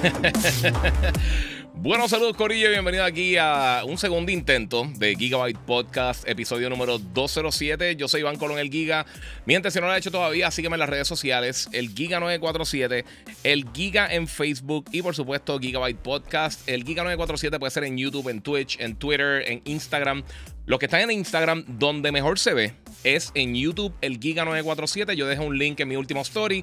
Bueno, saludos Corillo, bienvenido aquí a un segundo intento de Gigabyte Podcast, episodio número 207. Yo soy Iván Colón, el Giga. Mientras si no lo has hecho todavía, sígueme en las redes sociales, el Giga947, el Giga en Facebook y por supuesto Gigabyte Podcast. El Giga947 puede ser en YouTube, en Twitch, en Twitter, en Instagram. Los que están en Instagram, donde mejor se ve es en YouTube, el Giga947. Yo dejo un link en mi último story.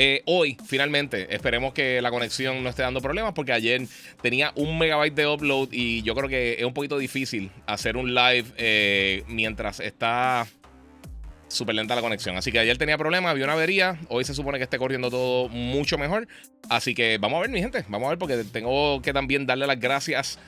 Eh, hoy, finalmente, esperemos que la conexión no esté dando problemas porque ayer tenía un megabyte de upload y yo creo que es un poquito difícil hacer un live eh, mientras está súper lenta la conexión. Así que ayer tenía problemas, había una avería. Hoy se supone que esté corriendo todo mucho mejor. Así que vamos a ver, mi gente. Vamos a ver porque tengo que también darle las gracias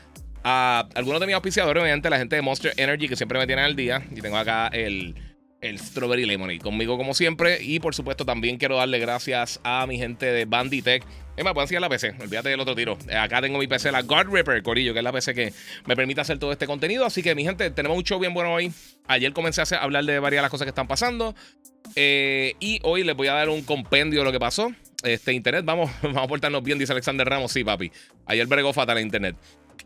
a algunos de mis auspiciadores, obviamente la gente de Monster Energy que siempre me tienen al día. Y tengo acá el el Strawberry Lemonade conmigo como siempre. Y por supuesto también quiero darle gracias a mi gente de Banditech. Es más, pueden seguir la PC, olvídate del otro tiro. Acá tengo mi PC, la God Ripper, Corillo, que es la PC que me permite hacer todo este contenido. Así que mi gente, tenemos un show bien bueno hoy. Ayer comencé a hablar de varias de las cosas que están pasando. Eh, y hoy les voy a dar un compendio de lo que pasó. Este internet, vamos, vamos a portarnos bien, dice Alexander Ramos. Sí, papi. Ayer bregó fatal el internet.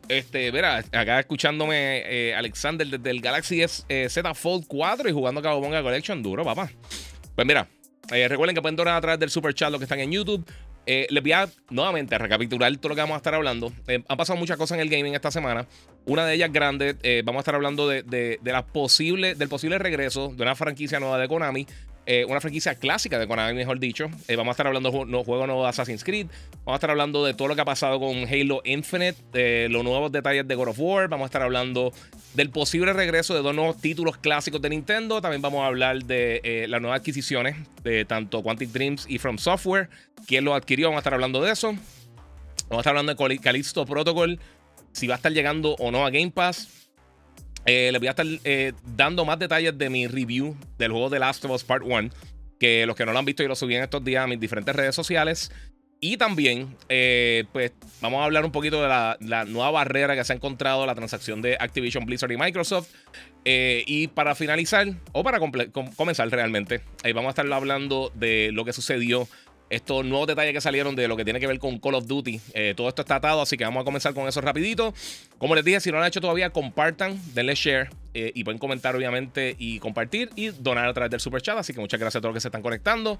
Este, verá, acá escuchándome eh, Alexander desde el Galaxy eh, Z Fold 4 y jugando Cabobonga Collection duro, papá. Pues mira, eh, recuerden que pueden donar a través del super chat los que están en YouTube. les voy a nuevamente recapitular todo lo que vamos a estar hablando. han pasado muchas cosas en el gaming esta semana. Una de ellas grande, vamos a estar hablando de, de, de posible, del posible regreso de una franquicia nueva de Konami eh, una franquicia clásica de Konami, mejor dicho. Eh, vamos a estar hablando de los juegos nuevos de Assassin's Creed. Vamos a estar hablando de todo lo que ha pasado con Halo Infinite, de los nuevos detalles de God of War. Vamos a estar hablando del posible regreso de dos nuevos títulos clásicos de Nintendo. También vamos a hablar de eh, las nuevas adquisiciones de tanto Quantic Dreams y From Software. ¿Quién lo adquirió? Vamos a estar hablando de eso. Vamos a estar hablando de Callisto Protocol. Si va a estar llegando o no a Game Pass. Eh, les voy a estar eh, dando más detalles de mi review del juego The Last of Us Part 1. Que los que no lo han visto, yo lo subí en estos días a mis diferentes redes sociales. Y también, eh, pues, vamos a hablar un poquito de la, nueva barrera que se ha encontrado la transacción de Activision Blizzard y Microsoft. y para finalizar, o para comenzar realmente, vamos a estar hablando de lo que sucedió estos nuevos detalles que salieron de lo que tiene que ver con Call of Duty. Eh, todo esto está atado, así que vamos a comenzar con eso rapidito. Como les dije, si no lo han hecho todavía, compartan, denle share eh, y pueden comentar obviamente y compartir y donar a través del super chat. Así que muchas gracias a todos los que se están conectando.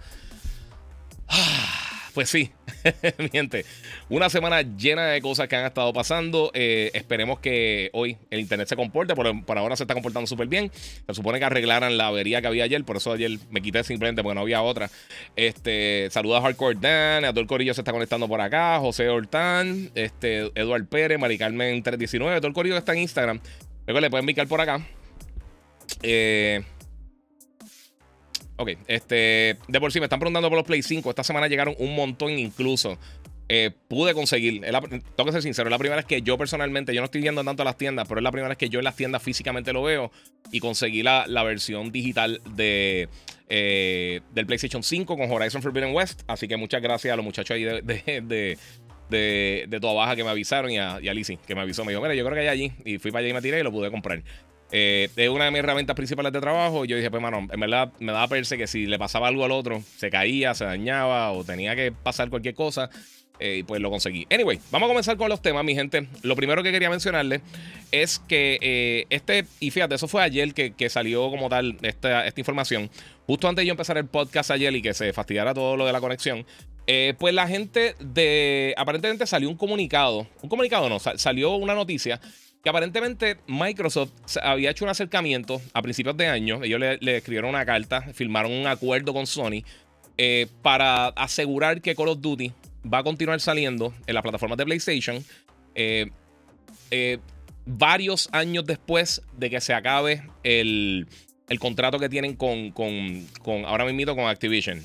Ah. Pues sí, mi gente, una semana llena de cosas que han estado pasando. Eh, esperemos que hoy el internet se comporte. Por, ahora se está comportando súper bien. Se supone que arreglaran la avería que había ayer. Por eso ayer me quité simplemente porque no había otra. Este, saluda a Hardcore Dan. Adol Corillo se está conectando por acá. José Hortán. Este, Eduard Pérez. Mari Carmen 319. Todo Corillo está en Instagram. Luego le pueden picar por acá. Eh. Ok, este, de por sí me están preguntando por los Play 5. Esta semana llegaron un montón incluso. Eh, pude conseguir, tengo que ser sincero, es la primera vez que yo personalmente, yo no estoy viendo tanto a las tiendas, pero es la primera vez que yo en las tiendas físicamente lo veo y conseguí la, versión digital de, eh, del PlayStation 5 con Horizon Forbidden West. Así que muchas gracias a los muchachos ahí de, de, de, de, toda baja que me avisaron y a, y a Lizzie que me avisó. Me dijo, mira, yo creo que hay allí. Y fui para allá y me tiré y lo pude comprar. Eh, es una de mis herramientas principales de trabajo. Yo dije, pues, mano, en verdad me daba perse que si le pasaba algo al otro, se caía, se dañaba o tenía que pasar cualquier cosa. Eh, y pues lo conseguí. Anyway, vamos a comenzar con los temas, mi gente. Lo primero que quería mencionarles es que eh, este, y fíjate, eso fue ayer que, salió como tal esta, esta, información. Justo antes de yo empezar el podcast ayer y que se fastidiara todo lo de la conexión. pues la gente de. Aparentemente salió un comunicado. Un comunicado no, salió una noticia que aparentemente Microsoft había hecho un acercamiento a principios de año. Ellos le, escribieron una carta, firmaron un acuerdo con Sony eh, para asegurar que Call of Duty va a continuar saliendo en las plataformas de PlayStation eh, eh, varios años después de que se acabe el, el contrato que tienen con, con, con ahora mismo con Activision.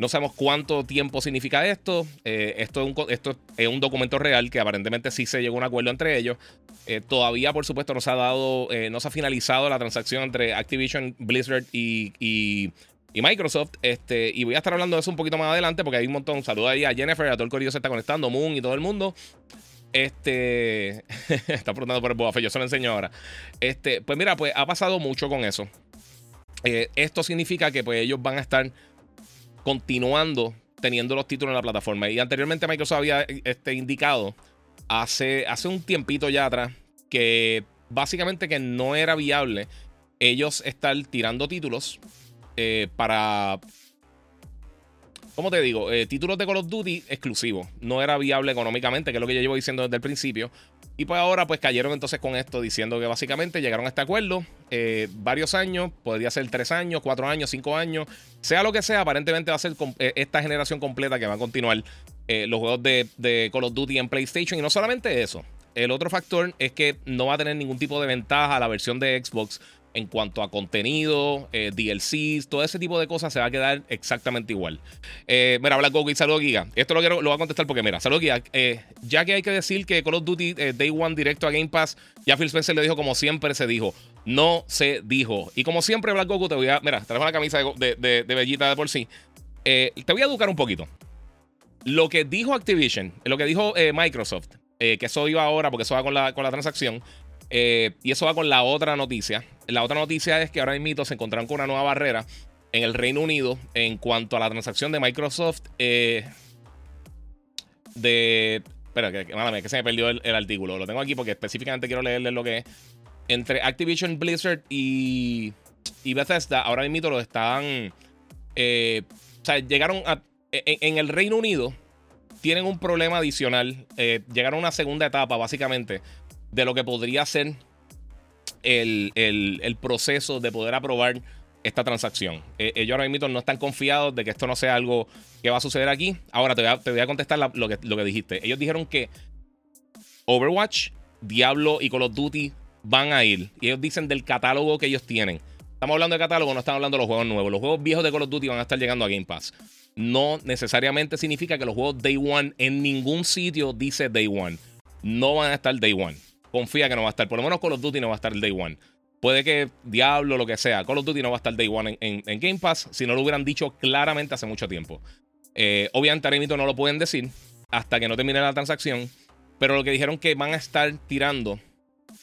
No sabemos cuánto tiempo significa esto. Eh, esto, es un, esto, es un, documento real que aparentemente sí se llegó a un acuerdo entre ellos. Eh, todavía, por supuesto, no se ha dado, eh, no se ha finalizado la transacción entre Activision, Blizzard y, y, Microsoft. Este, y voy a estar hablando de eso un poquito más adelante porque hay un montón. Saludos ahí a Jennifer, a todo el corillo se está conectando, Moon y todo el mundo. Este. está preguntando por el Boba yo se lo enseño ahora. Este, pues mira, pues ha pasado mucho con eso. esto significa que pues ellos van a estar continuando teniendo los títulos en la plataforma. Y anteriormente Microsoft había este, indicado hace, hace un tiempito ya atrás que básicamente que no era viable ellos estar tirando títulos eh, para... ¿Cómo te digo? Eh, títulos de Call of Duty exclusivos. No era viable económicamente, que es lo que yo llevo diciendo desde el principio. Y pues ahora pues cayeron entonces con esto diciendo que básicamente llegaron a este acuerdo eh, varios años, podría ser tres años, cuatro años, cinco años, sea lo que sea, aparentemente va a ser eh, esta generación completa que va a continuar eh, los juegos de, de Call of Duty en PlayStation. Y no solamente eso, el otro factor es que no va a tener ningún tipo de ventaja la versión de Xbox en cuanto a contenido, eh, DLCs, todo ese tipo de cosas se va a quedar exactamente igual. Eh, mira, habla Goku y saludos Giga. Esto lo, quiero, lo voy a contestar porque, mira, saludos Giga. Eh, ya que hay que decir que Call of Duty Day One directo a Game Pass, ya Phil Spencer le dijo como siempre se dijo. No se dijo. Y como siempre, Black Goku, te voy a. Mira, traes la camisa de, de, de, Bellita de por sí. te voy a educar un poquito. Lo que dijo Activision, lo que dijo Microsoft, que eso iba ahora porque eso va con la, con la transacción. Eh, y eso va con la otra noticia. La otra noticia es que ahora mismo se encontraron con una nueva barrera en el Reino Unido en cuanto a la transacción de Microsoft eh, de... Espera, que, que, que se me perdió el, artículo. Lo tengo aquí porque específicamente quiero leerles lo que es. Entre Activision Blizzard y, y Bethesda, ahora mismo lo están... Eh, o sea, llegaron a... En, el Reino Unido tienen un problema adicional. llegaron a una segunda etapa, básicamente de lo que podría ser el, proceso de poder aprobar esta transacción. Eh, ellos ahora mismo no están confiados de que esto no sea algo que va a suceder aquí. Ahora te voy a, contestar lo, que, lo que dijiste. Ellos dijeron que Overwatch, Diablo y Call of Duty van a ir. Y ellos dicen del catálogo que ellos tienen. Estamos hablando de catálogo, no estamos hablando de los juegos nuevos. Los juegos viejos de Call of Duty van a estar llegando a Game Pass. No necesariamente significa que los juegos Day One en ningún sitio dice Day One. No van a estar Day One confía que no va a estar. Por lo menos Call of Duty no va a estar el Day One. Puede que Diablo, lo que sea. Call of Duty no va a estar Day One en, Game Pass si no lo hubieran dicho claramente hace mucho tiempo. Eh, obviamente, ahora no lo pueden decir hasta que no termine la transacción. Pero lo que dijeron que van a estar tirando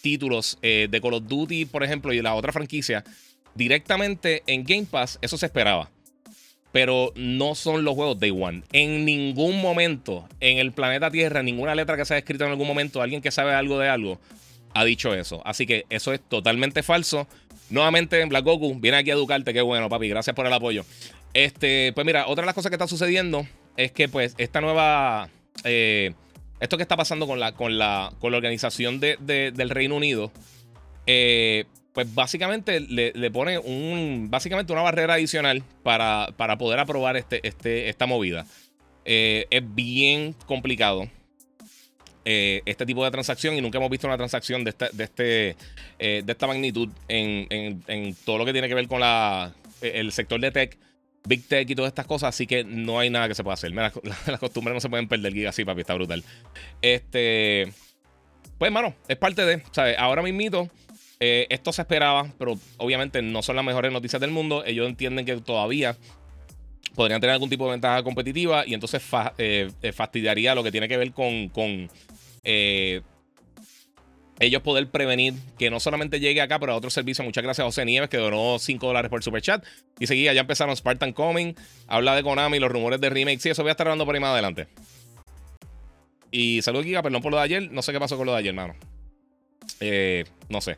títulos eh, de Call of Duty, por ejemplo, y de la otra franquicia directamente en Game Pass, eso se esperaba pero no son los juegos Day One. En ningún momento en el planeta Tierra, ninguna letra que se haya escrito en algún momento, alguien que sabe algo de algo ha dicho eso. Así que eso es totalmente falso. Nuevamente, Black Goku, viene aquí a educarte. Qué bueno, papi. Gracias por el apoyo. Este, pues mira, otra de las cosas que está sucediendo es que, pues, esta nueva. Eh, esto que está pasando con la, con la, con la organización del Reino Unido. Eh, pues básicamente le, pone un, básicamente una barrera adicional para, para poder aprobar este, este, esta movida. Eh, es bien complicado eh, este tipo de transacción y nunca hemos visto una transacción de, esta, de, este, eh, de esta magnitud en, todo lo que tiene que ver con la, el sector de tech. Big Tech y todas estas cosas, así que no hay nada que se pueda hacer. las, costumbres no se pueden perder, Giga, sí, papi, está brutal. Este, pues, hermano, es parte de, ¿sabes? Ahora mismito, eh, esto se esperaba, pero obviamente no son las mejores noticias del mundo. Ellos entienden que todavía podrían tener algún tipo de ventaja competitiva y entonces eh, eh, fastidiaría lo que tiene que ver con, ellos poder prevenir que no solamente llegue acá, pero a otros servicios. Muchas gracias a José Nieves, que donó 5 dólares por super chat. Y seguía, ya empezaron Spartan Coming, habla de Konami, los rumores de remake. Sí, eso voy a estar hablando por ahí más adelante. Y saludos, Giga, perdón por lo de ayer. No sé qué pasó con lo de ayer, hermano. no sé.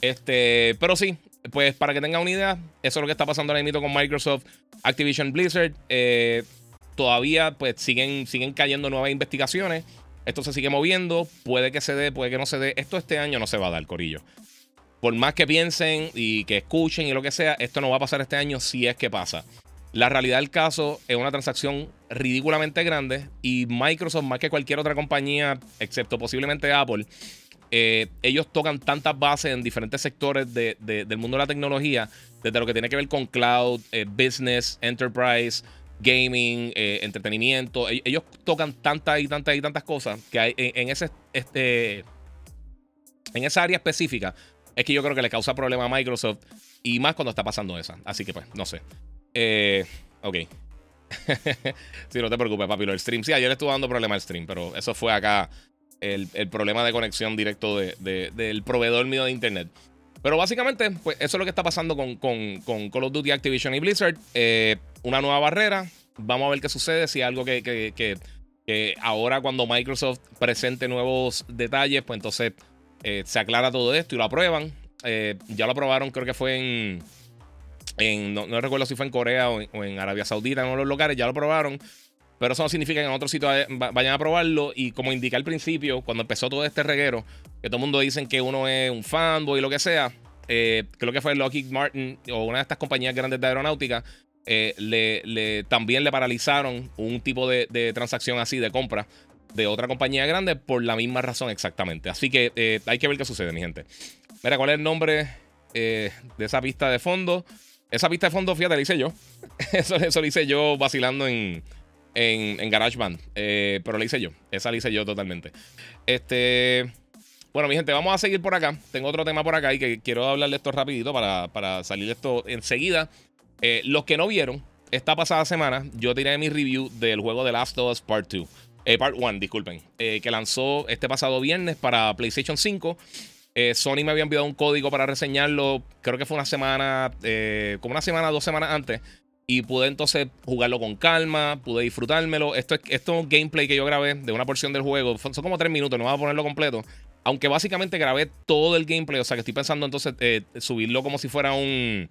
Este, pero sí, pues para que tengan una idea, eso es lo que está pasando ahora mismo con Microsoft, Activision Blizzard. Eh, todavía pues siguen, siguen cayendo nuevas investigaciones. Esto se sigue moviendo. Puede que se dé, puede que no se dé. Esto este año no se va a dar, Corillo. Por más que piensen y que escuchen y lo que sea, esto no va a pasar este año si es que pasa. La realidad del caso es una transacción ridículamente grande y Microsoft, más que cualquier otra compañía, excepto posiblemente Apple, ellos tocan tantas bases en diferentes sectores del mundo de la tecnología, desde lo que tiene que ver con cloud, business, enterprise, gaming, entretenimiento. E, ellos tocan tantas y tantas y tantas cosas que hay en, ese, este, en esa área específica. Es que yo creo que le causa problema a Microsoft y más cuando está pasando esa. Así que pues, no sé. Eh, ok. sí, no te preocupes, papi. Del stream. Sí, ayer estuvo dando problema el stream, pero eso fue acá el, problema de conexión directo del proveedor mío de internet. Pero básicamente, pues eso es lo que está pasando con, Call of Duty Activision y Blizzard. Eh, una nueva barrera. Vamos a ver qué sucede. Si algo que, que, ahora cuando Microsoft presente nuevos detalles, pues entonces eh, se aclara todo esto y lo aprueban. ya lo aprobaron, creo que fue en no, recuerdo si fue en Corea o en, Arabia Saudita, en uno de los lugares, ya lo probaron. Pero eso no significa que en otro sitio vayan a probarlo. Y como indiqué al principio, cuando empezó todo este reguero, que todo el mundo dicen que uno es un fanboy y lo que sea, eh, creo que fue Lockheed Martin o una de estas compañías grandes de aeronáutica, eh, le, también le paralizaron un tipo de, transacción así de compra de otra compañía grande por la misma razón exactamente. Así que eh, hay que ver qué sucede, mi gente. Mira, ¿cuál es el nombre de esa pista de fondo? Esa pista de fondo, fíjate, la hice yo. eso, eso lo hice yo vacilando en, en, GarageBand. Eh, pero la hice yo. Esa la hice yo totalmente. Este. Bueno, mi gente, vamos a seguir por acá. Tengo otro tema por acá y que quiero hablarle esto rapidito para, para salir esto enseguida. Eh, los que no vieron, esta pasada semana yo tiré mi review del juego de Last of Us Part 2. Eh, part 1, disculpen. que lanzó este pasado viernes para PlayStation 5. Eh, Sony me había enviado un código para reseñarlo, creo que fue una semana, como una semana, dos semanas antes. Y pude entonces jugarlo con calma, pude disfrutármelo. Esto es, esto es un gameplay que yo grabé de una porción del juego. Son como tres minutos, no voy a ponerlo completo. Aunque básicamente grabé todo el gameplay. O sea que estoy pensando entonces eh, subirlo como si fuera un,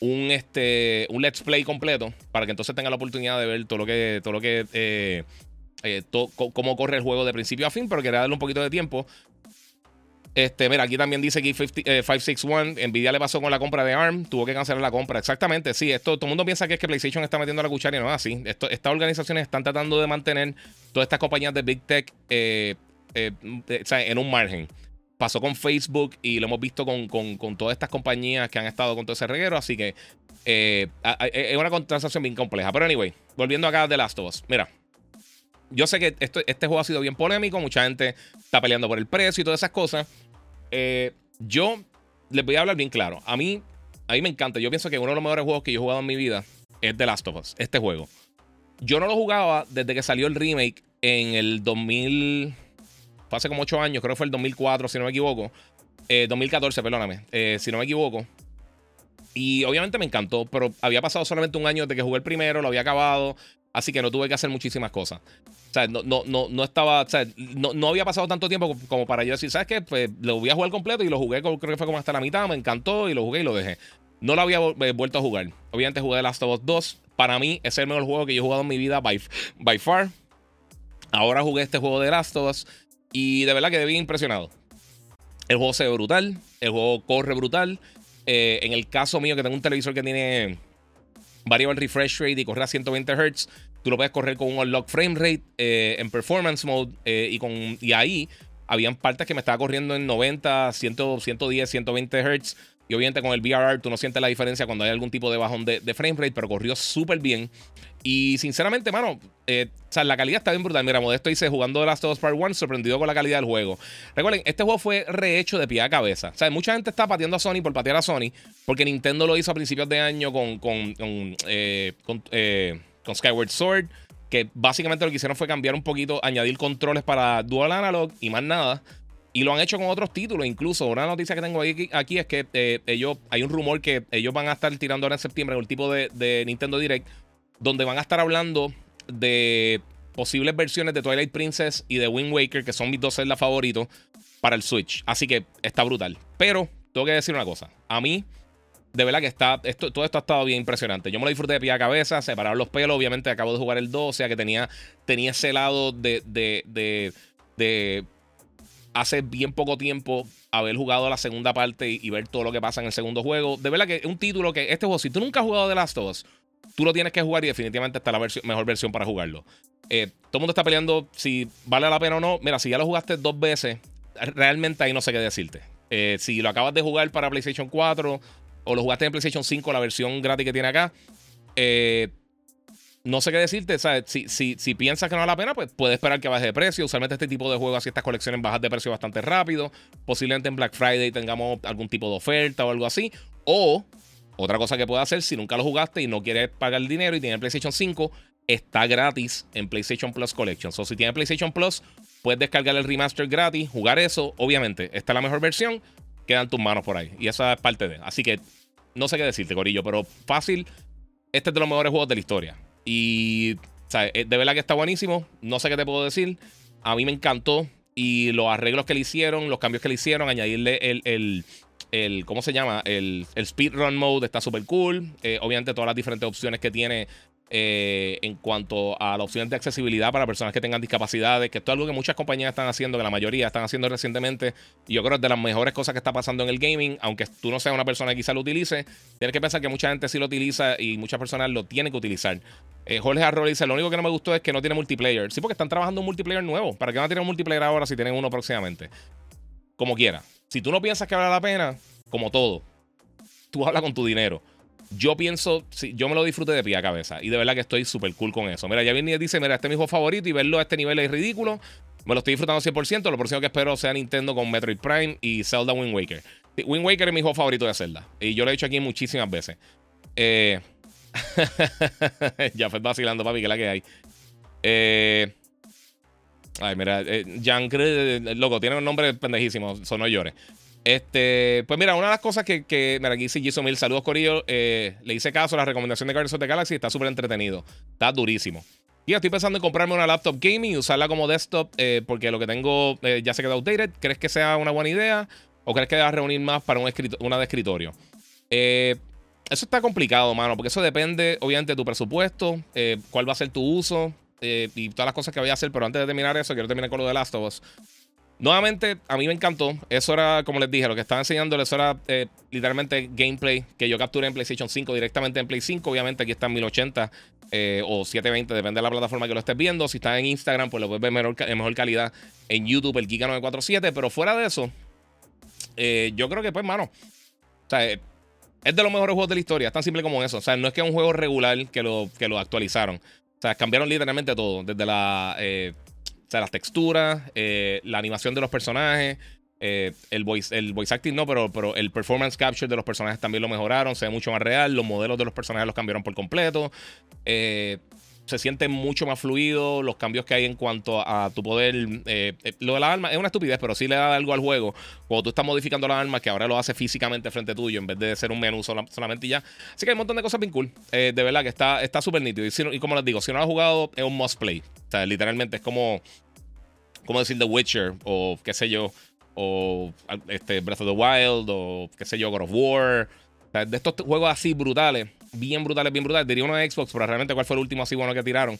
un, este, un let's play completo. Para que entonces tenga la oportunidad de ver todo lo que. Todo lo que cómo corre el juego de principio a fin, pero quería darle un poquito de tiempo. Este, mira, aquí también dice que 561, eh, Nvidia le pasó con la compra de ARM, tuvo que cancelar la compra. Exactamente, sí, esto todo el mundo piensa que es que PlayStation está metiendo la cuchara y no es así. Estas organizaciones están tratando de mantener todas estas compañías de Big Tech eh, eh, en un margen. Pasó con Facebook y lo hemos visto con, todas estas compañías que han estado con todo ese reguero, así que es una transacción bien compleja. Pero anyway, volviendo acá de Last of Us, mira. Yo sé que este juego ha sido bien polémico, mucha gente está peleando por el precio y todas esas cosas. Eh, yo les voy a hablar bien claro. A mí, a mí me encanta. Yo pienso que uno de los mejores juegos que yo he jugado en mi vida es The Last of Us, este juego. Yo no lo jugaba desde que salió el remake en el 2000. Fue hace como 8 años, creo que fue el 2004, si no me equivoco. 2014, eh, perdóname, eh, si no me equivoco. Y obviamente me encantó, pero había pasado solamente un año desde que jugué el primero, lo había acabado. Así que no tuve que hacer muchísimas cosas. O sea, no, no, no, no estaba. O sea, no, no, había pasado tanto tiempo como para yo decir, ¿sabes qué? Pues lo voy a jugar completo y lo jugué, creo que fue como hasta la mitad, me encantó y lo jugué y lo dejé. No lo había eh, vuelto a jugar. Obviamente jugué Last of Us 2. Para mí es el mejor juego que yo he jugado en mi vida by, by far. Ahora jugué este juego de Last of Us y de verdad quedé bien impresionado. El juego se ve brutal, el juego corre brutal. Eh, en el caso mío, que tengo un televisor que tiene variable refresh rate y corre a 120 Hz. Tú lo puedes correr con un unlock frame rate eh, en performance mode eh, y, con, y ahí habían partes que me estaba corriendo en 90, 100, 110, 120 Hz. Y obviamente con el VRR tú no sientes la diferencia cuando hay algún tipo de bajón de, frame rate, pero corrió súper bien. Y sinceramente, mano, eh, o sea, la calidad está bien brutal. Mira, Modesto dice, jugando The Last of Us Part 1, sorprendido con la calidad del juego. Recuerden, este juego fue rehecho de pie a cabeza. O sea, mucha gente está pateando a Sony por patear a Sony, porque Nintendo lo hizo a principios de año con, con, con, eh, eh, Skyward Sword, que básicamente lo que hicieron fue cambiar un poquito, añadir controles para Dual Analog y más nada. Y lo han hecho con otros títulos, incluso. Una noticia que tengo aquí, es que ellos, hay un rumor que ellos van a estar tirando ahora en septiembre un tipo de, Nintendo Direct, donde van a estar hablando de posibles versiones de Twilight Princess y de Wind Waker, que son mis dos celdas favoritos, para el Switch. Así que está brutal. Pero tengo que decir una cosa. A mí, de verdad que está, todo esto ha estado bien impresionante. Yo me lo disfruté de pie a cabeza, separar los pelos. Obviamente acabo de jugar el 2, o sea que tenía, tenía ese lado de, de, de, de hace bien poco tiempo haber jugado la segunda parte y, ver todo lo que pasa en el segundo juego. De verdad que es un título que este juego, si tú nunca has jugado The Last of Us, tú lo tienes que jugar y definitivamente está la mejor versión para jugarlo. Eh, todo el mundo está peleando si vale la pena o no. Mira, si ya lo jugaste dos veces, realmente ahí no sé qué decirte. Eh, si lo acabas de jugar para PlayStation 4 o lo jugaste en PlayStation 5, la versión gratis que tiene acá, eh, no sé qué decirte. Si, si, si, piensas que no vale la pena, pues puedes esperar que baje de precio. Usualmente este tipo de juegos, así estas colecciones bajan de precio bastante rápido. Posiblemente en Black Friday tengamos algún tipo de oferta o algo así. O otra cosa que puedes hacer, si nunca lo jugaste y no quieres pagar el dinero y tienes PlayStation 5, está gratis en PlayStation Plus Collection. O si tienes PlayStation Plus, puedes descargar el remaster gratis, jugar eso. Obviamente, esta es la mejor versión. Quedan tus manos por ahí. Y esa es parte de. Así que no sé qué decirte, Corillo, pero fácil. Este es de los mejores juegos de la historia. Y eh, de verdad que está buenísimo. No sé qué te puedo decir. A mí me encantó. Y los arreglos que le hicieron, los cambios que le hicieron, añadirle el, ¿cómo se llama? El, el speedrun mode está súper cool. Eh, obviamente todas las diferentes opciones que tiene eh, en cuanto a la opción de accesibilidad para personas que tengan discapacidades, que esto es algo que muchas compañías están haciendo, que la mayoría están haciendo recientemente. Y yo creo que es de las mejores cosas que está pasando en el gaming, aunque tú no seas una persona que quizá lo utilice, tienes que pensar que mucha gente sí lo utiliza y muchas personas lo tienen que utilizar. Eh, Jorge Arroyo dice: Lo único que no me gustó es que no tiene multiplayer. Sí, porque están trabajando un multiplayer nuevo. ¿Para qué van a tener un multiplayer ahora si tienen uno próximamente? Como quiera. Si tú no piensas que vale la pena, como todo, tú hablas con tu dinero yo pienso, sí, yo me lo disfruté de pie a cabeza. Y de verdad que estoy súper cool con eso. Mira, ya viene y dice, mira, este es mi juego favorito y verlo a este nivel es ridículo. Me lo estoy disfrutando 100%. Lo próximo que espero sea Nintendo con Metroid Prime y Zelda Wind Waker. Wind Waker es mi juego favorito de Zelda. Y yo lo he dicho aquí muchísimas veces. Eh... ya fue vacilando, papi, que la que hay. Eh... Ay, mira, eh, Jan, loco, tiene un nombre pendejísimo, no llores. Este, pues mira, una de las cosas que, mira, aquí dice Jason Mil, saludos Corillo, eh, le hice caso a la recomendación de Guardians of the Galaxy, está súper entretenido, está durísimo. Y estoy pensando en comprarme una laptop gaming y usarla como desktop eh, porque lo que tengo eh, ya se queda outdated. ¿Crees que sea una buena idea o crees que debas reunir más para un una de escritorio? eso está complicado, mano, porque eso depende obviamente de tu presupuesto, cuál va a ser tu uso y todas las cosas que voy a hacer, pero antes de terminar eso, quiero terminar con lo de Last of Us. Nuevamente, a mí me encantó. Eso era, como les dije, lo que estaba enseñándoles eso era eh, literalmente gameplay que yo capturé en PlayStation 5 directamente en Play 5. Obviamente aquí está en 1080 eh, o 720, depende de la plataforma que lo estés viendo. Si está en Instagram, pues lo puedes ver en mejor, calidad en YouTube, el Giga 947. Pero fuera de eso, eh, yo creo que, pues, mano, o sea, es de los mejores juegos de la historia. Es tan simple como eso. O sea, no es que es un juego regular que lo, que lo actualizaron. O sea, cambiaron literalmente todo. Desde la o sea, las texturas, eh, la animación de los personajes, eh, el, voice, el voice acting no, pero, pero el performance capture de los personajes también lo mejoraron, se ve mucho más real, los modelos de los personajes los cambiaron por completo. Eh, se siente mucho más fluido, los cambios que hay en cuanto a, tu poder. lo de la arma es una estupidez, pero sí le da algo al juego. Cuando tú estás modificando la arma, que ahora lo hace físicamente frente tuyo en vez de ser un menú solamente y ya. Así que hay un montón de cosas bien cool. de verdad que está súper nítido. Y, y, como les digo, si no lo has jugado, es un must play. O sea, literalmente es como, como decir The Witcher o qué sé yo, o este Breath of the Wild o qué sé yo, God of War. de estos juegos así brutales, bien brutales, bien brutales. Diría uno de Xbox, pero realmente cuál fue el último así bueno que tiraron.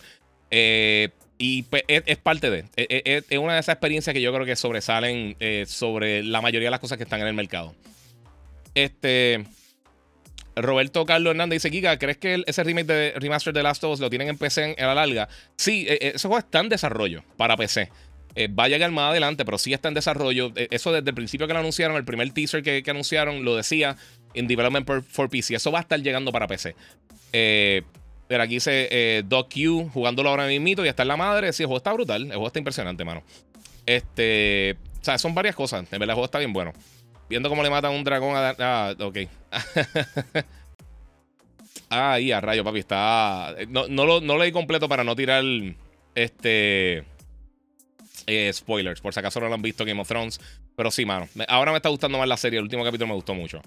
Eh, y pues, es, parte de. Es, una de esas experiencias que yo creo que sobresalen eh, sobre la mayoría de las cosas que están en el mercado. Este. Roberto Carlos Hernández dice: Giga, ¿crees que ese remake de Remaster de Last of Us lo tienen en PC en, la larga? Sí, e, e, ese juego está en desarrollo para PC. Eh, va a llegar más adelante, pero sí está en desarrollo. Eh, eso desde el principio que lo anunciaron, el primer teaser que, anunciaron, lo decía in development for PC. Eso va a estar llegando para PC. Eh, pero aquí dice eh, Doc Q jugándolo ahora mismo y está en la madre. Sí, el juego está brutal. El juego está impresionante, mano. Este. O sea, son varias cosas. En verdad, el juego está bien bueno. Viendo cómo le matan un dragón a. Ah, ok. ah, ahí a rayo, papi. Está. No, no, lo, no lo leí completo para no tirar. Este. Eh, spoilers, por si acaso no lo han visto Game of Thrones. Pero sí, mano. Ahora me está gustando más la serie. El último capítulo me gustó mucho.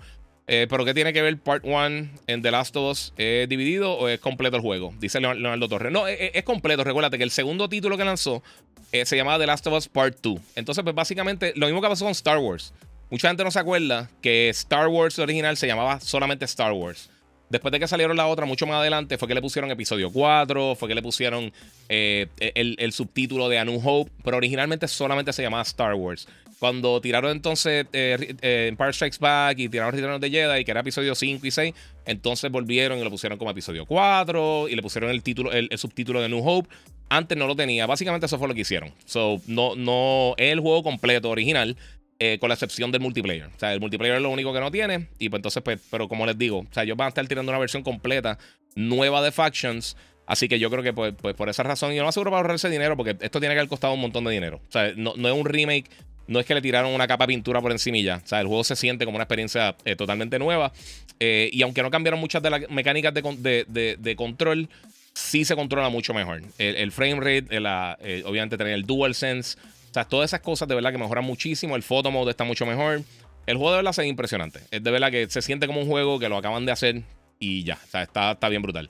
Eh, pero ¿qué tiene que ver Part 1 en The Last of Us? ¿Es dividido o es completo el juego? Dice Leonardo Torres. No, es, completo. Recuérdate que el segundo título que lanzó eh, se llamaba The Last of Us Part 2. Entonces, pues básicamente lo mismo que pasó con Star Wars. Mucha gente no se acuerda que Star Wars original se llamaba solamente Star Wars. Después de que salieron la otra, mucho más adelante, fue que le pusieron episodio 4, fue que le pusieron eh, el, subtítulo de A New Hope, pero originalmente solamente se llamaba Star Wars. Cuando tiraron entonces eh, eh, Empire Strikes Back y tiraron Return of the Jedi, que era episodio 5 y 6, entonces volvieron y lo pusieron como episodio 4 y le pusieron el, título, el, subtítulo de New Hope. Antes no lo tenía. Básicamente eso fue lo que hicieron. So, no, no es el juego completo, original. Eh, con la excepción del multiplayer. O sea, el multiplayer es lo único que no tiene. Y pues entonces, pues, pero como les digo, o sea, ellos van a estar tirando una versión completa, nueva de Factions. Así que yo creo que pues, pues por esa razón, y no aseguro para ahorrarse dinero, porque esto tiene que haber costado un montón de dinero. O sea, no, es un remake, no es que le tiraron una capa de pintura por encima O sea, el juego se siente como una experiencia eh, totalmente nueva. Eh, y aunque no cambiaron muchas de las mecánicas de, control, sí se controla mucho mejor. El, frame rate, obviamente tener el DualSense. O sea, todas esas cosas de verdad que mejoran muchísimo. El photo mode está mucho mejor. El juego de verdad ve impresionante. Es de verdad que se siente como un juego que lo acaban de hacer y ya. O sea, está, está bien brutal.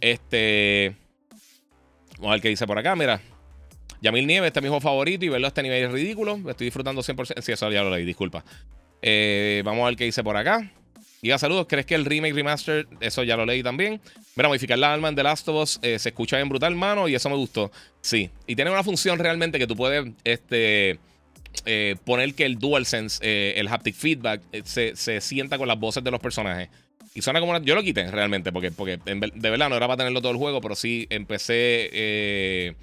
Este. Vamos a ver qué dice por acá. Mira. Yamil Nieves, este es mi juego favorito y verlo a este nivel es ridículo. Estoy disfrutando 100%. Sí, eso ya lo leí, disculpa. Eh, vamos a ver qué dice por acá. Diga saludos, ¿crees que el remake remaster, eso ya lo leí también? Mira, modificar la alma en The Last of Us eh, se escucha bien brutal, mano, y eso me gustó. Sí, y tiene una función realmente que tú puedes este, eh, poner que el DualSense, el haptic feedback, se, se, sienta con las voces de los personajes. Y suena como una, Yo lo quité realmente, porque, porque de verdad no era para tenerlo todo el juego, pero sí empecé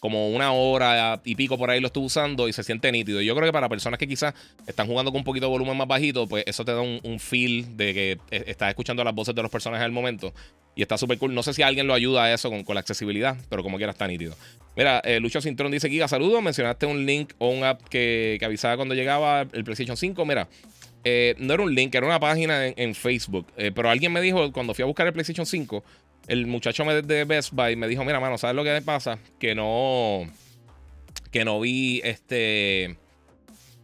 como una hora y pico por ahí lo estuve usando y se siente nítido. Yo creo que para personas que quizás están jugando con un poquito de volumen más bajito, pues eso te da un, feel de que e, estás escuchando las voces de los personajes al momento. Y está súper cool. No sé si alguien lo ayuda a eso con, la accesibilidad, pero como quiera está nítido. Mira, eh, Lucho Cintrón dice: Giga, saludos. Mencionaste un link o un app que, avisaba cuando llegaba el PlayStation 5. Mira, eh, no era un link, era una página en, Facebook. Eh, pero alguien me dijo cuando fui a buscar el PlayStation 5 el muchacho de Best Buy me dijo, mira, mano, ¿sabes lo que me pasa? Que no, que no vi este...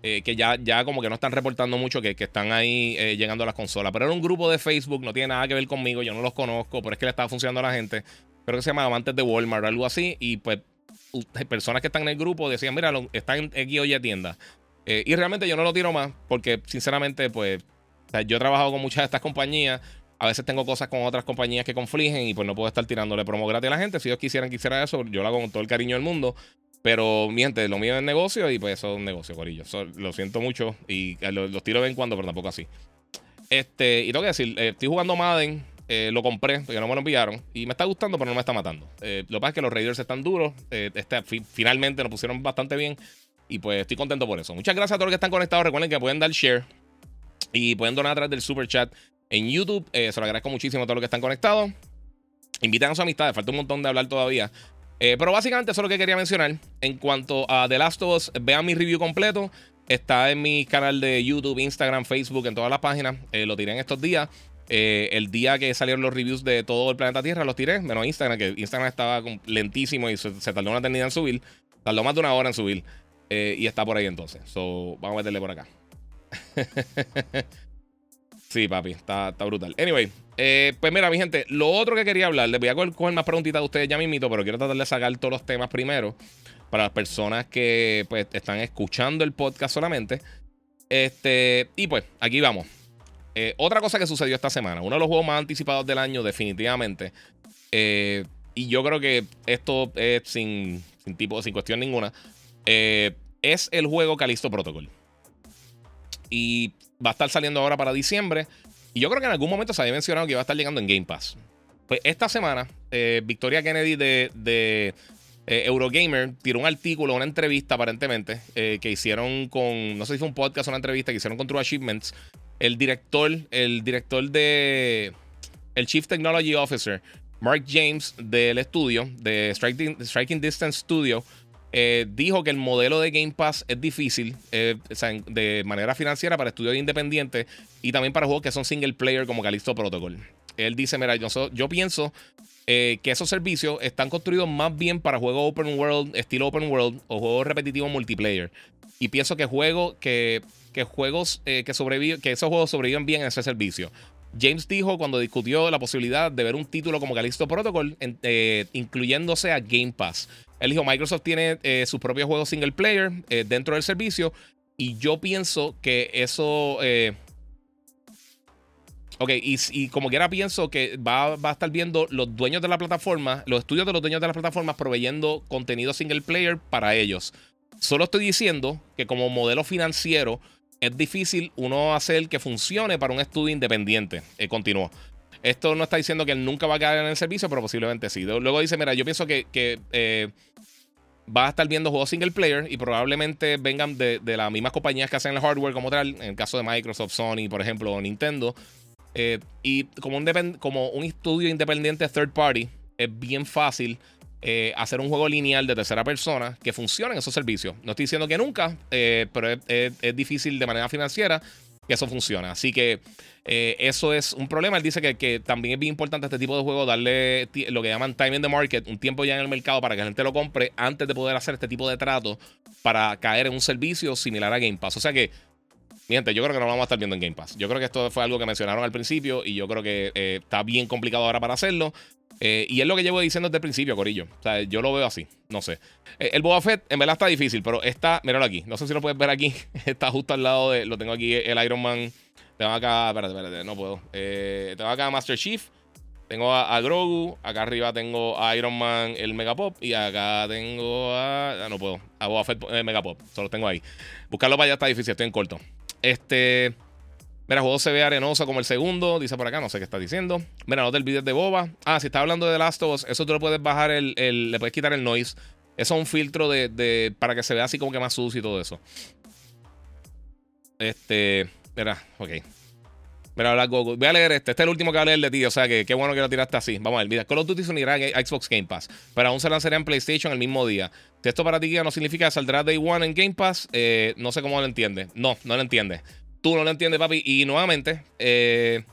Eh, que ya, ya como que no están reportando mucho que, están ahí eh, llegando a las consolas. Pero era un grupo de Facebook, no tiene nada que ver conmigo, yo no los conozco, pero es que le estaba funcionando a la gente. Creo que se llamaba antes de Walmart o algo así. Y pues personas que están en el grupo decían, mira, están en X o Y tienda. Eh, y realmente yo no lo tiro más porque sinceramente pues yo he trabajado con muchas de estas compañías a veces tengo cosas con otras compañías que confligen y pues no puedo estar tirándole promo gratis a la gente. Si ellos quisieran que hiciera eso, yo lo hago con todo el cariño del mundo. Pero mi gente, lo mío es negocio y pues eso es un negocio, Corillo. lo siento mucho y eh, los, tiro de vez en cuando, pero tampoco así. Este, y tengo que decir, eh, estoy jugando Madden, eh, lo compré, porque no me lo enviaron. Y me está gustando, pero no me está matando. lo que pasa es que los Raiders están duros. Este, finalmente nos pusieron bastante bien. Y pues estoy contento por eso. Muchas gracias a todos los que están conectados. Recuerden que pueden dar share. Y pueden donar a través del super chat en YouTube. Eh, se lo agradezco muchísimo a todos los que están conectados. Invitan a sus amistades, falta un montón de hablar todavía. Eh, pero básicamente eso es lo que quería mencionar. En cuanto a The Last of Us, vean mi review completo. Está en mi canal de YouTube, Instagram, Facebook, en todas las páginas. Eh, lo tiré en estos días. el día que salieron los reviews de todo el planeta Tierra, los tiré. Menos Instagram, que Instagram estaba lentísimo y se, tardó una eternidad en subir. Tardó más de una hora en subir. y está por ahí entonces. So, vamos a meterle por acá. Sí, papi, está, está brutal. Anyway, eh, pues mira, mi gente, lo otro que quería hablar, les voy a coger más preguntitas de ustedes ya mismito, pero quiero tratar de sacar todos los temas primero para las personas que pues están escuchando el podcast solamente. Este, y pues, aquí vamos. Eh, otra cosa que sucedió esta semana, uno de los juegos más anticipados del año, definitivamente. Eh, y yo creo que esto es sin, sin tipo, sin cuestión ninguna. es el juego Calisto Protocol. Y va a estar saliendo ahora para diciembre. Y yo creo que en algún momento se había mencionado que iba a estar llegando en Game Pass. Pues esta semana, eh, Victoria Kennedy de, eh, Eurogamer tiró un artículo, una entrevista aparentemente, eh, que hicieron con, no sé si fue un podcast o una entrevista que hicieron con True Achievements. El director, el director de, el Chief Technology Officer, Mark James del estudio, de Striking Distance Studio, eh, dijo que el modelo de Game Pass es difícil eh, de manera financiera para estudios independientes y también para juegos que son single player como Callisto Protocol. Él dice, mira, yo, pienso eh, que esos servicios están construidos más bien para juegos open world, estilo open world o juegos repetitivos multiplayer. Y pienso que, juego, que, que juegos que que esos juegos sobreviven bien en ese servicio. James dijo cuando discutió la posibilidad de ver un título como Callisto Protocol, incluyéndose a Game Pass. Él dijo, Microsoft tiene eh, sus propios juegos single player eh, dentro del servicio y yo pienso que eso... Eh, ok, y, como quiera pienso que va, a estar viendo los dueños de la plataforma, los estudios de los dueños de las plataformas proveyendo contenido single player para ellos. Solo estoy diciendo que como modelo financiero es difícil uno hacer que funcione para un estudio independiente. continuó. Esto no está diciendo que él nunca va a caer en el servicio, pero posiblemente sí. Luego dice, mira, yo pienso que, que eh, va a estar viendo juegos single player y probablemente vengan de, las mismas compañías que hacen el hardware como tal, en el caso de Microsoft, Sony, por ejemplo, o Nintendo. Eh, y como un, estudio independiente third party, es bien fácil eh, hacer un juego lineal de tercera persona que funcione en esos servicios. No estoy diciendo que nunca, pero es, difícil de manera financiera que eso funcione. Así que eso es un problema. Él dice que, que, también es bien importante este tipo de juego darle lo que llaman time in the market, un tiempo ya en el mercado para que la gente lo compre antes de poder hacer este tipo de trato para caer en un servicio similar a Game Pass. O sea que gente, yo creo que no lo vamos a estar viendo en Game Pass. Yo creo que esto fue algo que mencionaron al principio y yo creo que eh, está bien complicado ahora para hacerlo. Eh, y es lo que llevo diciendo desde el principio, Corillo. O sea, yo lo veo así. No sé. Eh, el Boba Fett, en verdad está difícil, pero está. Míralo aquí. No sé si lo puedes ver aquí. está justo al lado de. Lo tengo aquí, el Iron Man. Tengo acá. Espérate, espérate. No puedo. tengo acá a Master Chief. Tengo a, Grogu. Acá arriba tengo a Iron Man, el Megapop. Y acá tengo a. Ah, no puedo. A Boba Fett, Megapop. Solo tengo ahí. Buscarlo para allá está difícil. Estoy en corto. Este. Mira, el juego se ve arenoso como el segundo. Dice por acá, no sé qué está diciendo. Mira, no te olvides de Boba. Ah, si está hablando de Last of Us, eso tú le puedes bajar el, Le puedes quitar el noise. Eso es un filtro de, para que se vea así como que más sucio y todo eso. Este. Mira, ok. Mira, habla Goku. Voy a leer este. Este es el último que voy a leer de ti. O sea que qué bueno que lo tiraste así. Vamos a ver. Mira, Call of Duty se unirá a Xbox Game Pass. Pero aún se lanzará en PlayStation el mismo día. Esto para ti no significa que saldrá Day One en Game Pass, eh, no sé cómo lo entiende. No, no lo entiende. Tú no lo entiendes, papi. Y nuevamente, eh,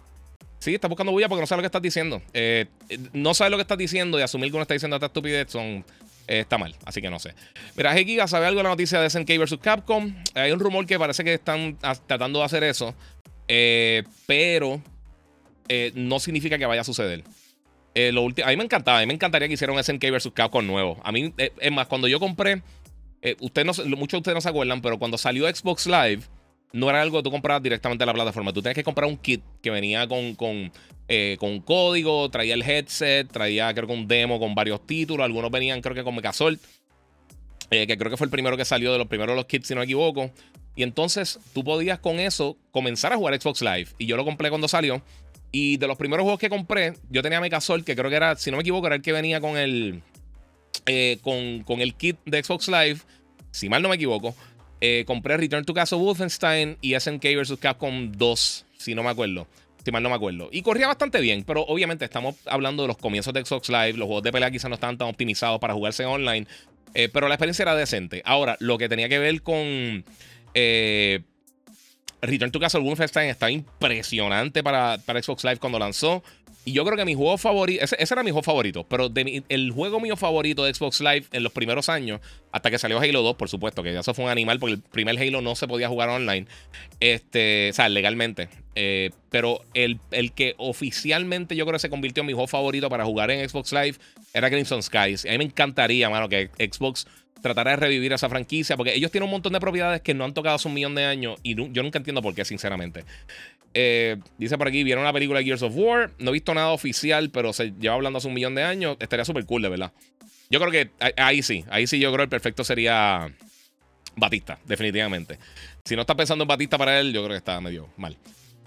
sí, estás buscando bulla porque no sabes lo que estás diciendo. Eh, no sabes lo que estás diciendo y asumir que uno está diciendo esta estupidez son, está mal. Así que no sé. Mira, Giga, ¿sabe algo de la noticia de SNK vs Capcom? Hay un rumor que parece que están tratando de hacer eso. Pero no significa que vaya a suceder. Eh, a mí me encantaba, a mí me encantaría que hicieran SNK vs Capcom nuevo. A mí, eh, es más, cuando yo compré, eh, usted no, muchos de ustedes no se acuerdan, pero cuando salió Xbox Live, no era algo que tú comprabas directamente en la plataforma. Tú tenías que comprar un kit que venía con, con, con código, traía el headset, traía creo que un demo con varios títulos. Algunos venían creo que con Megazord, que creo que fue el primero que salió de los primeros los kits, si no me equivoco. Y entonces tú podías con eso comenzar a jugar Xbox Live. Y yo lo compré cuando salió. Y de los primeros juegos que compré, yo tenía Megazord, que creo que era, si no me equivoco, era el que venía con el, eh, con, el kit de Xbox Live. Si mal no me equivoco. Eh, compré Return to Castle Wolfenstein y SNK vs. Capcom 2, si no me acuerdo. Si mal no me acuerdo. Y corría bastante bien, pero obviamente estamos hablando de los comienzos de Xbox Live. Los juegos de pelea quizás no estaban tan optimizados para jugarse online. Eh, pero la experiencia era decente. Ahora, lo que tenía que ver con Return to Castle Wolfenstein está impresionante para, Xbox Live cuando lanzó. Y yo creo que mi juego favorito, ese, era mi juego favorito, pero el juego mío favorito de Xbox Live en los primeros años, hasta que salió Halo 2, por supuesto, que eso fue un animal, porque el primer Halo no se podía jugar online, este, o sea, legalmente. Eh, pero el, el, que oficialmente yo creo que se convirtió en mi juego favorito para jugar en Xbox Live era Crimson Skies. A mí me encantaría, mano, que Xbox tratará de revivir esa franquicia, porque ellos tienen un montón de propiedades que no han tocado hace un millón de años y yo nunca entiendo por qué, sinceramente. Eh, dice por aquí, vieron la película Gears of War, no he visto nada oficial, pero se lleva hablando hace un millón de años, estaría súper cool, de verdad. Yo creo que ahí sí, ahí sí yo creo que el perfecto sería Batista, definitivamente. Si no está pensando en Batista para él, yo creo que está medio mal.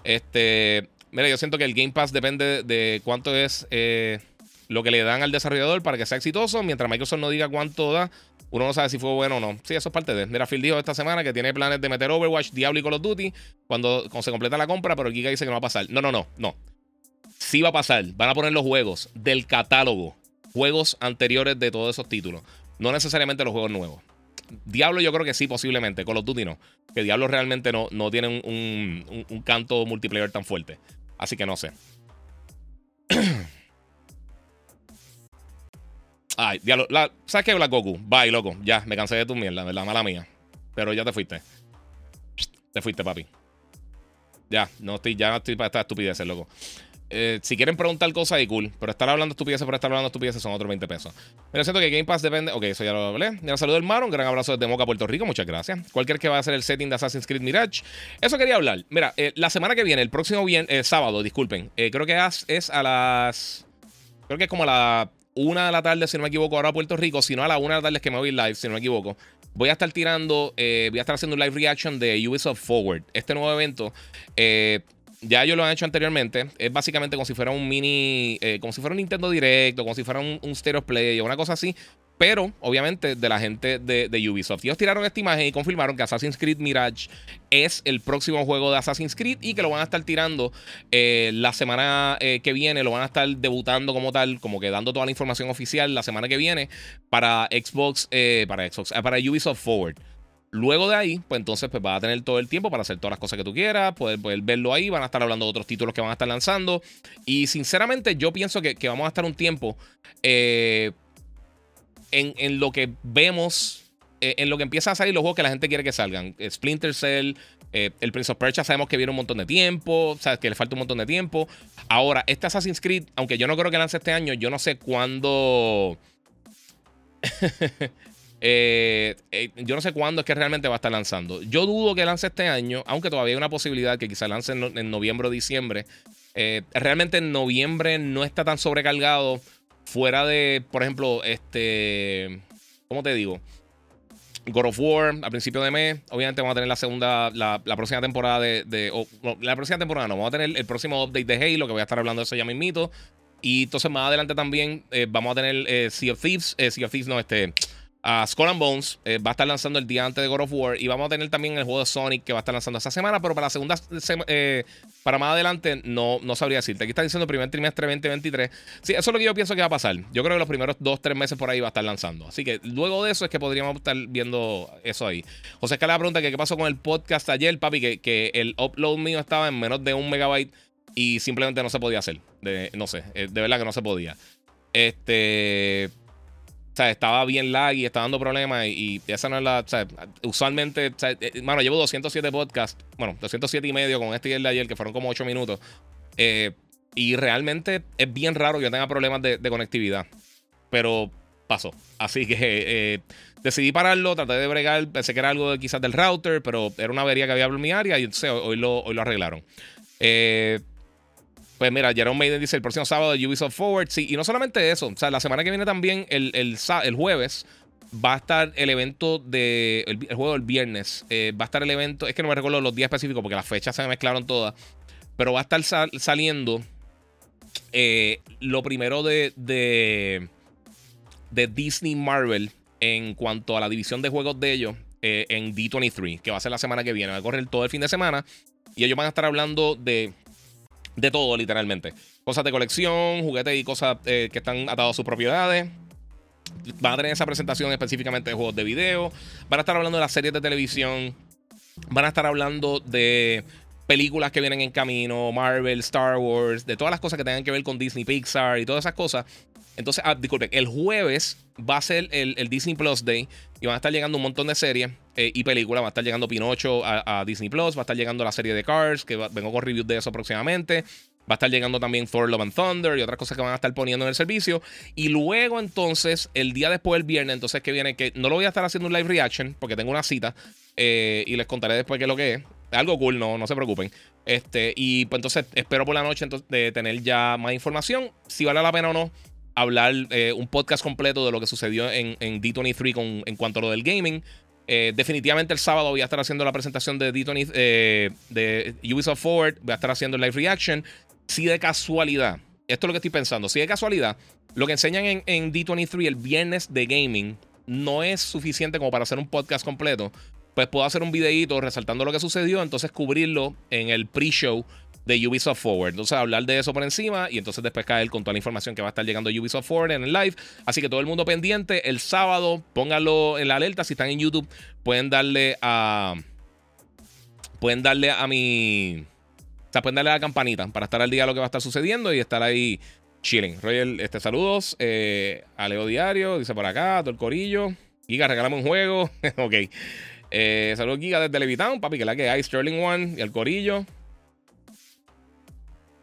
Este, mira, yo siento que el Game Pass depende de cuánto es eh, lo que le dan al desarrollador para que sea exitoso, mientras Microsoft no diga cuánto da uno no sabe si fue bueno o no. Sí, eso es parte de. Mira, Phil dijo esta semana que tiene planes de meter Overwatch, Diablo y Call of Duty cuando, se completa la compra, pero Giga dice que no va a pasar. No, no, no, no. Sí va a pasar. Van a poner los juegos del catálogo. Juegos anteriores de todos esos títulos. No necesariamente los juegos nuevos. Diablo yo creo que sí, posiblemente. Call of Duty no. Que Diablo realmente no, no tiene un, un canto multiplayer tan fuerte. Así que no sé. Ay, diablo. La, ¿Sabes qué, Black Goku? Bye, loco. Ya, me cansé de tu mierda, ¿verdad? Mala mía. Pero ya te fuiste. Te fuiste, papi. Ya, no estoy, ya no estoy para esta estupidez, loco. Eh, si quieren preguntar cosas, y cool. Pero estar hablando estupideces por estar hablando estupideces son otros 20 pesos. Mira, siento que Game Pass depende. Ok, eso ya lo hablé. Mira, saludo hermano. Un gran abrazo desde Moca, Puerto Rico. Muchas gracias. Cualquier que va a hacer el setting de Assassin's Creed Mirage. Eso quería hablar. Mira, eh, la semana que viene, el próximo bien, eh, sábado, disculpen. creo que es a las. Creo que es como a la una de la tarde, si no me equivoco, ahora a Puerto Rico, si no a la una de la tarde que me voy live, si no me equivoco. Voy a estar tirando, eh, voy a estar haciendo un live reaction de Ubisoft Forward. Este nuevo evento, eh, Ya ellos lo han hecho anteriormente. Es básicamente como si fuera un mini. Eh, como si fuera un Nintendo Directo, como si fuera un, un Stereo Play o una cosa así. Pero, obviamente, de la gente de, Ubisoft. Ellos tiraron esta imagen y confirmaron que Assassin's Creed Mirage es el próximo juego de Assassin's Creed y que lo van a estar tirando eh, la semana eh, que viene. Lo van a estar debutando como tal, como que dando toda la información oficial la semana que viene para Xbox, para Xbox, para Ubisoft Forward. Luego de ahí, pues entonces pues vas a tener todo el tiempo para hacer todas las cosas que tú quieras, poder, poder verlo ahí, van a estar hablando de otros títulos que van a estar lanzando. Y sinceramente yo pienso que, vamos a estar un tiempo eh, en, lo que vemos, eh, en lo que empieza a salir los juegos que la gente quiere que salgan. Splinter Cell, eh, el Prince of Persia sabemos que viene un montón de tiempo, o sea, que le falta un montón de tiempo. Ahora, este Assassin's Creed, aunque yo no creo que lance este año, yo no sé cuándo... Eh, eh, yo no sé cuándo es que realmente va a estar lanzando. Yo dudo que lance este año, aunque todavía hay una posibilidad que quizá lance en, noviembre o diciembre. Eh, realmente en noviembre no está tan sobrecargado. Fuera de, por ejemplo, este. ¿Cómo te digo? God of War a principio de mes. Obviamente vamos a tener la segunda, la, próxima temporada de. la próxima temporada no, vamos a tener el próximo update de Halo, que voy a estar hablando de eso ya mismito. Y entonces más adelante también vamos a tener Sea of Thieves. sea of Thieves, no, este a Skull and Bones eh, va a estar lanzando el día antes de God of War. Y vamos a tener también el juego de Sonic que va a estar lanzando esta semana. Pero para la segunda eh, para más adelante, no, no sabría decirte. Aquí está diciendo primer trimestre 2023. Sí, eso es lo que yo pienso que va a pasar. Yo creo que los primeros dos, tres meses por ahí va a estar lanzando. Así que luego de eso es que podríamos estar viendo eso ahí. José Escala pregunta que qué pasó con el podcast ayer, papi, que, que el upload mío estaba en menos de un megabyte y simplemente no se podía hacer. De, no sé, eh, de verdad que no se podía. Este. Sea, estaba bien lag y estaba dando problemas y, esa no es la... O sea, usualmente, o sea, eh, mano, llevo 207 podcasts, bueno, 207 y medio con este y el de ayer, que fueron como 8 minutos. Eh, y realmente es bien raro que yo tenga problemas de, conectividad. Pero pasó. Así que eh, decidí pararlo, traté de bregar, pensé que era algo quizás del router, pero era una avería que había en mi área y entonces hoy lo, hoy lo arreglaron. Eh, pues mira, Jerome Maiden dice el próximo sábado de Ubisoft Forward. Sí, y no solamente eso. O sea, la semana que viene también, el, el, jueves, va a estar el evento de. El, juego del viernes. Eh, va a estar el evento. Es que no me recuerdo los días específicos porque las fechas se me mezclaron todas. Pero va a estar saliendo eh, lo primero de, de, de, Disney Marvel en cuanto a la división de juegos de ellos eh, en D23, que va a ser la semana que viene. Va a correr todo el fin de semana. Y ellos van a estar hablando de de todo, literalmente. Cosas de colección, juguetes y cosas eh, que están atados a sus propiedades. Van a tener esa presentación específicamente de juegos de video. Van a estar hablando de las series de televisión. Van a estar hablando de películas que vienen en camino, Marvel, Star Wars, de todas las cosas que tengan que ver con Disney, Pixar y todas esas cosas. Entonces, ah, disculpen, el jueves va a ser el, Disney Plus Day y van a estar llegando un montón de series eh, y películas. Va a estar llegando Pinocho a, Disney Plus, va a estar llegando la serie de Cars, que vengo con reviews de eso próximamente. Va a estar llegando también Thor Love and Thunder y otras cosas que van a estar poniendo en el servicio. Y luego, entonces, el día después, el viernes, entonces que viene, que no lo voy a estar haciendo un live reaction porque tengo una cita eh, y les contaré después qué es lo que es. Algo cool, no, no se preocupen. Este, y pues entonces espero por la noche entonces, de tener ya más información. Si vale la pena o no hablar eh, un podcast completo de lo que sucedió en, D23 con, en cuanto a lo del gaming. Eh, definitivamente el sábado voy a estar haciendo la presentación de D20, eh, de Ubisoft Forward. Voy a estar haciendo el live reaction. Si de casualidad, esto es lo que estoy pensando, si de casualidad, lo que enseñan en, en D23 el viernes de gaming no es suficiente como para hacer un podcast completo, pues puedo hacer un videíto resaltando lo que sucedió, entonces cubrirlo en el pre-show de Ubisoft Forward. Entonces, hablar de eso por encima y entonces después caer con toda la información que va a estar llegando a Ubisoft Forward en el live. Así que todo el mundo pendiente. El sábado, pónganlo en la alerta. Si están en YouTube, pueden darle a. Pueden darle a mi. O sea, pueden darle a la campanita para estar al día de lo que va a estar sucediendo y estar ahí chilling. Royal, este, saludos. Eh, a Leo Diario, dice por acá, todo el corillo. Giga, regálame un juego. ok. Eh, saludos, Giga, desde Levitown, papi, que la que hay, Sterling One y el corillo.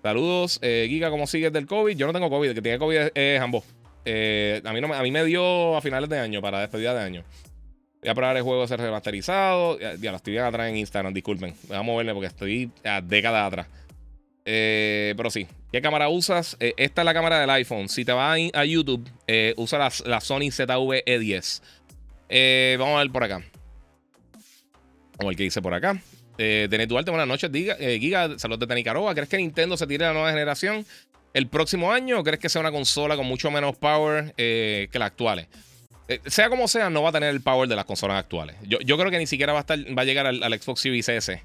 Saludos, eh, Giga, ¿cómo sigues del COVID? Yo no tengo COVID, el que tiene COVID es, ambos. Eh, a, mí no, a mí me dio a finales de año, para despedida de año. Voy a probar el juego ser remasterizado. Ya, lo estoy bien atrás en Instagram, disculpen. Voy a moverme porque estoy a décadas atrás. Eh, pero sí, ¿qué cámara usas? esta es la cámara del iPhone. Si te vas a, YouTube, usa la, la, Sony ZV-E10. vamos a ver por acá. Vamos a ver qué dice por acá. De Net Duarte, buenas noches, Giga, Giga saludos de Nicaragua. ¿Crees que Nintendo se tire la nueva generación el próximo año o crees que sea una consola con mucho menos power que las actuales? sea como sea, no va a tener el power de las consolas actuales. Yo, yo creo que ni siquiera va a, estar, va a llegar al, Xbox Series S.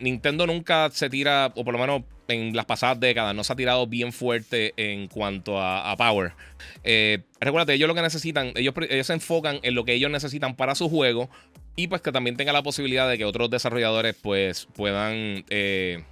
Nintendo nunca se tira, o por lo menos en las pasadas décadas no se ha tirado bien fuerte en cuanto a, power. Eh, recuérdate, ellos lo que necesitan, ellos, ellos se enfocan en lo que ellos necesitan para su juego y pues que también tenga la posibilidad de que otros desarrolladores pues puedan eh,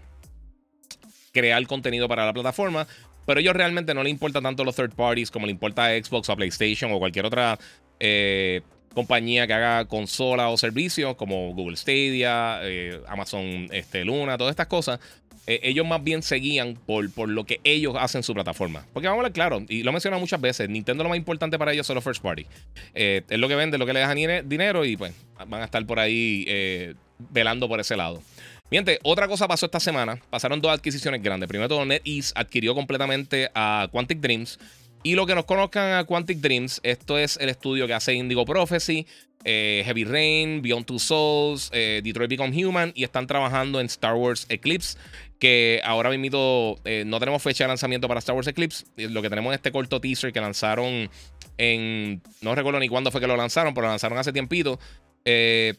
crear contenido para la plataforma. Pero a ellos realmente no le importa tanto los third parties como le importa a Xbox o a PlayStation o cualquier otra eh, compañía que haga consola o servicios como Google Stadia, Amazon este, Luna, todas estas cosas. Eh, ellos más bien seguían por, por lo que ellos hacen en su plataforma. Porque vamos a ver claro, y lo he mencionado muchas veces, Nintendo lo más importante para ellos son los first party. Eh, es lo que vende, lo que le deja dinero y pues van a estar por ahí eh, velando por ese lado. Miente, otra cosa pasó esta semana. Pasaron dos adquisiciones grandes. Primero todo, NetEase adquirió completamente a Quantic Dreams. Y lo que nos conozcan a Quantic Dreams, esto es el estudio que hace Indigo Prophecy, Heavy Rain, Beyond Two Souls, Detroit Become Human y están trabajando en Star Wars Eclipse que ahora mismo eh, no tenemos fecha de lanzamiento para Star Wars Eclipse. Lo que tenemos es este corto teaser que lanzaron en... No recuerdo ni cuándo fue que lo lanzaron, pero lo lanzaron hace tiempito. Eh,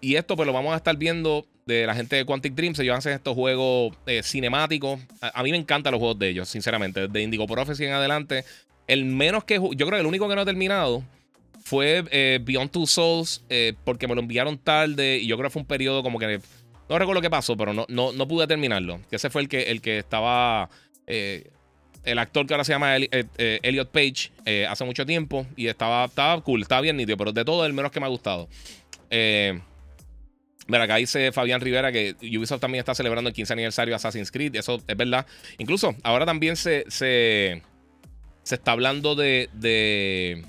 y esto pues lo vamos a estar viendo de la gente de Quantic Dreams. Ellos hacen estos juegos eh, cinemáticos. A, mí me encantan los juegos de ellos, sinceramente. De Indigo Prophecy en adelante. El menos que... Yo creo que el único que no he terminado fue Beyond Two Souls porque me lo enviaron tarde y yo creo que fue un periodo como que no recuerdo qué pasó, pero no, no, no pude terminarlo. Ese fue el que, el que estaba. Eh, el actor que ahora se llama eh, eh, Elliot Page hace mucho tiempo. Y estaba, estaba cool, estaba bien nítido. Pero de todo, el menos que me ha gustado. Mira, acá dice Fabián Rivera que Ubisoft también está celebrando el 15 aniversario de Assassin's Creed. Eso es verdad. Incluso ahora también se, se, se está hablando de. de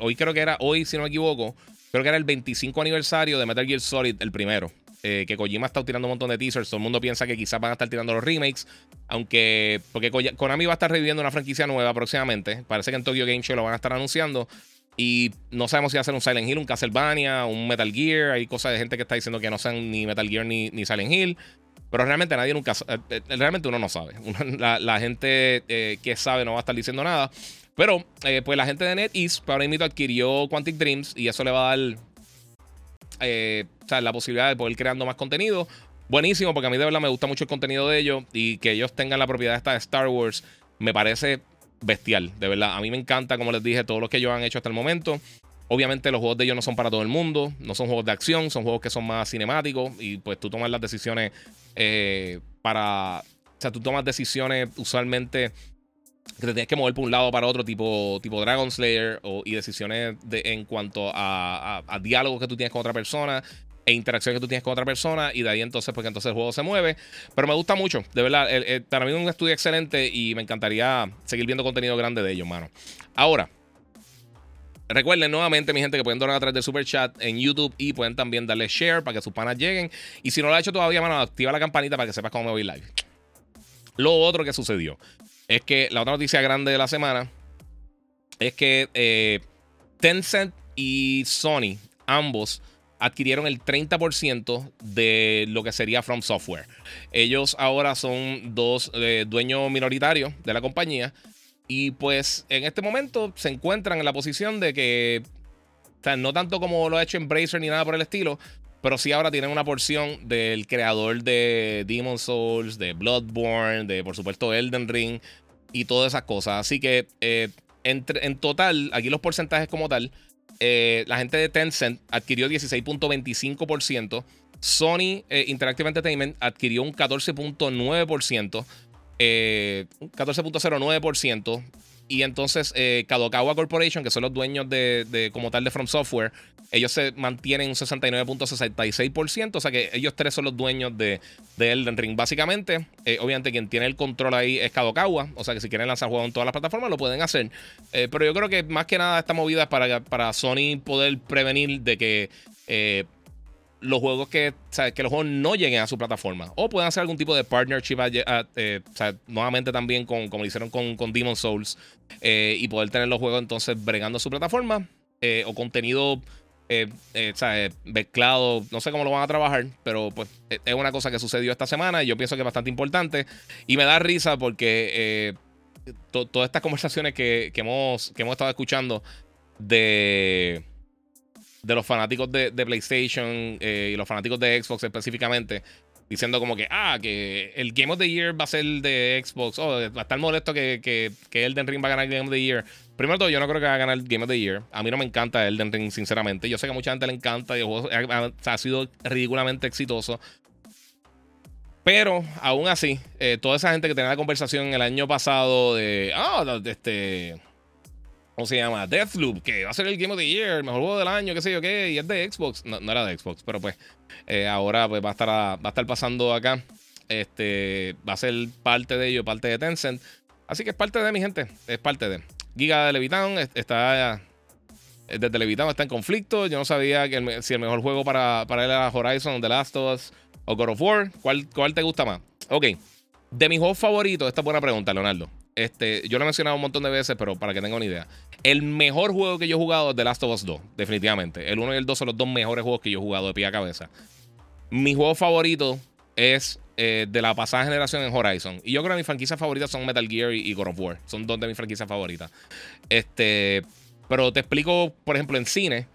hoy creo que era, hoy si no me equivoco, creo que era el 25 aniversario de Metal Gear Solid, el primero. Eh, que Kojima está tirando un montón de teasers. Todo el mundo piensa que quizás van a estar tirando los remakes. Aunque, porque Konami va a estar reviviendo una franquicia nueva próximamente. Parece que en Tokyo Game Show lo van a estar anunciando. Y no sabemos si va a ser un Silent Hill, un Castlevania, un Metal Gear. Hay cosas de gente que está diciendo que no sean ni Metal Gear ni, ni Silent Hill. Pero realmente nadie nunca. Eh, eh, realmente uno no sabe. la, gente que sabe no va a estar diciendo nada. Pero, pues la gente de NetEase, para ahora mismo adquirió Quantic Dreams. Y eso le va a dar eh, o sea, la posibilidad de poder creando más contenido. Buenísimo, porque a mí de verdad me gusta mucho el contenido de ellos y que ellos tengan la propiedad esta de Star Wars me parece bestial, de verdad. A mí me encanta, como les dije, todo lo que ellos han hecho hasta el momento. Obviamente los juegos de ellos no son para todo el mundo, no son juegos de acción, son juegos que son más cinemáticos y pues tú tomas las decisiones eh, para... O sea, tú tomas decisiones usualmente que te tienes que mover por un lado para otro, tipo, tipo Dragon Slayer, y decisiones de, en cuanto a, a, diálogos que tú tienes con otra persona e interacciones que tú tienes con otra persona, y de ahí entonces, porque entonces el juego se mueve. Pero me gusta mucho, de verdad. para mí es un estudio excelente y me encantaría seguir viendo contenido grande de ellos, mano. Ahora. Recuerden nuevamente, mi gente, que pueden donar a través del super chat en YouTube y pueden también darle share para que sus panas lleguen. Y si no lo ha hecho todavía, mano, activa la campanita para que sepas cómo me voy live. Lo otro que sucedió es que la otra noticia grande de la semana es que eh, Tencent y Sony, ambos, adquirieron el 30% de lo que sería From Software. Ellos ahora son dos eh, dueños minoritarios de la compañía y pues en este momento se encuentran en la posición de que, o sea, no tanto como lo ha hecho Embracer ni nada por el estilo, pero sí ahora tienen una porción del creador de Demon Souls, de Bloodborne, de por supuesto Elden Ring y todas esas cosas. Así que eh, en total, aquí los porcentajes como tal, eh, la gente de Tencent adquirió 16.25%. Sony eh, Interactive Entertainment adquirió un 14.9%. 14.09%. Y entonces eh, Kadokawa Corporation, que son los dueños de, como tal de From Software, ellos se mantienen un 69.66%. O sea que ellos tres son los dueños de, de Elden Ring. Básicamente, eh, obviamente quien tiene el control ahí es Kadokawa. O sea que si quieren lanzar juegos en todas las plataformas lo pueden hacer. Eh, pero yo creo que más que nada esta movida es para, para Sony poder prevenir de que los juegos que, que los juegos no lleguen a su plataforma. O puedan hacer algún tipo de partnership eh, nuevamente también con, como lo hicieron con, con Demon Souls. Eh, y poder tener los juegos entonces bregando a su plataforma. Eh, o contenido eh, eh, mezclado, no sé cómo lo van a trabajar, pero pues es una cosa que sucedió esta semana y yo pienso que es bastante importante. Y me da risa porque todas estas conversaciones que, hemos, que hemos estado escuchando de, de los fanáticos de, de PlayStation y los fanáticos de Xbox específicamente, diciendo como que, ah, que el Game of the Year va a ser de Xbox. Oh, va a estar molesto que, que, que, Elden Ring va a ganar el Game of the Year. Primero todo, yo no creo que va a ganar el Game of the Year. A mí no me encanta Elden Ring, sinceramente. Yo sé que a mucha gente le encanta y el juego ha, sido ridículamente exitoso. Pero aún así, eh, toda esa gente que tenía la conversación el año pasado de, ah, oh, este, ¿cómo se llama? Deathloop, que va a ser el Game of the Year, el mejor juego del año, qué sé yo qué, y es de Xbox. No, no era de Xbox, pero pues eh, ahora pues va a, estar va a estar pasando acá. Este va a ser parte de ello, parte de Tencent. Así que es parte de mi gente, es parte de. Giga de Levitown está desde Levitown está en conflicto. Yo no sabía que si el mejor juego para, para él era Horizon, The Last of Us o God of War. ¿Cuál, ¿Cuál te gusta más? Ok. De mis juegos favoritos, esta es buena pregunta, Leonardo. Este, yo lo he mencionado un montón de veces, pero para que tengan una idea. El mejor juego que yo he jugado es The Last of Us 2, definitivamente. El 1 y el 2 son los dos mejores juegos que yo he jugado de pie a cabeza. Mi juego favorito es eh, de la pasada generación en Horizon. Y yo creo que mis franquicias favoritas son Metal Gear y, God of War. Son dos de mis franquicias favoritas. Este, pero te explico, por ejemplo, en cine.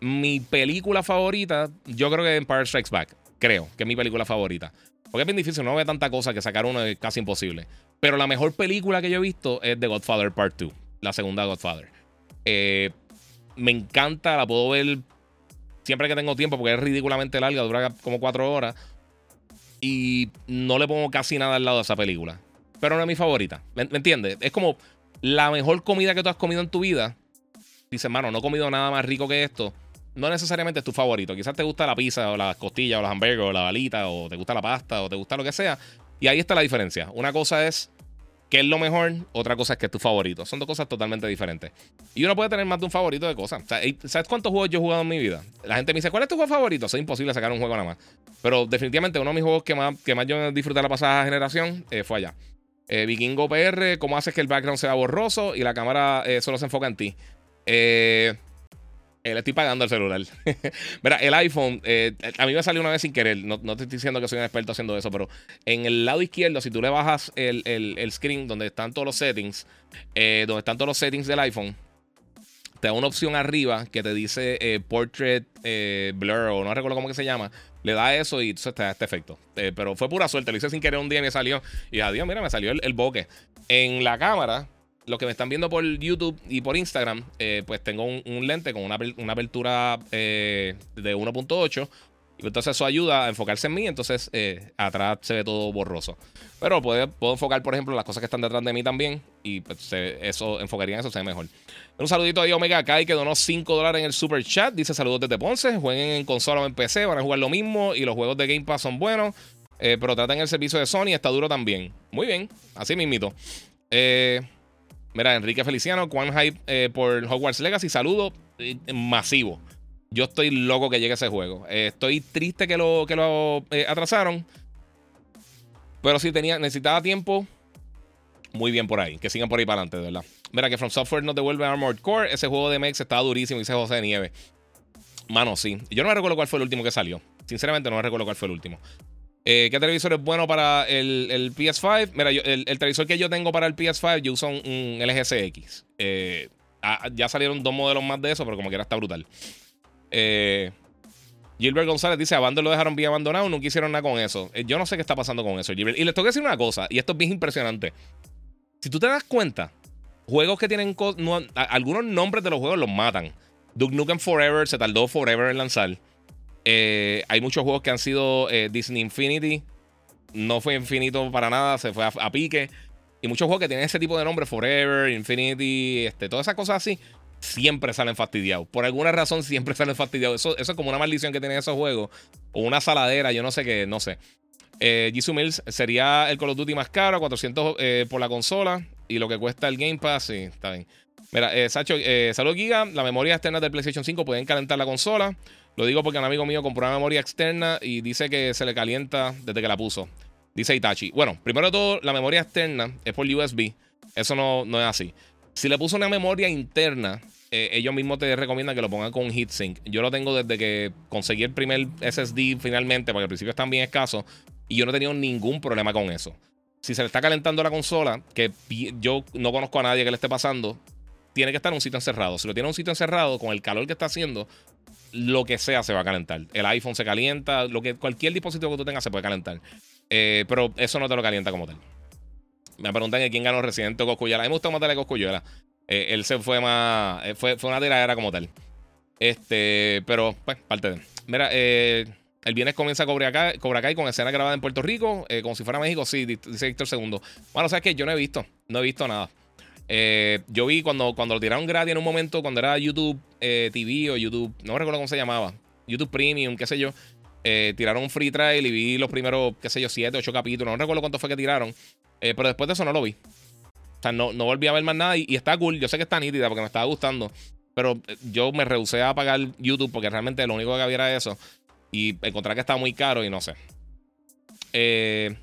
Mi película favorita, yo creo que Empire Strikes Back. Creo que es mi película favorita. Porque es bien difícil, no ve tanta cosa que sacar uno es casi imposible. Pero la mejor película que yo he visto es The Godfather Part 2, la segunda Godfather. Eh, me encanta, la puedo ver siempre que tengo tiempo porque es ridículamente larga, dura como cuatro horas. Y no le pongo casi nada al lado de esa película. Pero no es mi favorita. ¿Me, entiendes? Es como la mejor comida que tú has comido en tu vida. Dice, mano, no he comido nada más rico que esto. No necesariamente es tu favorito. Quizás te gusta la pizza o las costillas o los hamburgues o la balita o te gusta la pasta o te gusta lo que sea. Y ahí está la diferencia. Una cosa es que es lo mejor, otra cosa es que es tu favorito. Son dos cosas totalmente diferentes. Y uno puede tener más de un favorito de cosas. ¿Sabes cuántos juegos yo he jugado en mi vida? La gente me dice, ¿cuál es tu juego favorito? Es imposible sacar un juego nada más. Pero definitivamente uno de mis juegos que más, que más yo disfruté la pasada generación eh, fue allá. Eh, Vikingo PR, ¿cómo haces que el background sea borroso y la cámara eh, solo se enfoca en ti? Eh, le estoy pagando el celular. Mira, el iPhone, eh, a mí me salió una vez sin querer. No, te estoy diciendo que soy un experto haciendo eso, pero en el lado izquierdo, si tú le bajas el, screen donde están todos los settings, eh, donde están todos los settings del iPhone, te da una opción arriba que te dice eh, Portrait Blur o no recuerdo cómo que se llama. Le da eso y entonces te da este efecto. pero fue pura suerte. Lo hice sin querer un día y me salió. Y adiós, mira, me salió el, el boque. En la cámara los que me están viendo por YouTube y por Instagram, eh, pues tengo un, lente con una, apertura eh, de 1.8. Y entonces eso ayuda a enfocarse en mí. Entonces eh, atrás se ve todo borroso. Pero puedo, puedo, enfocar, por ejemplo, las cosas que están detrás de mí también. Y pues eso enfocaría en eso, se ve mejor. Un saludito a Omega Kai que donó 5 dólares en el super chat. Dice saludos desde Ponce. Jueguen en consola o en PC. Van a jugar lo mismo. Y los juegos de Game Pass son buenos. pero traten el servicio de Sony. Está duro también. Muy bien. Así mismito. Eh. Mira, Enrique Feliciano, Quan Hype eh, por Hogwarts Legacy, saludo eh, masivo. Yo estoy loco que llegue ese juego. Eh, estoy triste que lo, que lo atrasaron. Pero si tenía, necesitaba tiempo, muy bien por ahí. Que sigan por ahí para adelante, de verdad. Mira, que From Software nos devuelve Armored Core. Ese juego de Mex estaba durísimo, dice José de Nieve. Mano, sí. Yo no me recuerdo cuál fue el último que salió. Sinceramente, no me recuerdo cuál fue el último. Eh, ¿Qué televisor es bueno para el, PS5? Mira, el, televisor que yo tengo para el PS5, yo uso un, LG CX. Eh, ah, ya salieron dos modelos más de eso, pero como quiera está brutal. Eh, Gilbert González dice: A lo dejaron bien abandonado, no quisieron nada con eso. yo no sé qué está pasando con eso, Gilbert. Y les tengo que decir una cosa, y esto es bien impresionante. Si tú te das cuenta, juegos que tienen. algunos nombres de los juegos los matan. Duke Nukem Forever se tardó Forever en lanzar. Eh, hay muchos juegos que han sido eh, Disney Infinity. No fue infinito para nada, se fue a, pique. Y muchos juegos que tienen ese tipo de nombre, Forever, Infinity, este, todas esas cosas así, siempre salen fastidiados. Por alguna razón siempre salen fastidiados. Eso, eso es como una maldición que tienen esos juegos. O una saladera, yo no sé qué, no sé. Eh, Jisoo Mills sería el Call of Duty más caro, 400 eh, por la consola. Y lo que cuesta el Game Pass, sí, está bien. Mira, Sacho, salud Giga. La memoria externa del PlayStation 5 pueden calentar la consola. Lo digo porque un amigo mío compró una memoria externa y dice que se le calienta desde que la puso. Dice Itachi. Bueno, primero de todo, la memoria externa es por USB. Eso no, no es así. Si le puso una memoria interna, eh, ellos mismos te recomiendan que lo pongan con heatsink. Yo lo tengo desde que conseguí el primer SSD finalmente, porque al principio están bien escasos, y yo no he tenido ningún problema con eso. Si se le está calentando la consola, que yo no conozco a nadie que le esté pasando, tiene que estar en un sitio encerrado. Si lo tiene en un sitio encerrado, con el calor que está haciendo, lo que sea se va a calentar. El iPhone se calienta, lo que, cualquier dispositivo que tú tengas se puede calentar. Eh, pero eso no te lo calienta como tal. Me preguntan quién ganó Residente o Coscuyuela. A mí me gusta más de Coscuyuela. Eh, él se fue más. Eh, fue, fue una tiradera como tal. Este, pero, pues, parte de. Mira, el viernes comienza Cobra Kai, Cobra Kai con escena grabada en Puerto Rico, como si fuera México. Sí, dice Víctor Segundo. Bueno, ¿sabes qué? Yo no he visto. No he visto nada. Yo vi cuando, cuando lo tiraron gratis en un momento, cuando era YouTube TV o YouTube, no recuerdo cómo se llamaba, YouTube Premium, qué sé yo. Eh, tiraron un free trial y vi los primeros, qué sé yo, 7, 8 capítulos. No recuerdo cuánto fue que tiraron. Eh, pero después de eso no lo vi. O sea, no, no volví a ver más nada. Y, está cool. Yo sé que está nítida porque me estaba gustando. Pero eh, yo me rehusé a pagar YouTube porque realmente lo único que había era eso. Y encontré que estaba muy caro y no sé. Eh,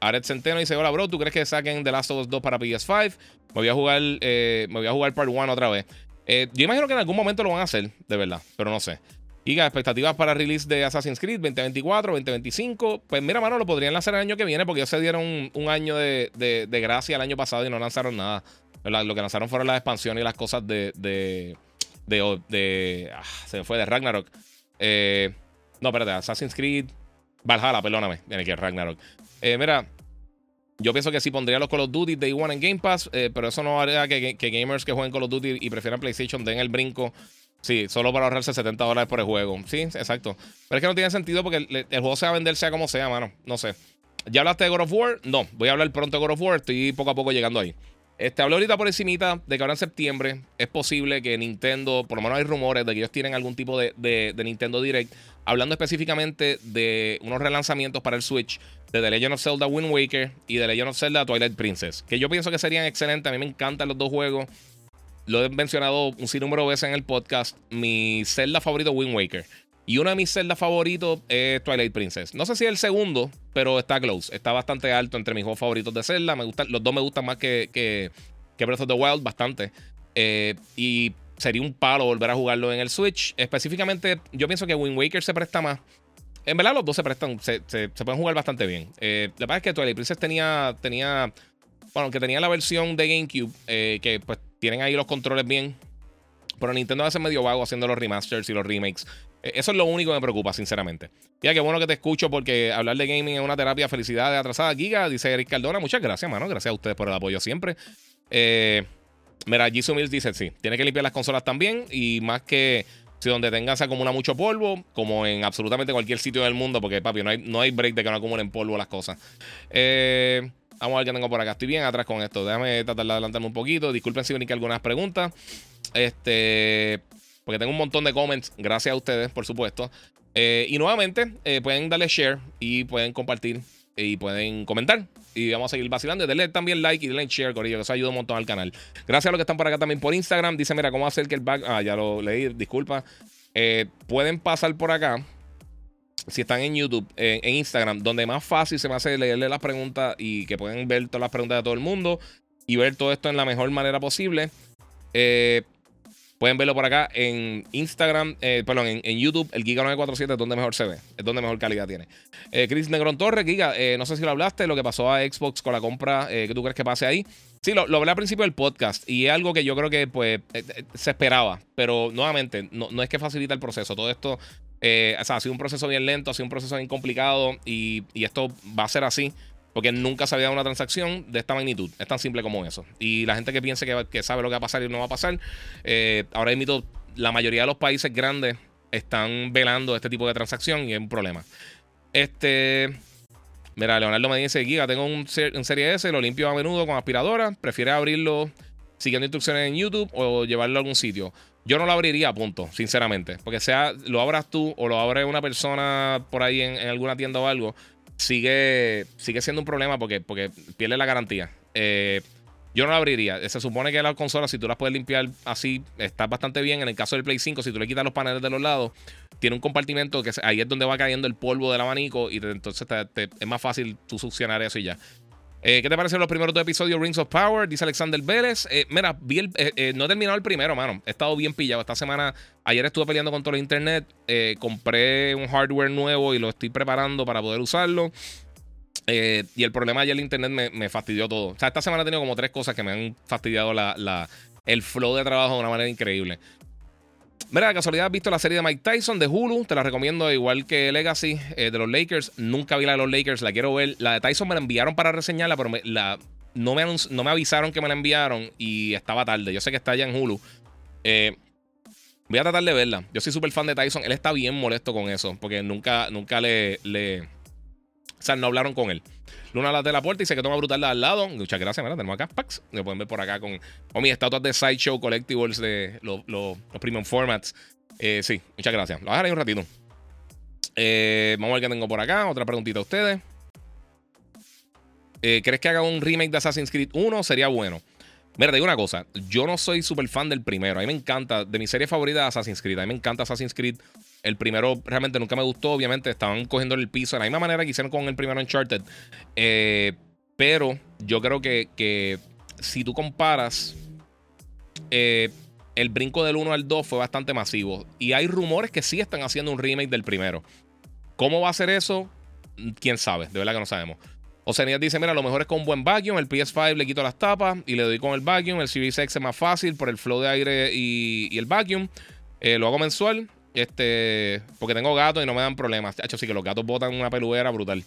Aret Centeno dice: Hola, bro. ¿Tú crees que saquen The Last of Us 2 para PS5? Me voy a jugar, me voy a jugar Part 1 otra vez. yo imagino que en algún momento lo van a hacer, de verdad. Pero no sé. Y expectativas para release de Assassin's Creed 2024, 2025. Pues mira, mano, lo podrían lanzar el año que viene porque ellos se dieron un, año de, gracia el año pasado y no lanzaron nada. Lo que lanzaron fueron las expansiones y las cosas de. de, de, ah, se me fue de Ragnarok. Eh, no, espérate, Assassin's Creed. Valhalla, perdóname. Viene aquí Ragnarok. Eh, mira, yo pienso que sí pondría los Call of Duty Day One en Game Pass, eh, pero eso no haría que, gamers que jueguen Call of Duty y prefieran PlayStation den el brinco Sí, solo para ahorrarse 70 dólares por el juego. Sí, exacto. Pero es que no tiene sentido porque el, juego se va a vender sea como sea, mano. No sé. ¿Ya hablaste de God of War? No, voy a hablar pronto de God of War. Estoy poco a poco llegando ahí. Este, hablé ahorita por encimita de que ahora en septiembre es posible que Nintendo, por lo menos hay rumores de que ellos tienen algún tipo de, Nintendo Direct, hablando específicamente de unos relanzamientos para el Switch de The Legend of Zelda Wind Waker y The Legend of Zelda Twilight Princess, que yo pienso que serían excelentes. A mí me encantan los dos juegos lo he mencionado un sinnúmero de veces en el podcast, mi Zelda favorito Wind Waker. Y uno de mis Zelda favoritos es Twilight Princess. No sé si es el segundo, pero está close. Está bastante alto entre mis juegos favoritos de Zelda. Me gustan, los dos me gustan más que, que, Breath of the Wild, bastante. Eh, y sería un palo volver a jugarlo en el Switch. Específicamente, yo pienso que Wind Waker se presta más. En verdad, los dos se prestan, se, pueden jugar bastante bien. Eh, la verdad es que Twilight Princess tenía, tenía bueno, que tenía la versión de GameCube, eh, que pues tienen ahí los controles bien. Pero Nintendo hace medio vago haciendo los remasters y los remakes. E, eso es lo único que me preocupa, sinceramente. Ya qué bueno que te escucho porque hablar de gaming es una terapia. Felicidades atrasada, Giga, dice Eric Cardona. Muchas gracias, mano. Gracias a ustedes por el apoyo siempre. Eh, mira, Jisoo Mills dice: sí, tiene que limpiar las consolas también. Y más que si donde tengas acumula mucho polvo, como en absolutamente cualquier sitio del mundo, porque papi, no hay, no hay break de que no acumulen polvo las cosas. Eh. Vamos a ver qué tengo por acá. Estoy bien atrás con esto. Déjame tratar de adelantarme un poquito. Disculpen si que algunas preguntas. Este. Porque tengo un montón de comments. Gracias a ustedes, por supuesto. Eh, y nuevamente, eh, pueden darle share y pueden compartir y pueden comentar. Y vamos a seguir vacilando. Denle también like y denle share, Corillo, que eso ayuda un montón al canal. Gracias a los que están por acá también por Instagram. Dice, mira, ¿cómo hacer que el back. Ah, ya lo leí, disculpa. Eh, pueden pasar por acá si están en YouTube, en, Instagram, donde más fácil se me hace leerle las preguntas y que pueden ver todas las preguntas de todo el mundo y ver todo esto en la mejor manera posible. Eh, pueden verlo por acá en Instagram, eh, perdón, en, YouTube, el Giga 947 es donde mejor se ve, es donde mejor calidad tiene. Eh, Chris Negrón Torres, Giga, no sé si lo hablaste, lo que pasó a Xbox con la compra, ¿qué tú crees que pase ahí? Sí, lo, hablé al principio del podcast y es algo que yo creo que pues se esperaba, pero nuevamente no, no, es que facilita el proceso, todo esto eh, o sea, ha sido un proceso bien lento, ha sido un proceso bien complicado y, esto va a ser así porque nunca se había dado una transacción de esta magnitud. Es tan simple como eso. Y la gente que piense que, sabe lo que va a pasar y no va a pasar, eh, ahora mismo la mayoría de los países grandes están velando este tipo de transacción y es un problema. Este. Mira, Leonardo me dice: Giga, tengo un, un Serie S, lo limpio a menudo con aspiradora. ¿Prefiere abrirlo siguiendo instrucciones en YouTube o llevarlo a algún sitio? Yo no lo abriría, punto, sinceramente. Porque sea lo abras tú o lo abre una persona por ahí en, alguna tienda o algo, sigue, sigue siendo un problema porque, porque pierde la garantía. Eh, yo no lo abriría. Se supone que las consolas, si tú las puedes limpiar así, está bastante bien. En el caso del Play 5, si tú le quitas los paneles de los lados, tiene un compartimento que ahí es donde va cayendo el polvo del abanico y entonces es más fácil tú succionar eso y ya. Eh, ¿Qué te parecen los primeros dos episodios Rings of Power? Dice Alexander Vélez. Eh, mira, eh, no he terminado el primero, mano. He estado bien pillado. Esta semana, ayer estuve peleando con todo el internet. compré un hardware nuevo y lo estoy preparando para poder usarlo. y el problema ayer el internet me, fastidió todo. O sea, esta semana he tenido como tres cosas que me han fastidiado el flow de trabajo de una manera increíble. Mira, de casualidad has visto la serie de Mike Tyson de Hulu. Te la recomiendo, igual que Legacy eh, de los Lakers. Nunca vi la de los Lakers, la quiero ver. La de Tyson me la enviaron para reseñarla, pero la, no, me no me avisaron que me la enviaron y estaba tarde. Yo sé que está allá en Hulu. Eh, voy a tratar de verla. Yo soy súper fan de Tyson. Él está bien molesto con eso, porque nunca, nunca le, le. O sea, no hablaron con él. Luna la de la puerta y se que toma brutal al lado. Muchas gracias, mira, tenemos acá. Pax. Lo pueden ver por acá con, con mis estatuas de Sideshow Collectibles de los, premium formats. Eh, sí, muchas gracias. Lo voy a dejar ahí un ratito. Eh, vamos a ver qué tengo por acá. Otra preguntita a ustedes. Eh, ¿Crees que haga un remake de Assassin's Creed 1? Sería bueno. Mira, te digo una cosa. Yo no soy súper fan del primero. A mí me encanta. De mi serie favorita Assassin's Creed. A mí me encanta Assassin's Creed. El primero realmente nunca me gustó. Obviamente estaban cogiendo el piso de la misma manera que hicieron con el primero Uncharted. Eh, pero yo creo que, si tú comparas. Eh, el brinco del 1 al 2 fue bastante masivo. Y hay rumores que sí están haciendo un remake del primero. ¿Cómo va a ser eso? Quién sabe, de verdad que no sabemos. Oceanías dice: Mira, lo mejor es con un buen vacuum. El PS5 le quito las tapas y le doy con el vacuum. El Series X es más fácil por el flow de aire y, el vacuum. Eh, lo hago mensual. Este, porque tengo gatos y no me dan problemas. Hecho, sí que los gatos botan una peluera brutal.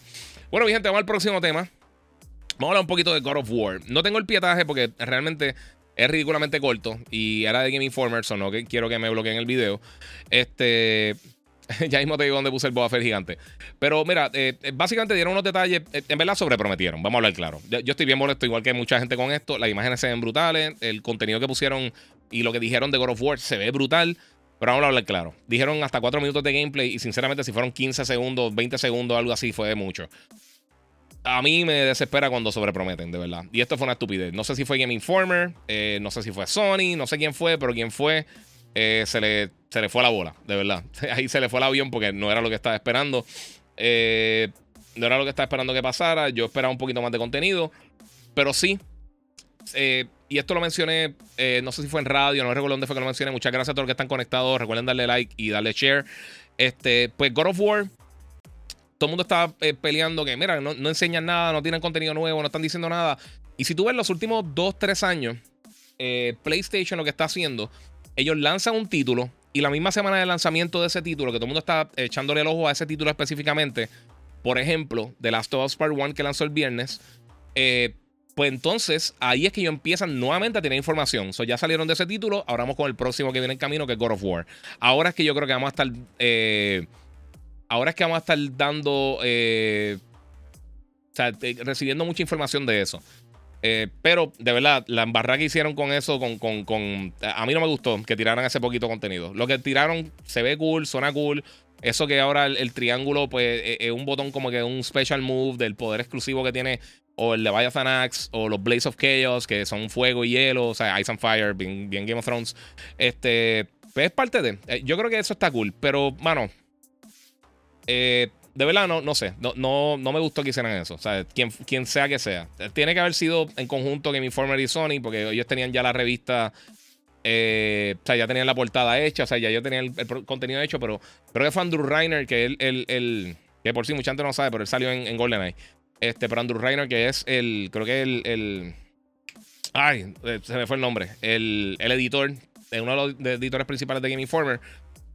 Bueno, mi gente, vamos al próximo tema. Vamos a hablar un poquito de God of War. No tengo el pietaje porque realmente es ridículamente corto y era de Game Informer, o no que quiero que me bloqueen el video. Este, ya mismo te digo dónde puse el Boba Fett gigante. Pero mira, eh, básicamente dieron unos detalles, eh, en verdad sobreprometieron, vamos a hablar claro. Yo, estoy bien molesto, igual que mucha gente con esto. Las imágenes se ven brutales, el contenido que pusieron y lo que dijeron de God of War se ve brutal. Pero vamos a hablar claro. Dijeron hasta 4 minutos de gameplay y sinceramente si fueron 15 segundos, 20 segundos, algo así, fue mucho. A mí me desespera cuando sobreprometen, de verdad. Y esto fue una estupidez. No sé si fue Game Informer, no sé si fue Sony, no sé quién fue, pero quién fue eh, se, le, se le fue la bola, de verdad. Ahí se le fue el avión porque no era lo que estaba esperando. Eh, no era lo que estaba esperando que pasara. Yo esperaba un poquito más de contenido. Pero sí. Eh, y esto lo mencioné, no sé si fue en radio, no recuerdo dónde fue que lo mencioné. Muchas gracias a todos los que están conectados. Recuerden darle like y darle share. Este, pues God of War. Todo el mundo estaba peleando que, mira, no, no, enseñan nada, no tienen contenido nuevo, no están diciendo nada. Y si tú ves los últimos 2, 3 años, PlayStation lo que está haciendo ellos lanzan un título y la misma semana de lanzamiento de ese título, que todo el mundo está echándole el ojo a ese título específicamente, por ejemplo, The Last of Us Part 1 que lanzó el viernes, eh, pues entonces ahí es que ellos empiezan nuevamente a tener información. So, ya salieron de ese título, ahora vamos con el próximo que viene en camino, que es God of War. Ahora es que yo creo que vamos a estar... Eh, ahora es que vamos a estar dando... Eh, o sea, recibiendo mucha información de eso. Eh, pero de verdad, la embarrada que hicieron con eso, con, con, A mí no me gustó que tiraran ese poquito contenido. Lo que tiraron se ve cool, suena cool. Eso que ahora el, triángulo, pues, e, es, un botón como que un special move del poder exclusivo que tiene o el Leviathan Axe o los Blaze of Chaos, que son fuego y hielo, o sea, Ice and Fire, bien, Game of Thrones. Este, pues es parte de. Eh, yo creo que eso está cool, pero, mano, eh, de verdad no, no sé. No, no, no me gustó que hicieran eso. O sea, quien, quien sea que sea. Tiene que haber sido en conjunto Game Informer y Sony, porque ellos tenían ya la revista. Eh, o sea, ya tenían la portada hecha. O sea, ya yo tenía el, contenido hecho, pero creo que fue Andrew Reiner, que el, el, el que por sí mucha gente no sabe, pero él salió en, GoldenEye. Este, pero Andrew Reiner, que es el. Creo que el. el ay, eh, se me fue el nombre. El, el editor, uno de los editores principales de Game Informer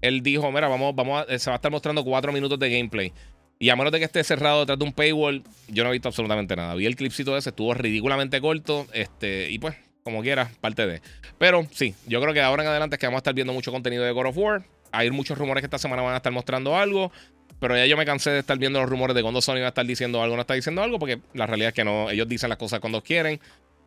él dijo, mira, vamos, vamos a, se va a estar mostrando cuatro minutos de gameplay. Y a menos de que esté cerrado detrás de un paywall, yo no he visto absolutamente nada. Vi el clipcito ese, estuvo ridículamente corto. Este, y pues, como quiera, parte de. Pero sí, yo creo que ahora en adelante es que vamos a estar viendo mucho contenido de God of War. Hay muchos rumores que esta semana van a estar mostrando algo. Pero ya yo me cansé de estar viendo los rumores de cuando Sony va a estar diciendo algo, no está diciendo algo, porque la realidad es que no, ellos dicen las cosas cuando quieren.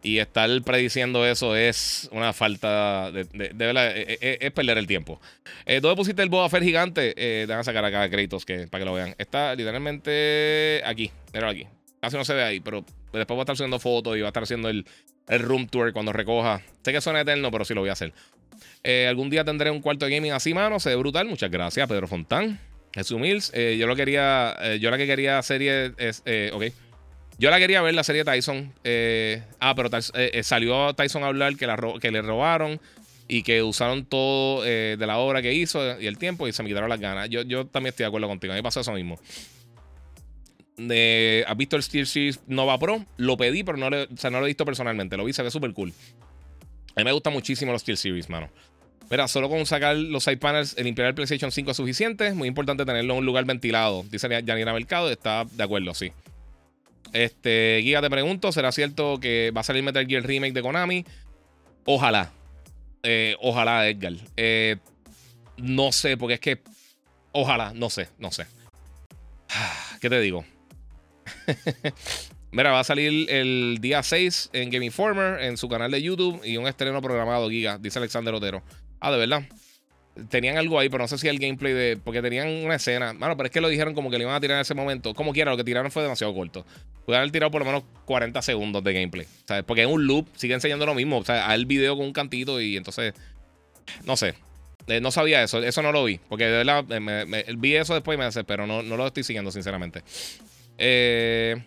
Y estar prediciendo eso es una falta de, de, verdad, e, e, e, es, perder el tiempo. Eh, ¿Dónde pusiste el Boba Fett gigante? Eh, déjame sacar acá créditos que, para que lo vean. Está literalmente aquí, mira aquí. Casi no se ve ahí, pero después voy a estar haciendo fotos y voy a estar haciendo el, el room tour cuando recoja. Sé que suena eterno, pero sí lo voy a hacer. Eh, algún día tendré un cuarto de gaming así, mano. Se ve brutal. Muchas gracias, Pedro Fontán. Jesús Mills. yo lo quería. yo la que quería serie es. ok. Yo la quería ver, la serie Tyson. Eh, ah, pero eh, salió Tyson a hablar que, la le robaron y que usaron todo de la obra que hizo y el tiempo y se me quitaron las ganas. Yo, yo también estoy de acuerdo contigo. A mí pasó eso mismo. ¿Has visto el Steel Series Nova Pro? Lo pedí, pero no, no lo he visto personalmente. Lo vi, se ve súper cool. A mí me gusta muchísimo los Steel Series, mano. Mira, solo con sacar los side panels, el limpiar el PlayStation 5 es suficiente. Muy importante tenerlo en un lugar ventilado. Dice Yanira Mercado, está de acuerdo, sí. Este, Giga, te pregunto, ¿será cierto que va a salir Metal Gear Remake de Konami? Ojalá. Eh, ojalá, Edgar. Eh, no sé, porque es que. Ojalá, no sé, no sé. ¿Qué te digo? Mira, va a salir el día 6 en Game Informer, en su canal de YouTube y un estreno programado, Giga, dice Alexander Otero. Ah, de verdad. Tenían algo ahí, pero no sé si el gameplay de. Porque tenían una escena. Bueno, pero es que lo dijeron como que le iban a tirar en ese momento. Como quiera, lo que tiraron fue demasiado corto. Pudieron haber tirado por lo menos 40 segundos de gameplay. ¿sabes? Porque es un loop, sigue enseñando lo mismo. O sea, el video con un cantito y entonces. No sé. Eh, no sabía eso. Eso no lo vi. Porque de verdad, me, vi eso después y me hace, pero no, no lo estoy siguiendo, sinceramente. Eh.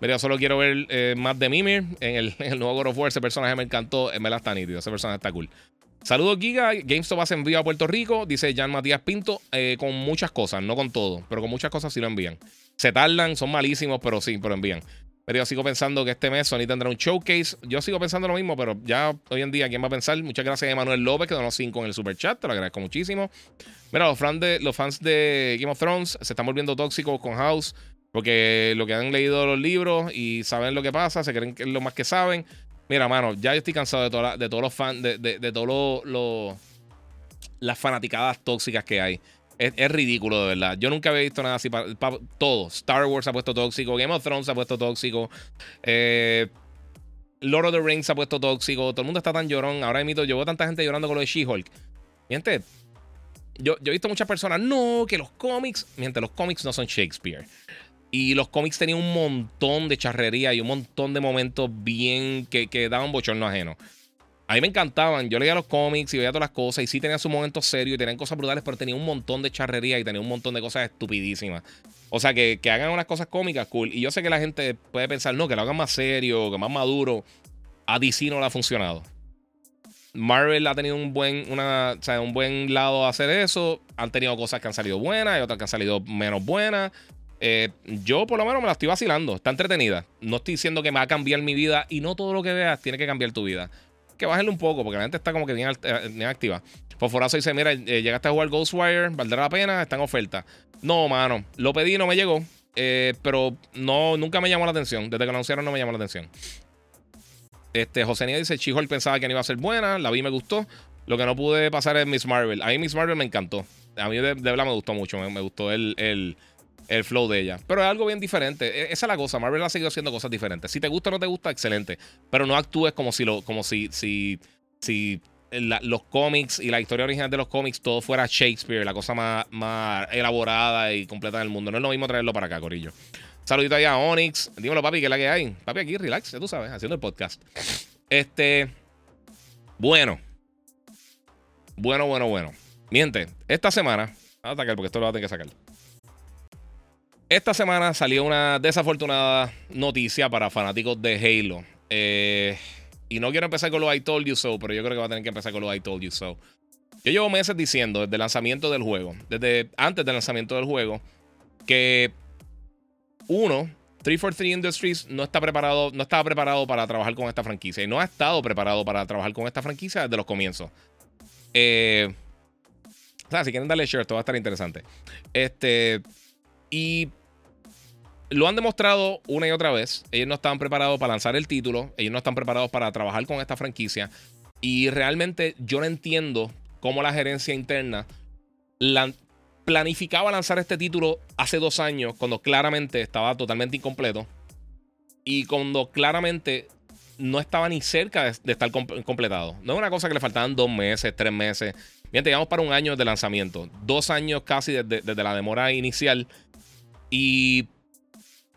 Mira, solo quiero ver eh, más de Mimir en el, nuevo God of War. Ese personaje me encantó. Me la está nítido. Ese personaje está cool. Saludos, Giga. GameStop hace envío a Puerto Rico, dice Jan Matías Pinto, eh, con muchas cosas, no con todo, pero con muchas cosas sí lo envían. Se tardan, son malísimos, pero sí, pero envían. Pero yo sigo pensando que este mes Sony tendrá un showcase. Yo sigo pensando lo mismo, pero ya hoy en día, ¿quién va a pensar? Muchas gracias a Emanuel López, que donó 5 en el super chat. Te lo agradezco muchísimo. Mira, los fans, de, los fans de Game of Thrones se están volviendo tóxicos con House. Porque lo que han leído los libros y saben lo que pasa, se creen que es lo más que saben. Mira, mano, ya yo estoy cansado de, de todos los fans, de, de, todos los, las fanaticadas tóxicas que hay. Es, ridículo, de verdad. Yo nunca había visto nada así para, todo. Star Wars ha puesto tóxico, Game of Thrones ha puesto tóxico, eh, Lord of the Rings ha puesto tóxico. Todo el mundo está tan llorón. Ahora mismo yo veo tanta gente llorando con lo de She-Hulk. Miente, yo, yo he visto muchas personas, no, que los cómics, miente, los cómics no son Shakespeare. Y los cómics tenían un montón de charrería y un montón de momentos bien que, que daban bochorno ajeno. A mí me encantaban. Yo leía los cómics y veía todas las cosas. Y sí tenían sus momentos serios y tenían cosas brutales, pero tenía un montón de charrería y tenía un montón de cosas estupidísimas. O sea, que, que, hagan unas cosas cómicas, cool. Y yo sé que la gente puede pensar, no, que lo hagan más serio, que más maduro. A DC no le ha funcionado. Marvel ha tenido un buen, una, o sea, un buen lado a hacer eso. Han tenido cosas que han salido buenas y otras que han salido menos buenas. Eh, yo por lo menos me la estoy vacilando. Está entretenida. No estoy diciendo que me va a cambiar mi vida y no todo lo que veas tiene que cambiar tu vida. Que bájale un poco porque la gente está como que bien, eh, bien activa. Fosforazo dice, mira, eh, llegaste a jugar Ghostwire, ¿valdrá la pena? Está en oferta. No, mano. Lo pedí no me llegó. pero no, nunca me llamó la atención. Desde que lo anunciaron no me llamó la atención. Este, José Nia dice, Chihol pensaba que no iba a ser buena. La vi me gustó. Lo que no pude pasar es Miss Marvel. A mí Miss Marvel me encantó. A mí de, verdad me gustó mucho. Me, gustó el el flow de ella. Pero es algo bien diferente. E, esa es la cosa. Marvel ha seguido haciendo cosas diferentes. Si te gusta o no te gusta, excelente. Pero no actúes como si lo, como si, si, si los cómics y la historia original de los cómics todo fuera Shakespeare, la cosa más, más elaborada y completa del mundo. No es lo mismo traerlo para acá, Corillo. Saludito ahí a Onyx. Dímelo, papi, que es la que hay. Papi, aquí, relax, ya tú sabes, haciendo el podcast. Este. Bueno. Bueno, bueno, bueno. Miente, esta semana. Voy a atacar porque esto lo voy a tener que sacar. Esta semana salió una desafortunada noticia para fanáticos de Halo. Eh, y no quiero empezar con lo I told you so, pero yo creo que va a tener que empezar con lo I told you so. Yo llevo meses diciendo desde el lanzamiento del juego, desde antes del lanzamiento del juego, que uno, 343 Industries no está preparado, no estaba preparado para trabajar con esta franquicia y no ha estado preparado para trabajar con esta franquicia desde los comienzos. Eh, o sea, si quieren darle share, esto va a estar interesante. Este, y lo han demostrado una y otra vez. Ellos no estaban preparados para lanzar el título. Ellos no están preparados para trabajar con esta franquicia. Y realmente yo no entiendo cómo la gerencia interna planificaba lanzar este título hace dos años, cuando claramente estaba totalmente incompleto. Y cuando claramente no estaba ni cerca de, estar completado. No es una cosa que le faltaban dos meses, tres meses. Bien, llegamos para un año de lanzamiento. Dos años casi desde la demora inicial. Y,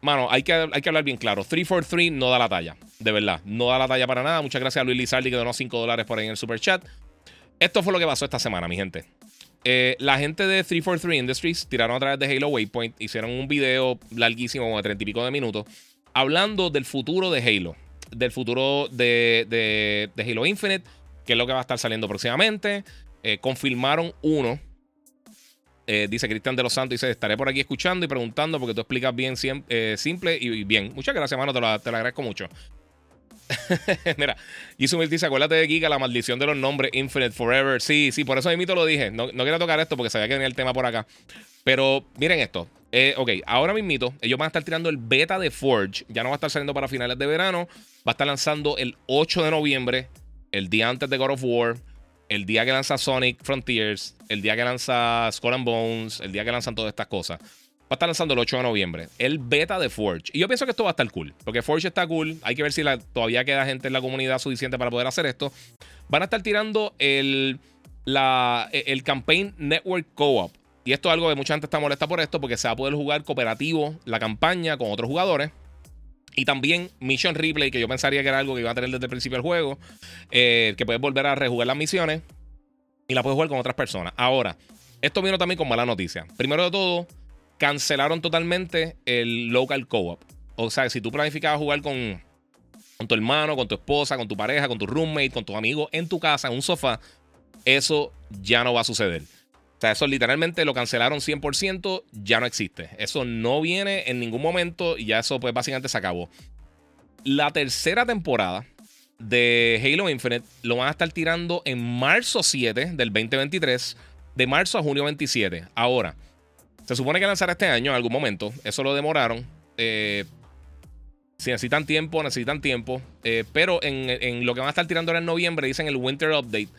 mano, hay que, hay que hablar bien claro. 343 no da la talla. De verdad, no da la talla para nada. Muchas gracias a Luis Lizardi que donó 5 dólares por ahí en el super chat. Esto fue lo que pasó esta semana, mi gente. Eh, la gente de 343 Industries tiraron a través de Halo Waypoint, hicieron un video larguísimo, como de 30 y pico de minutos, hablando del futuro de Halo, del futuro de, Halo Infinite, que es lo que va a estar saliendo próximamente. Eh, confirmaron uno. Eh, dice Cristian de los Santos, dice, estaré por aquí escuchando y preguntando porque tú explicas bien eh, simple y bien. Muchas gracias, mano, te lo, te lo agradezco mucho. Mira, Yusumil dice: Acuérdate de Giga, la maldición de los nombres, Infinite Forever. Sí, sí, por eso mismo lo dije. No, no quiero tocar esto porque sabía que venía el tema por acá. Pero miren esto. Eh, ok, ahora mismito, ellos van a estar tirando el beta de Forge. Ya no va a estar saliendo para finales de verano. Va a estar lanzando el 8 de noviembre, el día antes de God of War, el día que lanza Sonic Frontiers, el día que lanza Skull and Bones, el día que lanzan todas estas cosas. Va a estar lanzando el 8 de noviembre. El beta de Forge. Y yo pienso que esto va a estar cool. Porque Forge está cool. Hay que ver si todavía queda gente en la comunidad suficiente para poder hacer esto. Van a estar tirando el, la, el Campaign Network Co-op. Y esto es algo que mucha gente está molesta por esto. Porque se va a poder jugar cooperativo la campaña con otros jugadores. Y también Mission Replay, que yo pensaría que era algo que iba a tener desde el principio del juego. Eh, que puedes volver a rejugar las misiones. Y la puedes jugar con otras personas. Ahora, esto vino también con mala noticia. Primero de todo cancelaron totalmente el local co-op. O sea, si tú planificabas jugar con, con tu hermano, con tu esposa, con tu pareja, con tu roommate, con tus amigos en tu casa, en un sofá, eso ya no va a suceder. O sea, eso literalmente lo cancelaron 100%, ya no existe. Eso no viene en ningún momento y ya eso pues básicamente se acabó. La tercera temporada de Halo Infinite lo van a estar tirando en marzo 7 del 2023, de marzo a junio 27. Ahora, se supone que lanzará este año en algún momento. Eso lo demoraron. Eh, si necesitan tiempo, necesitan tiempo. Eh, pero en, lo que van a estar tirando ahora en noviembre, dicen el Winter Update.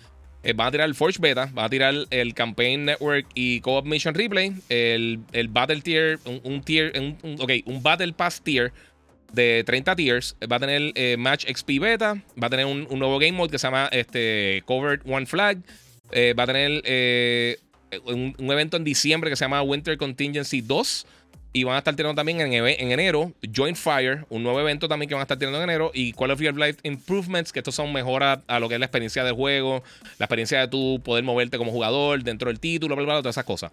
Eh, van a tirar el Forge Beta, van a tirar el Campaign Network y Co-op Mission Replay, el, Battle Tier, un, tier, un Battle Pass Tier de 30 tiers. Va a tener Match XP Beta, va a tener un, nuevo game mode que se llama este, Covered One Flag, va a tener un, evento en diciembre que se llama Winter Contingency 2. Y van a estar tirando también en, en, enero Joint Fire, un nuevo evento también que van a estar tirando en enero. Y Call of Life Improvements, que estos son mejoras a lo que es la experiencia del juego, la experiencia de tu poder moverte como jugador dentro del título, bla, bla, bla todas esas cosas.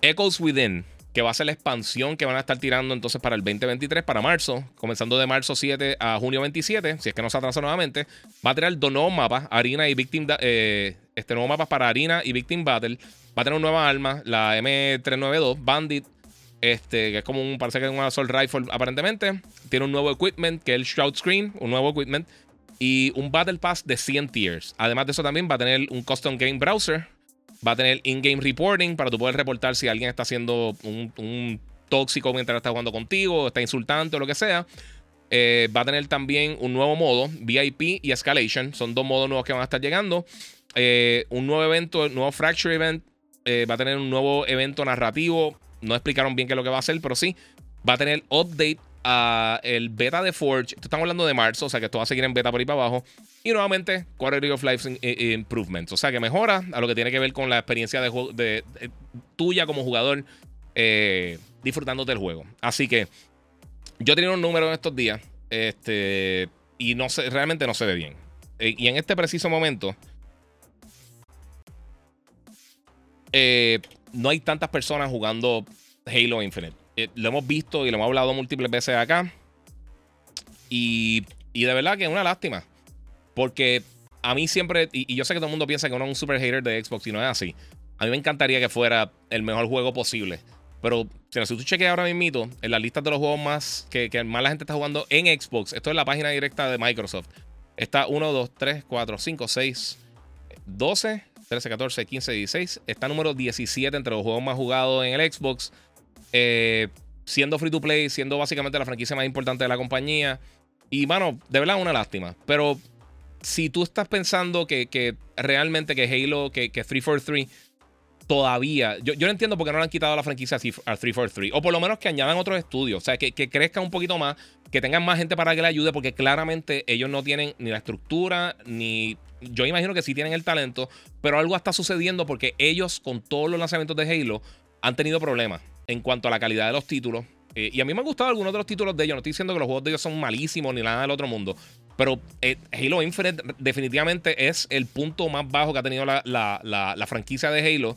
Echoes Within, que va a ser la expansión que van a estar tirando entonces para el 2023, para marzo, comenzando de marzo 7 a junio 27, si es que no se atrasa nuevamente. Va a tirar dos nuevos mapas, Arena y Victim, eh, este nuevo mapa para Arena y Victim Battle. Va a tener una nueva arma, la M392 Bandit, este, que es como un, parece que es un assault rifle aparentemente. Tiene un nuevo equipment, que es el Shroud Screen, un nuevo equipment. Y un Battle Pass de 100 tiers. Además de eso también va a tener un Custom Game Browser. Va a tener in-game reporting para tú poder reportar si alguien está haciendo un, tóxico mientras está jugando contigo, está insultante o lo que sea. Eh, va a tener también un nuevo modo, VIP y Escalation. Son dos modos nuevos que van a estar llegando. Eh, un nuevo evento, nuevo Fracture Event. Eh, va a tener un nuevo evento narrativo. No explicaron bien qué es lo que va a hacer, pero sí. Va a tener update a el beta de Forge. Estamos hablando de marzo, o sea que esto va a seguir en beta por ahí para abajo. Y nuevamente, Quality of Life Improvements. O sea que mejora a lo que tiene que ver con la experiencia de, de, tuya como jugador eh, disfrutándote del juego. Así que yo tenido un número en estos días. Este. Y no sé, realmente no se ve bien. y en este preciso momento. Eh, no hay tantas personas jugando Halo Infinite. Eh, lo hemos visto y lo hemos hablado múltiples veces acá. Y, de verdad que es una lástima. Porque a mí siempre, y, yo sé que todo el mundo piensa que uno es un super hater de Xbox y no es así. A mí me encantaría que fuera el mejor juego posible. Pero si tú chequeas ahora mismo en la lista de los juegos más que, que, más la gente está jugando en Xbox, esto es la página directa de Microsoft. Está 1, 2, 3, 4, 5, 6, 12, 13, 14, 15, 16. Está número 17 entre los juegos más jugados en el Xbox. Eh, siendo free to play, siendo básicamente la franquicia más importante de la compañía. Y, mano, de verdad una lástima. Pero si tú estás pensando que, realmente que Halo, que, que 343 todavía. Yo, yo no entiendo por qué no le han quitado la franquicia al 343. O por lo menos que añadan otros estudios. O sea, que, que crezca un poquito más. Que tengan más gente para que le ayude. Porque claramente ellos no tienen ni la estructura. Ni. Yo imagino que sí tienen el talento. Pero algo está sucediendo porque ellos, con todos los lanzamientos de Halo, han tenido problemas en cuanto a la calidad de los títulos. Eh, y a mí me han gustado algunos de los títulos de ellos. No estoy diciendo que los juegos de ellos son malísimos ni nada del otro mundo. Pero eh, Halo Infinite definitivamente es el punto más bajo que ha tenido la, la franquicia de Halo.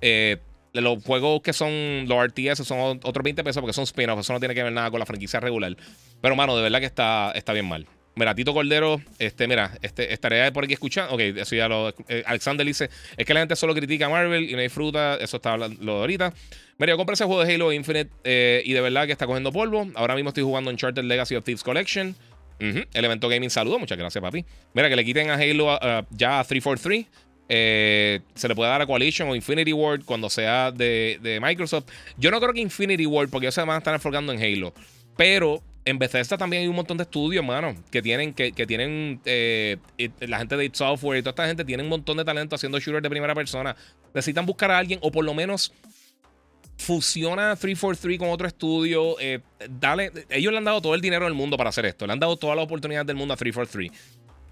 Eh, Los juegos que son los RTS son otros 20 pesos porque son spin-offs. Eso no tiene que ver nada con la franquicia regular. Pero, mano, de verdad que está, está bien mal. Mira, Tito Cordero, este, mira, este, estaré por aquí escuchando. Ok, eso ya lo. Eh, Alexander dice: Es que la gente solo critica a Marvel y no disfruta. Eso está hablando de ahorita. Mira, yo compré ese juego de Halo Infinite eh, y de verdad que está cogiendo polvo. Ahora mismo estoy jugando Uncharted Legacy of Thieves Collection. Elemento Gaming, saludo. Muchas gracias, papi. Mira, que le quiten a Halo ya a 343. Eh, se le puede dar a Coalition o Infinity Ward cuando sea de, de Microsoft. Yo no creo que Infinity Ward, porque ellos se van a estar enfocando en Halo. Pero en Bethesda también hay un montón de estudios, mano, que tienen, que, tienen eh, la gente de It Software y toda esta gente tiene un montón de talento haciendo shooters de primera persona. Necesitan buscar a alguien o por lo menos fusiona 343 con otro estudio. Eh, dale, ellos le han dado todo el dinero del mundo para hacer esto. Le han dado toda la oportunidad del mundo a 343.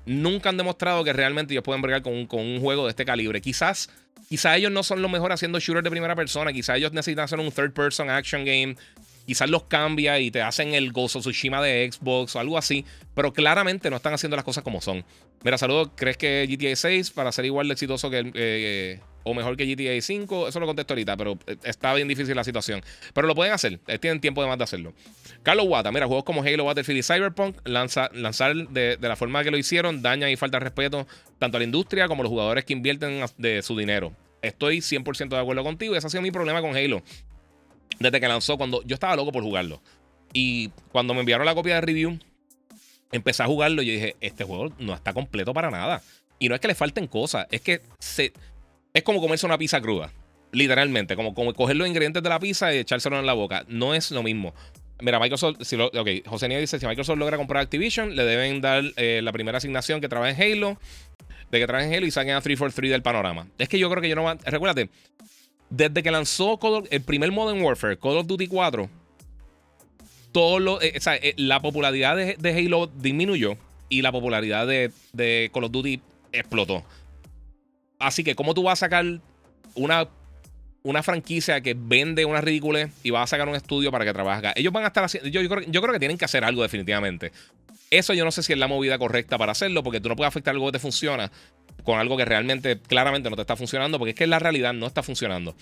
Nunca han demostrado que realmente ellos pueden bregar con un, con un juego de este calibre. Quizás, quizás ellos no son los mejores haciendo shooters de primera persona. Quizás ellos necesitan hacer un third person action game quizás los cambia y te hacen el Gozo Tsushima de Xbox o algo así, pero claramente no están haciendo las cosas como son. Mira, saludos, ¿crees que GTA 6 para ser igual de exitoso que eh, o mejor que GTA 5? Eso lo contesto ahorita, pero eh, está bien difícil la situación. Pero lo pueden hacer, eh, tienen tiempo de más de hacerlo. Carlos Wata, mira, juegos como Halo, Battlefield y Cyberpunk, lanza, lanzar de, de, la forma que lo hicieron, daña y falta de respeto tanto a la industria como a los jugadores que invierten de su dinero. Estoy 100% de acuerdo contigo ese ha sido mi problema con Halo desde que lanzó, cuando yo estaba loco por jugarlo. Y cuando me enviaron la copia de review, empecé a jugarlo y dije, este juego no está completo para nada. Y no es que le falten cosas, es que se, es como comerse una pizza cruda. Literalmente, como, como coger los ingredientes de la pizza y echárselo en la boca. No es lo mismo. Mira, Microsoft, si lo, ok, José Nia dice, si Microsoft logra comprar Activision, le deben dar eh, la primera asignación que trabaja en Halo, de que trabaja en Halo y saquen a 343 del panorama. Es que yo creo que yo no... Recuérdate, desde que lanzó el primer Modern Warfare, Call of Duty 4, todo lo, eh, eh, la popularidad de, Halo disminuyó y la popularidad de, Call of Duty explotó. Así que, ¿cómo tú vas a sacar una, una franquicia que vende una ridícula y vas a sacar un estudio para que trabaje acá? Ellos van a estar haciendo. Yo, creo, yo creo que tienen que hacer algo, definitivamente. Eso yo no sé si es la movida correcta para hacerlo, porque tú no puedes afectar algo que te funciona con algo que realmente, claramente no te está funcionando, porque es que la realidad no está funcionando.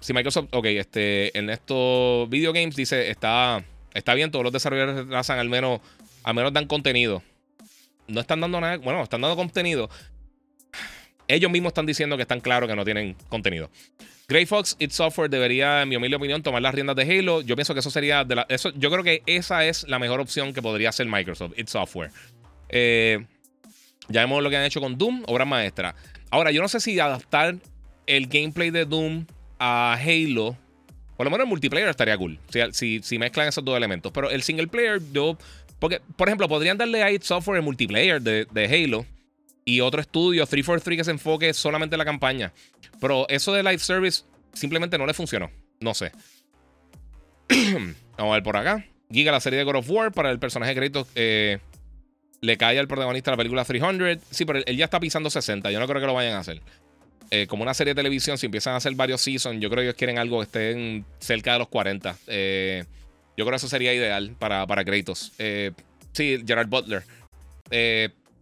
Si Microsoft, ok, este, en estos video games dice, está, está bien, todos los desarrolladores retrasan al menos, al menos dan contenido. No están dando nada, bueno, están dando contenido. Ellos mismos están diciendo que están claros que no tienen contenido. Grey Fox, It Software debería, en mi humilde opinión, tomar las riendas de Halo. Yo pienso que eso sería. De la, eso, yo creo que esa es la mejor opción que podría hacer Microsoft, It Software. Eh, ya vemos lo que han hecho con Doom, obra maestra. Ahora, yo no sé si adaptar el gameplay de Doom a Halo. Por lo menos el multiplayer estaría cool. Si, si, mezclan esos dos elementos. Pero el single player, yo. Porque, por ejemplo, podrían darle a id Software el multiplayer de, Halo. Y otro estudio, 343, que se enfoque solamente en la campaña. Pero eso de live service simplemente no le funcionó. No sé. Vamos a ver por acá. Giga la serie de God of War para el personaje de crédito. Eh, le cae al protagonista de la película 300. Sí, pero él ya está pisando 60. Yo no creo que lo vayan a hacer. Eh, como una serie de televisión, si empiezan a hacer varios seasons, yo creo que ellos quieren algo que estén cerca de los 40. Eh, yo creo que eso sería ideal para, para Kratos. Eh, sí, Gerard Butler.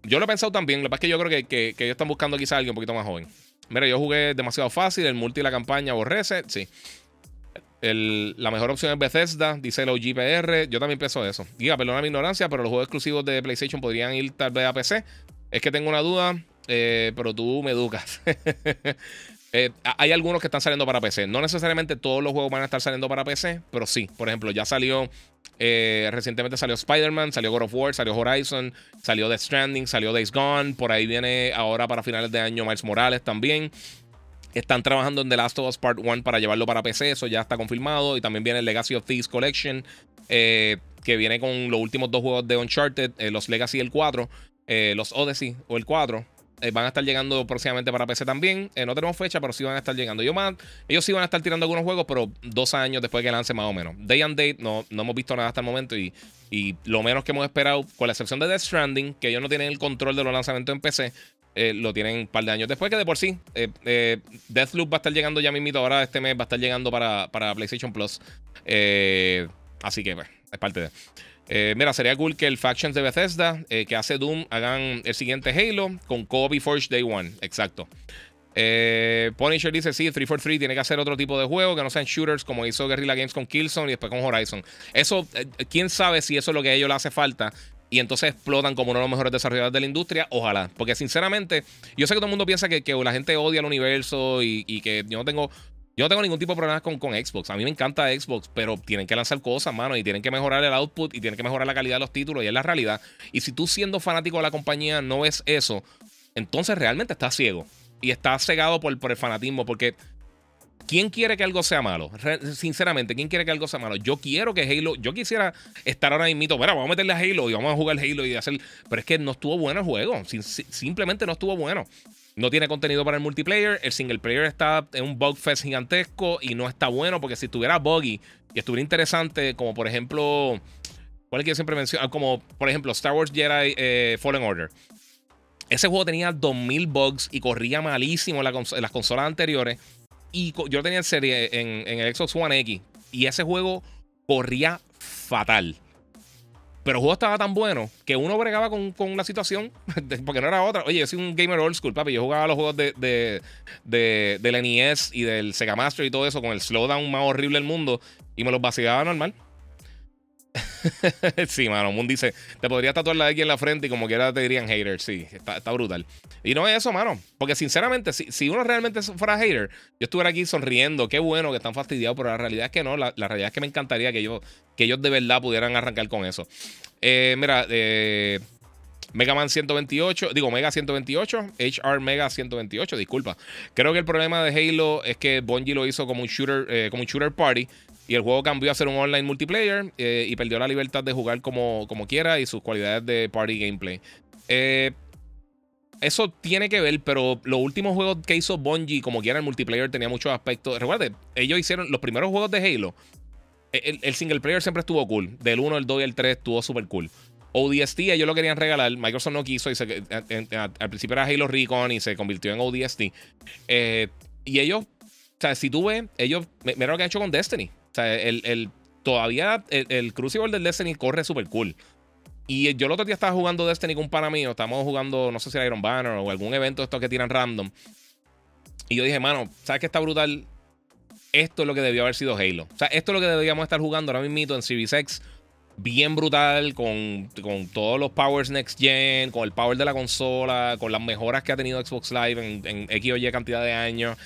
Yo lo he pensado también. Lo que pasa es que yo creo que, que, ellos están buscando quizás alguien un poquito más joven. Mira, yo jugué demasiado fácil. El multi y la campaña aborrece. Sí la mejor opción es Bethesda, dice el OGPR. Yo también pienso eso. Diga, perdona mi ignorancia, pero los juegos exclusivos de PlayStation podrían ir tal vez a PC. Es que tengo una duda, eh, pero tú me educas. Eh, hay algunos que están saliendo para PC. No necesariamente todos los juegos van a estar saliendo para PC, pero sí. Por ejemplo, ya salió. Eh, recientemente salió Spider-Man, salió God of War, salió Horizon, salió Death Stranding, salió Days Gone. Por ahí viene ahora para finales de año Miles Morales también. Están trabajando en The Last of Us Part 1 para llevarlo para PC, eso ya está confirmado. Y también viene el Legacy of Thieves Collection, eh, que viene con los últimos dos juegos de Uncharted, los Legacy el 4, eh, los Odyssey o el 4. Van a estar llegando próximamente para PC también. no tenemos fecha, pero sí van a estar llegando. Yo más, ellos sí van a estar tirando algunos juegos, pero dos años después que lance más o menos. Day and Date no, no hemos visto nada hasta el momento y, y lo menos que hemos esperado, con la excepción de Death Stranding, que ellos no tienen el control de los lanzamientos en PC, eh, lo tienen un par de años. Después que de por sí, eh, eh, Deathloop va a estar llegando ya mismito. Ahora este mes va a estar llegando para, para PlayStation Plus. así que, pues, es parte de. Mira, sería cool que el Factions de Bethesda, que hace Doom, hagan el siguiente Halo con Kobe Forge Day One. Exacto. Eh, Punisher dice: Sí, 343 tiene que hacer otro tipo de juego que no sean shooters como hizo Guerrilla Games con Killzone y después con Horizon. Eso, eh, quién sabe si eso es lo que a ellos les hace falta y entonces explotan como uno de los mejores desarrolladores de la industria. Ojalá. Porque sinceramente, yo sé que todo el mundo piensa que, la gente odia el universo y, que yo no tengo. Yo no tengo ningún tipo de problemas con, con, Xbox. A mí me encanta Xbox, pero tienen que lanzar cosas, mano, y tienen que mejorar el output y tienen que mejorar la calidad de los títulos, y es la realidad. Y si tú siendo fanático de la compañía no ves eso, entonces realmente estás ciego. Y estás cegado por, por el fanatismo, porque ¿Quién quiere que algo sea malo? Sinceramente, ¿quién quiere que algo sea malo? Yo quiero que Halo. Yo quisiera estar ahora mismo. Bueno, vamos a meterle a Halo y vamos a jugar Halo y hacer. Pero es que no estuvo bueno el juego. simplemente no estuvo bueno. No tiene contenido para el multiplayer. El single player está en un bug fest gigantesco y no está bueno porque si estuviera buggy y estuviera interesante, como por ejemplo. ¿Cuál es que yo siempre menciono? Ah, como por ejemplo Star Wars Jedi eh, Fallen Order. Ese juego tenía 2000 bugs y corría malísimo en las consolas anteriores y yo tenía en serie en, el Xbox One X. Y ese juego corría fatal. Pero el juego estaba tan bueno que uno bregaba con, con la situación, porque no era otra. Oye, yo soy un gamer old school, papi. Yo jugaba los juegos de, de, de, del NES y del Sega Master y todo eso con el slowdown más horrible del mundo y me los vacilaba normal. sí, mano. Moon dice: Te podría tatuar la aquí en la frente y como quiera te dirían hater. Sí, está, brutal. Y no es eso, mano. Porque sinceramente, si, si, uno realmente fuera hater, yo estuviera aquí sonriendo. Qué bueno que están fastidiados, pero la realidad es que no. La, realidad es que me encantaría que, yo, que ellos de verdad pudieran arrancar con eso. Eh, mira, eh. Mega Man 128, digo Mega 128, HR Mega 128, disculpa. Creo que el problema de Halo es que Bungie lo hizo como un shooter, eh, como un shooter party y el juego cambió a ser un online multiplayer eh, y perdió la libertad de jugar como, como quiera y sus cualidades de party gameplay. Eh, eso tiene que ver, pero los últimos juegos que hizo Bungie, como quiera, el multiplayer tenía muchos aspectos. Recuerde, ellos hicieron los primeros juegos de Halo. El, single player siempre estuvo cool. Del 1, el 2 y el 3 estuvo súper cool. ODST ellos lo querían regalar. Microsoft no quiso. Al principio era Halo Recon y se convirtió en ODST. Eh, y ellos, o sea, si tú ves, ellos, mira lo que han hecho con Destiny. O sea, el, todavía el, Crucible del Destiny corre súper cool. Y yo el otro día estaba jugando Destiny con un pana mío. Estábamos jugando, no sé si era Iron Banner o algún evento de estos que tiran random. Y yo dije, mano, ¿sabes qué está brutal? Esto es lo que debió haber sido Halo. O sea, esto es lo que deberíamos estar jugando ahora mismo en Series X. Bien brutal, con, con, todos los powers next gen, con el power de la consola, con las mejoras que ha tenido Xbox Live en, en X o Y cantidad de años.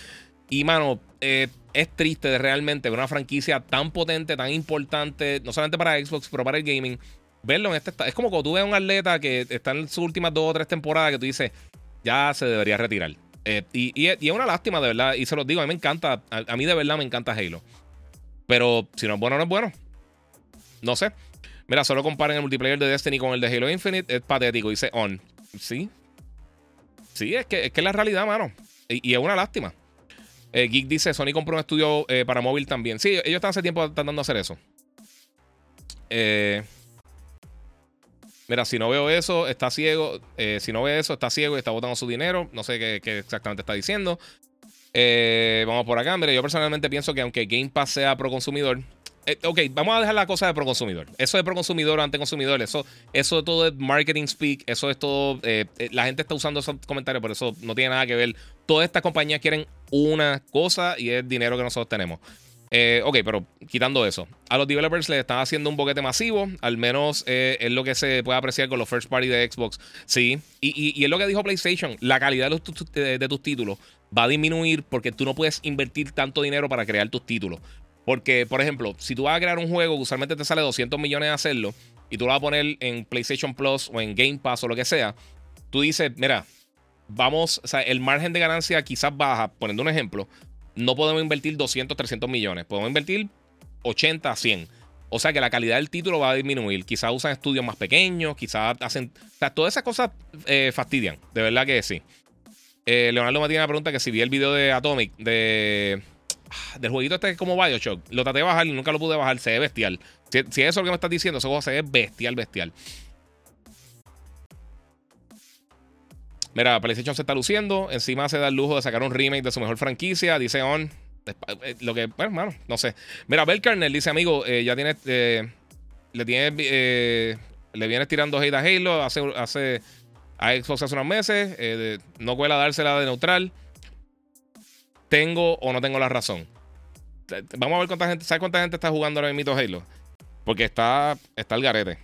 Y, mano, eh, es triste de realmente ver una franquicia tan potente, tan importante, no solamente para Xbox, pero para el gaming. Verlo en este Es como cuando tú ves a un atleta que está en sus últimas dos o tres temporadas que tú dices, ya se debería retirar. Eh, y, es una lástima, de verdad. Y se los digo, a mí me encanta. A, mí de verdad me encanta Halo. Pero si no es bueno, no es bueno. No sé. Mira, solo comparen el multiplayer de Destiny con el de Halo Infinite. Es patético. Dice On. Sí. Sí, es que es, que la realidad, mano. y es una lástima. Eh, Geek dice: Sony compró un estudio eh, para móvil también. Sí, ellos están hace tiempo tratando de hacer eso. Eh, mira, si no veo eso, está ciego. si no ve eso, está ciego y está botando su dinero. No sé qué, exactamente está diciendo. vamos por acá. Mira, yo personalmente pienso que aunque Game Pass sea pro consumidor, ok, vamos a dejar la cosa de pro consumidor. Eso de pro consumidor ante consumidor, eso, eso todo es marketing speak, eso es todo. La gente está usando esos comentarios, pero eso no tiene nada que ver. Todas estas compañías quieren una cosa y es dinero que nosotros tenemos. ok, pero quitando eso, a los developers les están haciendo un boquete masivo, al menos es lo que se puede apreciar con los first party de Xbox. Sí, y, es lo que dijo PlayStation: la calidad de tus títulos va a disminuir porque tú no puedes invertir tanto dinero para crear tus títulos. Porque, por ejemplo, si tú vas a crear un juego que usualmente te sale 200 millones de hacerlo y tú lo vas a poner en PlayStation Plus o en Game Pass o lo que sea, tú dices, mira, vamos, o sea, el margen de ganancia quizás baja, poniendo un ejemplo, no podemos invertir 200, 300 millones, podemos invertir 80, 100. O sea que la calidad del título va a disminuir. Quizás usan estudios más pequeños, quizás hacen. O sea, todas esas cosas eh, fastidian. De verdad que sí. Eh, Leonardo me tiene una pregunta que si vi el video de Atomic, de del jueguito este como Bioshock, lo traté de bajar y nunca lo pude bajar. Se ve bestial. Si, si es eso lo que me estás diciendo, ese juego se ve bestial, bestial. Mira, PlayStation se está luciendo. Encima se da el lujo de sacar un remake de su mejor franquicia. Dice On. Eh, lo que, bueno, hermano, no sé. Mira, Bel Kernel dice, amigo, eh, ya tiene. Eh, le tiene. le vienes tirando hate a Halo hace, hace, a Xbox hace unos meses. no cuela dársela de neutral. ¿tengo o no tengo la razón? Vamos a ver cuánta gente, ¿sabes cuánta gente está jugando ahora mismo Halo? Porque está, está el garete.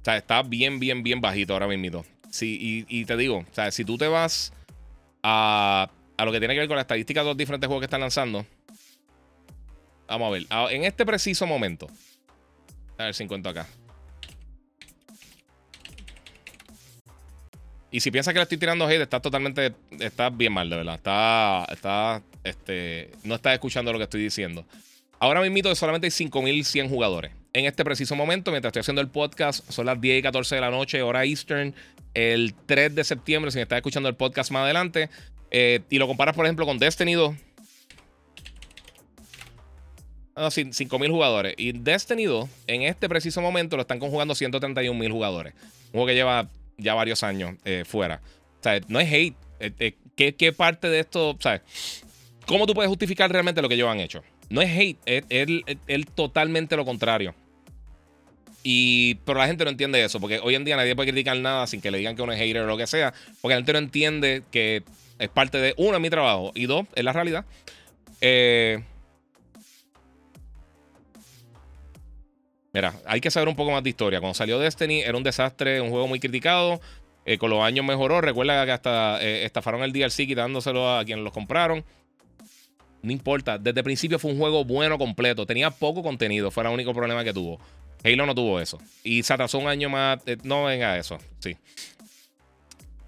O sea, está bien, bien, bien bajito ahora mismo. Sí, y, te digo, o sea, si tú te vas a, a lo que tiene que ver con la estadística de los diferentes juegos que están lanzando. Vamos a ver. En este preciso momento. A ver si encuentro acá. Y si piensas que le estoy tirando hate, estás totalmente. Estás bien mal, de verdad. Está. Está. Este. No estás escuchando lo que estoy diciendo. Ahora mismo solamente hay 5100 jugadores. En este preciso momento, mientras estoy haciendo el podcast, son las 10 y 14 de la noche, hora Eastern, el 3 de septiembre, si me estás escuchando el podcast más adelante. Eh, y lo comparas, por ejemplo, con Destiny 2. Ah, 5.000 jugadores. Y Destiny 2, en este preciso momento, lo están conjugando 131.000 jugadores. Un que lleva ya varios años eh, fuera. O sea, no es hate. Eh, ¿qué, parte de esto, o cómo tú puedes justificar realmente lo que ellos han hecho? No es hate, es, totalmente lo contrario. Y, pero la gente no entiende eso, porque hoy en día nadie puede criticar nada sin que le digan que uno es hater o lo que sea, porque la gente no entiende que es parte de, uno, mi trabajo, y dos, es la realidad. Eh, mira, hay que saber un poco más de historia. Cuando salió Destiny era un desastre, un juego muy criticado. Eh, con los años mejoró. Recuerda que hasta eh, estafaron el DLC quitándoselo a quienes los compraron. No importa, desde el principio fue un juego bueno completo. Tenía poco contenido, fue el único problema que tuvo. Halo no tuvo eso. Y se atrasó un año más. no venga eso, sí.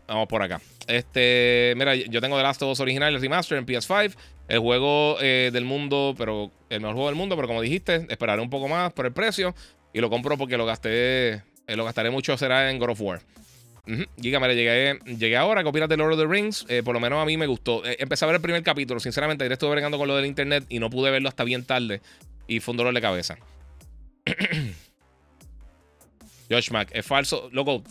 Vamos por acá. Este, mira, yo tengo The Last of Us original, el remaster en PS5. El juego eh, del mundo, pero el mejor juego del mundo, pero como dijiste, esperaré un poco más por el precio y lo compro porque lo gasté, eh, lo gastaré mucho será en God of War. Giga, mira, llegué, llegué ahora, copias de Lord of the Rings. Eh, por lo menos a mí me gustó. empecé a ver el primer capítulo. Sinceramente, ayer estuve bregando con lo del internet y no pude verlo hasta bien tarde. Y fue un dolor de cabeza. Josh Mac, es falso. Loco,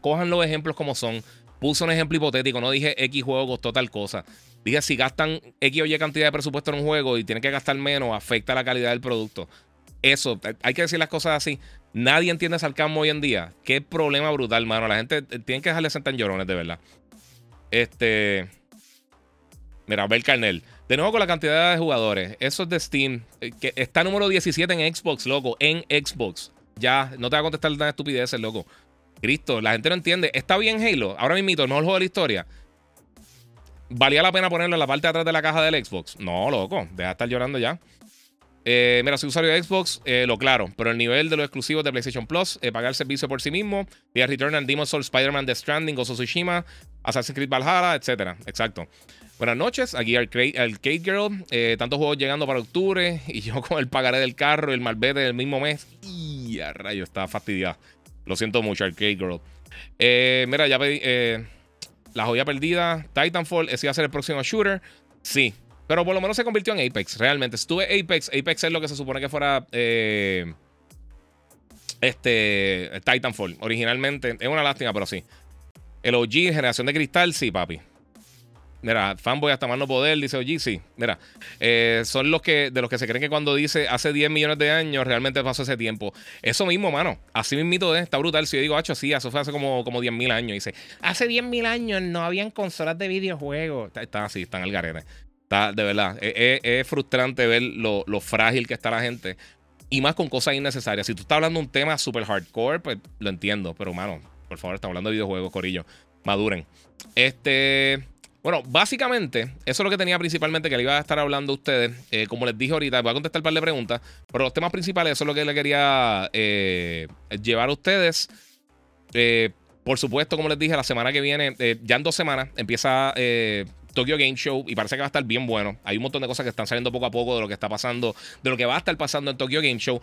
cojan los ejemplos como son. Puse un ejemplo hipotético, no dije X juego costó tal cosa. Dije, si gastan X o Y cantidad de presupuesto en un juego y tienen que gastar menos, afecta la calidad del producto. Eso, hay que decir las cosas así. Nadie entiende Salcamo hoy en día. Qué problema brutal, mano. La gente tiene que dejarle sentar llorones, de verdad. Este. Mira, Bel Carnel. De nuevo con la cantidad de jugadores. Eso es de Steam. Eh, que está número 17 en Xbox, loco. En Xbox. Ya, no te va a contestar nada estupideces, loco. Cristo, la gente no entiende. Está bien Halo. Ahora mismo, el mejor juego de la historia. ¿Valía la pena ponerlo en la parte de atrás de la caja del Xbox? No, loco. Deja de estar llorando ya. Eh, mira, soy usuario de Xbox, eh, lo claro, pero el nivel de los exclusivos de PlayStation Plus, eh, pagar el servicio por sí mismo, y Return and Demon's Souls, Spider-Man, The Stranding, of Tsushima, Assassin's Creed Valhalla, etc. Exacto. Buenas noches, aquí Arcade, Arcade Girl. tantos juegos llegando para octubre y yo con el pagaré del carro el malvete del mismo mes. Y a rayo, está fastidiado. Lo siento mucho, Arcade Girl. Mira, ya pedí. La joya perdida. Titanfall, ese iba a ser el próximo shooter. Sí. Pero por lo menos se convirtió en Apex, realmente. Si tuve Apex, Apex es lo que se supone que fuera. Eh, este. Titanfall. Originalmente. Es una lástima, pero sí. El OG, generación de cristal, sí, papi. Mira, fanboy hasta más no poder, dice OG, sí. Mira, eh, son los que, de los que se creen que cuando dice hace 10 millones de años, realmente pasó ese tiempo. Eso mismo, mano. Así mismito es, está brutal. Si yo digo, hacho, sí, eso fue hace como, como 10 mil años. Dice, hace 10 mil años no habían consolas de videojuegos. Está, así, están al garete. Está, de verdad, es, frustrante ver lo, lo, frágil que está la gente. Y más con cosas innecesarias. Si tú estás hablando de un tema super hardcore, pues lo entiendo. Pero, mano, por favor, estamos hablando de videojuegos, Corillo. Maduren. Este. Bueno, básicamente, eso es lo que tenía principalmente que le iba a estar hablando a ustedes. Eh, como les dije ahorita, voy a contestar un par de preguntas. Pero los temas principales, eso es lo que le quería eh, llevar a ustedes. Eh, por supuesto, como les dije, la semana que viene, ya en dos semanas, empieza Tokyo Game Show y parece que va a estar bien bueno. Hay un montón de cosas que están saliendo poco a poco de lo que está pasando, de lo que va a estar pasando en Tokyo Game Show.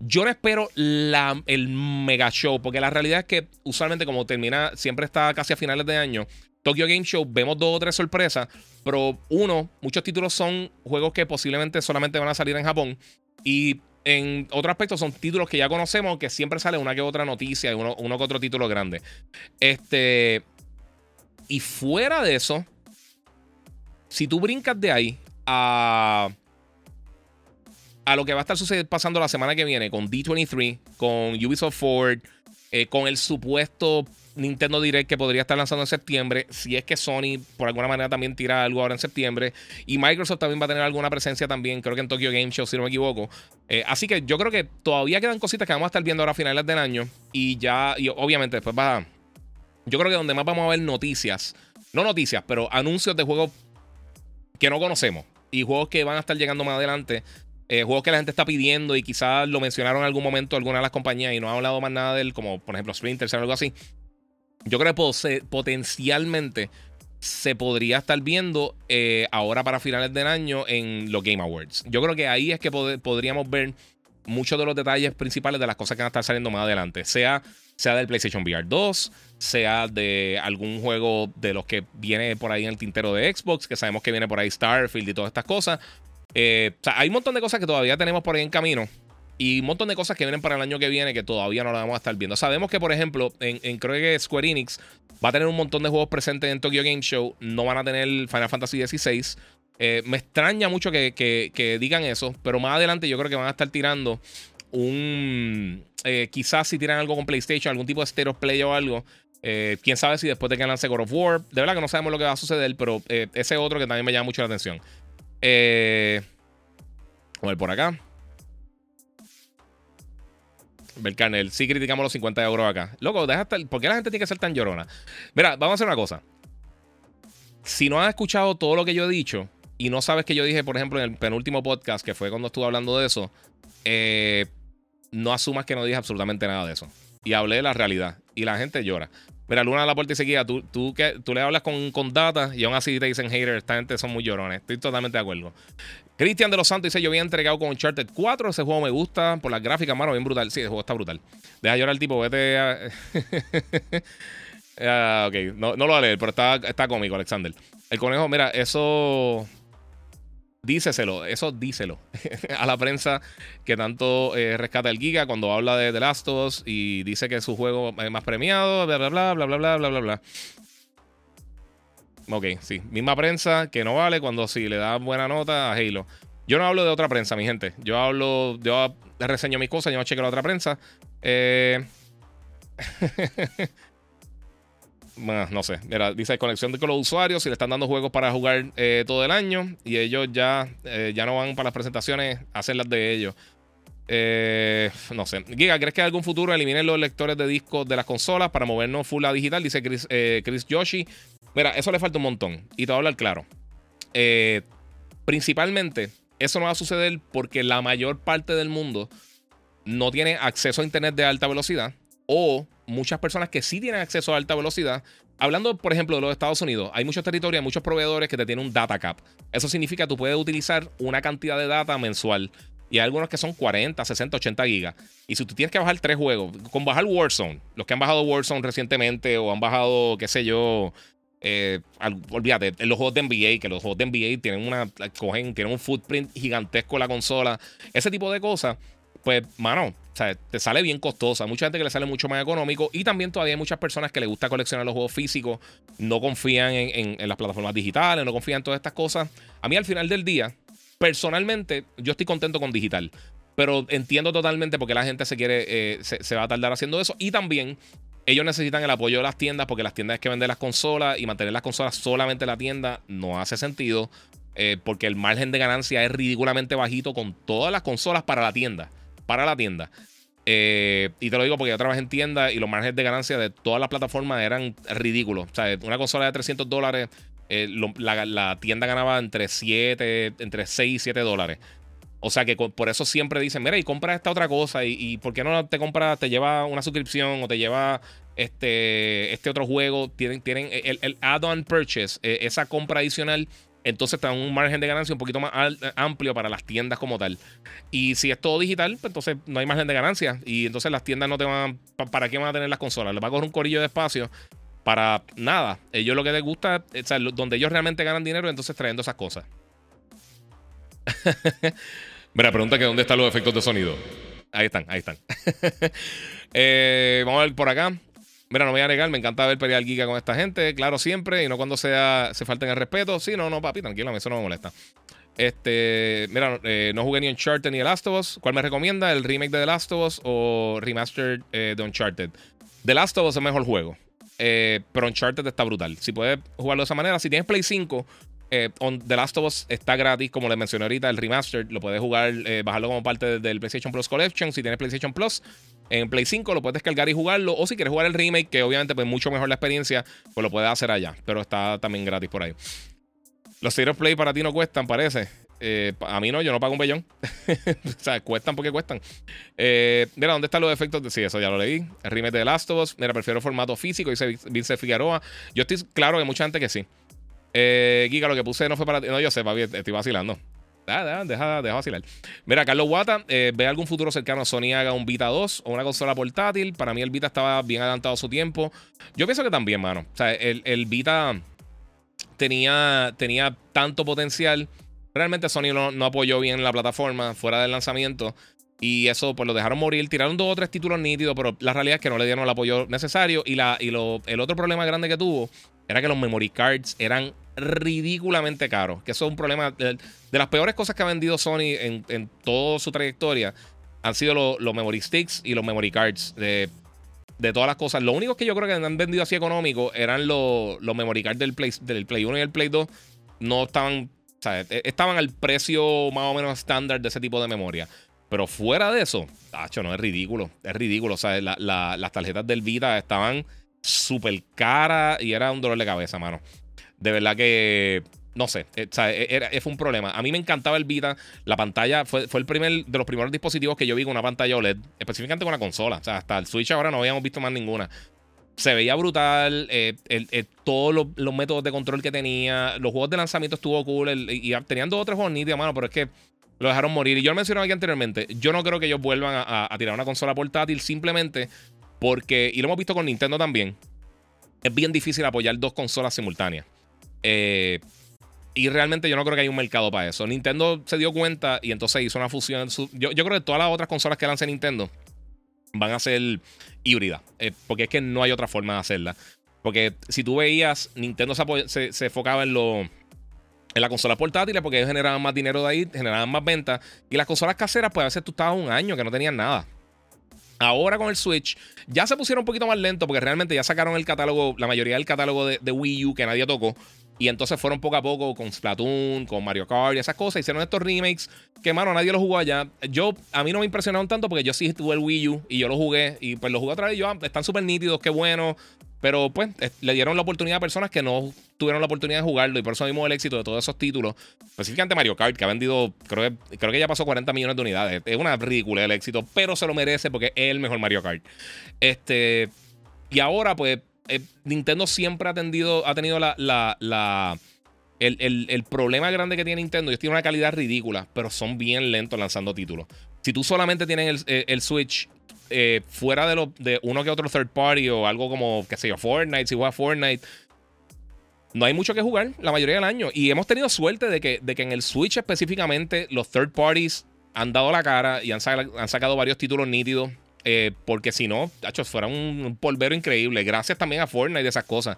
Yo no espero el mega show, porque la realidad es que usualmente como termina, siempre está casi a finales de año, Tokyo Game Show vemos dos o tres sorpresas, pero uno, muchos títulos son juegos que posiblemente solamente van a salir en Japón y en otro aspecto son títulos que ya conocemos, que siempre sale una que otra noticia, uno, uno que otro título grande. Este, y fuera de eso, si tú brincas de ahí a a lo que va a estar sucediendo pasando la semana que viene con D23, con Ubisoft Forward, eh, con el supuesto Nintendo Direct que podría estar lanzando en septiembre, si es que Sony por alguna manera también tira algo ahora en septiembre, y Microsoft también va a tener alguna presencia también, creo que en Tokyo Game Show, si no me equivoco. Eh, así que yo creo que todavía quedan cositas que vamos a estar viendo ahora a finales del año, y ya, y obviamente después va... Yo creo que donde más vamos a ver noticias, no noticias, pero anuncios de juegos que no conocemos y juegos que van a estar llegando más adelante. Eh, juegos que la gente está pidiendo y quizás lo mencionaron en algún momento alguna de las compañías y no ha hablado más nada de él, como por ejemplo Splinter o algo así. Yo creo que potencialmente se podría estar viendo eh, ahora para finales del año en los Game Awards. Yo creo que ahí es que podríamos ver muchos de los detalles principales de las cosas que van a estar saliendo más adelante. Sea, sea del PlayStation VR 2, sea de algún juego de los que viene por ahí en el tintero de Xbox, que sabemos que viene por ahí Starfield y todas estas cosas. Eh, o sea, hay un montón de cosas que todavía tenemos por ahí en camino. Y un montón de cosas que vienen para el año que viene que todavía no las vamos a estar viendo. Sabemos que, por ejemplo, en, en creo que Square Enix va a tener un montón de juegos presentes en Tokyo Game Show. No van a tener Final Fantasy XVI. Eh, me extraña mucho que, digan eso, pero más adelante yo creo que van a estar tirando un. Eh, quizás si tiran algo con PlayStation, algún tipo de stereo play o algo. Eh, quién sabe si después de que lance God of War. De verdad que no sabemos lo que va a suceder, pero ese otro que también me llama mucho la atención. A ver por acá. Belcarnel, sí criticamos los 50 euros acá. Loco, deja estar. ¿Por qué la gente tiene que ser tan llorona? Mira, vamos a hacer una cosa. Si no has escuchado todo lo que yo he dicho y no sabes que yo dije, por ejemplo, en el penúltimo podcast, que fue cuando estuve hablando de eso, eh, no asumas que no dije absolutamente nada de eso. Y hablé de la realidad. Y la gente llora. Mira, Luna de la Puerta y Seguida, tú, tú, que, tú le hablas con, con data y aún así te dicen haters. Esta gente son muy llorones. Estoy totalmente de acuerdo. Cristian de los Santos dice: Yo había entregado con Uncharted 4. Ese juego me gusta por las gráficas, mano, bien brutal. Sí, el juego está brutal. Deja llorar el tipo, vete a. Ah, ok, no, no, lo voy a leer, pero está, está cómico, Alexander. El conejo, mira, eso díceselo, eso díselo a la prensa que tanto eh, rescata el Giga cuando habla de The Last of Us y dice que es su juego más premiado, bla, bla, bla, bla, bla, bla, bla, bla, bla. Ok, sí. Misma prensa que no vale cuando sí le da buena nota a Halo. Yo no hablo de otra prensa, mi gente. Yo hablo, yo reseño mis cosas, yo no chequeo la otra prensa. Eh... no sé. Mira, dice conexión con los usuarios. Si le están dando juegos para jugar eh, todo el año. Y ellos ya, eh, ya no van para las presentaciones a hacer las de ellos. Eh, no sé. Giga, ¿crees que en algún futuro eliminen los lectores de discos de las consolas para movernos full a digital? Dice Chris, Chris Yoshi. Mira, eso le falta un montón. Y te voy a hablar claro. principalmente, eso no va a suceder porque la mayor parte del mundo no tiene acceso a internet de alta velocidad. O muchas personas que sí tienen acceso a alta velocidad. Hablando, por ejemplo, de los Estados Unidos, hay muchos territorios, hay muchos proveedores que te tienen un data cap. Eso significa que tú puedes utilizar una cantidad de data mensual. Y hay algunos que son 40, 60, 80 gigas. Y si tú tienes que bajar tres juegos, con bajar Warzone, los que han bajado Warzone recientemente o han bajado, qué sé yo, eh, olvídate, los juegos de NBA, que los juegos de NBA tienen una, cogen, tienen un footprint gigantesco en la consola, ese tipo de cosas, pues, mano, o te sale bien costosa. Mucha gente que le sale mucho más económico. Y también todavía hay muchas personas que les gusta coleccionar los juegos físicos. No confían en, las plataformas digitales, no confían en todas estas cosas. A mí al final del día, personalmente, yo estoy contento con digital. Pero entiendo totalmente por qué la gente se quiere, eh, se, va a tardar haciendo eso. Y también ellos necesitan el apoyo de las tiendas porque las tiendas es que venden las consolas y mantener las consolas solamente en la tienda no hace sentido. Eh, porque el margen de ganancia es ridículamente bajito con todas las consolas para la tienda para la tienda. Eh, y te lo digo porque yo trabajé en tienda y los márgenes de ganancia de todas las plataformas eran ridículos. O sea, una consola de 300 dólares, eh, la, tienda ganaba entre 7, entre 6 y 7 dólares. O sea que por eso siempre dicen, mira, y compra esta otra cosa. Y, ¿por qué no te compras, te lleva una suscripción o te lleva este, este otro juego? Tienen, tienen el, el add-on purchase, eh, esa compra adicional entonces te un margen de ganancia un poquito más amplio para las tiendas como tal. Y si es todo digital, pues entonces no hay margen de ganancia. Y entonces las tiendas no te van. ¿Para qué van a tener las consolas? Les va a coger un corillo de espacio para nada. Ellos lo que les gusta, o sea, donde ellos realmente ganan dinero, entonces trayendo esas cosas. Mira, pregunta que dónde están los efectos de sonido. Ahí están, ahí están. Eh, vamos a ver por acá. Mira, no voy a negar, me encanta ver pelear Giga con esta gente, claro, siempre, y no cuando sea, se falten el respeto. Sí, no, no, papi, tranquilo, eso no me molesta. Este, mira, eh, no jugué ni Uncharted ni The Last of Us. ¿Cuál me recomienda? ¿El remake de The Last of Us o remastered eh, de Uncharted? The Last of Us es mejor juego. Eh, pero Uncharted está brutal. Si puedes jugarlo de esa manera, si tienes Play 5, eh, The Last of Us está gratis, como les mencioné ahorita, el remaster. Lo puedes jugar, bajarlo como parte del PlayStation Plus Collection. Si tienes PlayStation Plus, en Play 5 lo puedes descargar y jugarlo. O si quieres jugar el remake, que obviamente pues mucho mejor la experiencia, pues lo puedes hacer allá. Pero está también gratis por ahí. Los Zero Play para ti no cuestan, parece. Eh, a mí no, yo no pago un bellón. o sea, cuestan porque cuestan. Eh, mira, ¿dónde están los efectos? Sí, eso ya lo leí. El remake de Last of Us. Mira, prefiero formato físico, dice Vince Figueroa. Yo estoy claro que mucha gente que sí. Eh, Giga, lo que puse no fue para ti. No, yo sé, papi, estoy vacilando. Deja, deja, deja vacilar. Mira, Carlos Wata, eh, ¿ve algún futuro cercano Sony haga un Vita 2 o una consola portátil? Para mí el Vita estaba bien adelantado a su tiempo. Yo pienso que también, mano. O sea, el, el Vita tenía, tenía tanto potencial Realmente Sony no, apoyó bien la plataforma fuera del lanzamiento. Y eso, pues lo dejaron morir. Tiraron dos o tres títulos nítidos, pero la realidad es que no le dieron el apoyo necesario. Y, la, y lo, el otro problema grande que tuvo era que los memory cards eran ridículamente caros. Que eso es un problema. De, las peores cosas que ha vendido Sony en, en toda su trayectoria han sido los memory sticks y los memory cards. De, de todas las cosas. Lo único que yo creo que han vendido así económico eran los, los memory cards del Play, del Play 1 y el Play 2. No estaban o sea, e, estaban al precio más o menos estándar de ese tipo de memoria. Pero fuera de eso, tacho, no es ridículo. Es ridículo. O sea, las tarjetas del Vita estaban súper caras y era un dolor de cabeza, mano. De verdad que. No sé, eh, o sea, e, era, fue un problema. A mí me encantaba el Vita. La pantalla fue, fue el primer de los primeros dispositivos que yo vi con una pantalla OLED, específicamente con la consola. O sea, hasta el Switch ahora no habíamos visto más ninguna se veía brutal. Eh, todos los, métodos de control que tenía. Los juegos de lanzamiento estuvo cool. y tenían dos o tres juegos nítidos, mano, pero es que lo dejaron morir. Y yo lo mencionaba aquí anteriormente. Yo no creo que ellos vuelvan a, tirar una consola portátil simplemente porque, y lo hemos visto con Nintendo también, es bien difícil apoyar dos consolas simultáneas. Eh, y realmente yo no creo que haya un mercado para eso. Nintendo se dio cuenta y entonces hizo una fusión. Yo, yo creo que todas las otras consolas que lance Nintendo van a ser híbridas. Eh, porque es que no hay otra forma de hacerla. Porque si tú veías, Nintendo se, se, enfocaba en lo. En las consolas portátiles porque ellos generaban más dinero de ahí, generaban más ventas. Y las consolas caseras, pues a veces tú estabas un año que no tenían nada. Ahora con el Switch ya se pusieron un poquito más lento porque realmente ya sacaron el catálogo, la mayoría del catálogo de, Wii U que nadie tocó. Y entonces fueron poco a poco con Splatoon, con Mario Kart y esas cosas. Hicieron estos remakes que, mano, nadie lo jugó allá. Yo, a mí no me impresionaron tanto porque yo sí tuve el Wii U y yo lo jugué. Y pues lo jugué otra vez. Y yo, ah, están súper nítidos, qué bueno. Pero pues le dieron la oportunidad a personas que no tuvieron la oportunidad de jugarlo. Y por eso mismo el éxito de todos esos títulos. Específicamente Mario Kart, que ha vendido, creo que, creo que ya pasó 40 millones de unidades. Es una ridícula el éxito, pero se lo merece porque es el mejor Mario Kart. Este. Y ahora, pues, eh, Nintendo siempre ha, tendido, ha tenido la, la, el, problema grande que tiene Nintendo es que tiene una calidad ridícula, pero son bien lentos lanzando títulos. Si tú solamente tienes el, Switch eh, fuera de, lo, de uno que otro third party o algo como, qué sé yo, Fortnite, si juegas Fortnite, no hay mucho que jugar la mayoría del año. Y hemos tenido suerte de que, de que en el Switch específicamente los third parties han dado la cara y han, han sacado varios títulos nítidos. Eh, porque si no, hecho, fuera un, polvero increíble. Gracias también a Fortnite y esas cosas.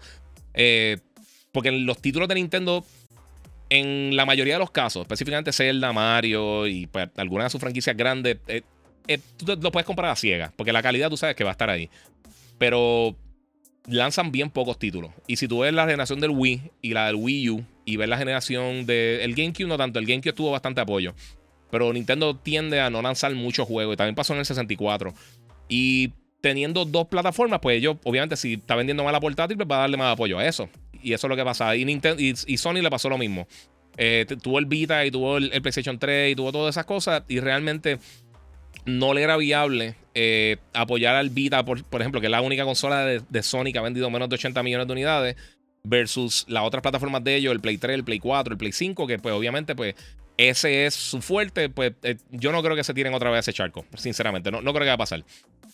Eh, porque los títulos de Nintendo, en la mayoría de los casos, específicamente Zelda, Mario y pues, algunas de sus franquicias grandes, eh, tú lo puedes comprar a ciegas. Porque la calidad tú sabes que va a estar ahí. Pero lanzan bien pocos títulos. Y si tú ves la generación del Wii y la del Wii U y ves la generación del GameCube, no tanto. El GameCube tuvo bastante apoyo. Pero Nintendo tiende a no lanzar muchos juegos. Y también pasó en el 64. Y teniendo dos plataformas, pues yo, obviamente, si está vendiendo más la portátil, pues va a darle más apoyo a eso. Y eso es lo que pasa. Y, Nintendo, y, Sony le pasó lo mismo. Eh, tuvo el Vita y tuvo el, PlayStation 3 y tuvo todas esas cosas. Y realmente no le era viable eh, apoyar al Vita, por, ejemplo, que es la única consola de, Sony que ha vendido menos de 80 millones de unidades, versus las otras plataformas de ellos, el Play 3, el Play 4, el Play 5, que pues obviamente pues ese es su fuerte, pues eh, yo no creo que se tiren otra vez ese charco, sinceramente, no, no creo que va a pasar.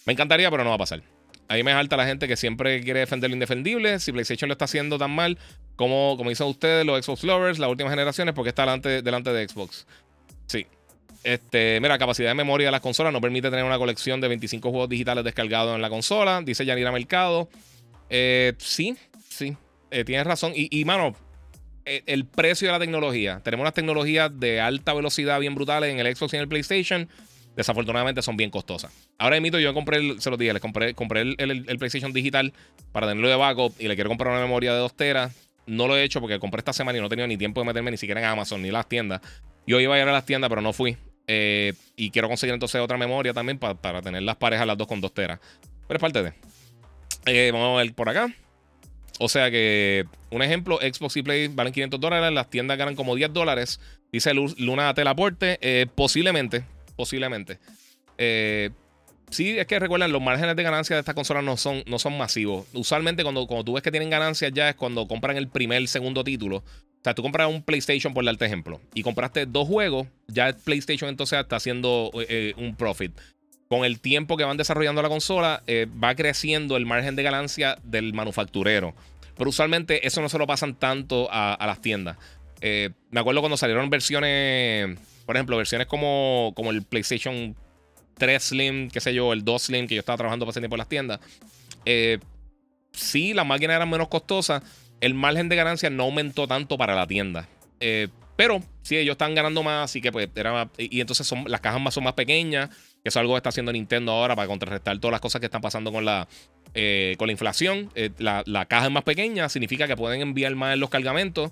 Me encantaría, pero no va a pasar. Ahí me salta la gente que siempre quiere defender lo indefendible. Si PlayStation lo está haciendo tan mal, como, como dicen ustedes, los Xbox Lovers, las últimas generaciones, porque está delante, delante de Xbox. Sí. Este, mira, capacidad de memoria de las consolas no permite tener una colección de 25 juegos digitales descargados en la consola, dice Yanira Mercado. Eh, sí, sí, eh, tienes razón. Y, mano, eh, el precio de la tecnología. Tenemos unas tecnologías de alta velocidad bien brutales en el Xbox y en el PlayStation. desafortunadamente son bien costosas. Ahora mito yo compré, el, se los dije, les compré, compré el, PlayStation digital para tenerlo de backup y le quiero comprar una memoria de 2 teras. No lo he hecho porque compré esta semana y no he tenido ni tiempo de meterme ni siquiera en Amazon ni las tiendas. Yo iba a ir a las tiendas, pero no fui. Eh, y quiero conseguir entonces otra memoria también para tener las parejas las dos con 2 teras. Pero es parte de. Eh, vamos a ver por acá. O sea que, un ejemplo, Xbox y Play valen 500 dólares, las tiendas ganan como 10 dólares. Dice Luna Telaporte, eh, posiblemente, posiblemente. Eh, sí, es que recuerden, los márgenes de ganancia de estas consolas no son, no son masivos. Usualmente cuando, cuando tú ves que tienen ganancias ya es cuando compran el primer, segundo título. O sea, tú compras un PlayStation, por darte ejemplo, y compraste dos juegos, ya el PlayStation entonces está haciendo eh, un profit. Con el tiempo que van desarrollando la consola, va creciendo el margen de ganancia del manufacturero. Pero usualmente eso no se lo pasan tanto a, las tiendas. Eh, me acuerdo cuando salieron versiones, por ejemplo, versiones como, como el PlayStation 3 Slim, qué sé yo, el 2 Slim, que yo estaba trabajando para ese tiempo en las tiendas. Eh, sí, las máquinas eran menos costosas. El margen de ganancia no aumentó tanto para la tienda. Eh, pero sí, ellos están ganando más, así que pues era y, entonces son, las cajas más son más pequeñas, que es algo que está haciendo Nintendo ahora para contrarrestar todas las cosas que están pasando con la, eh, con la inflación, eh, la, caja es más pequeña, significa que pueden enviar más en los cargamentos,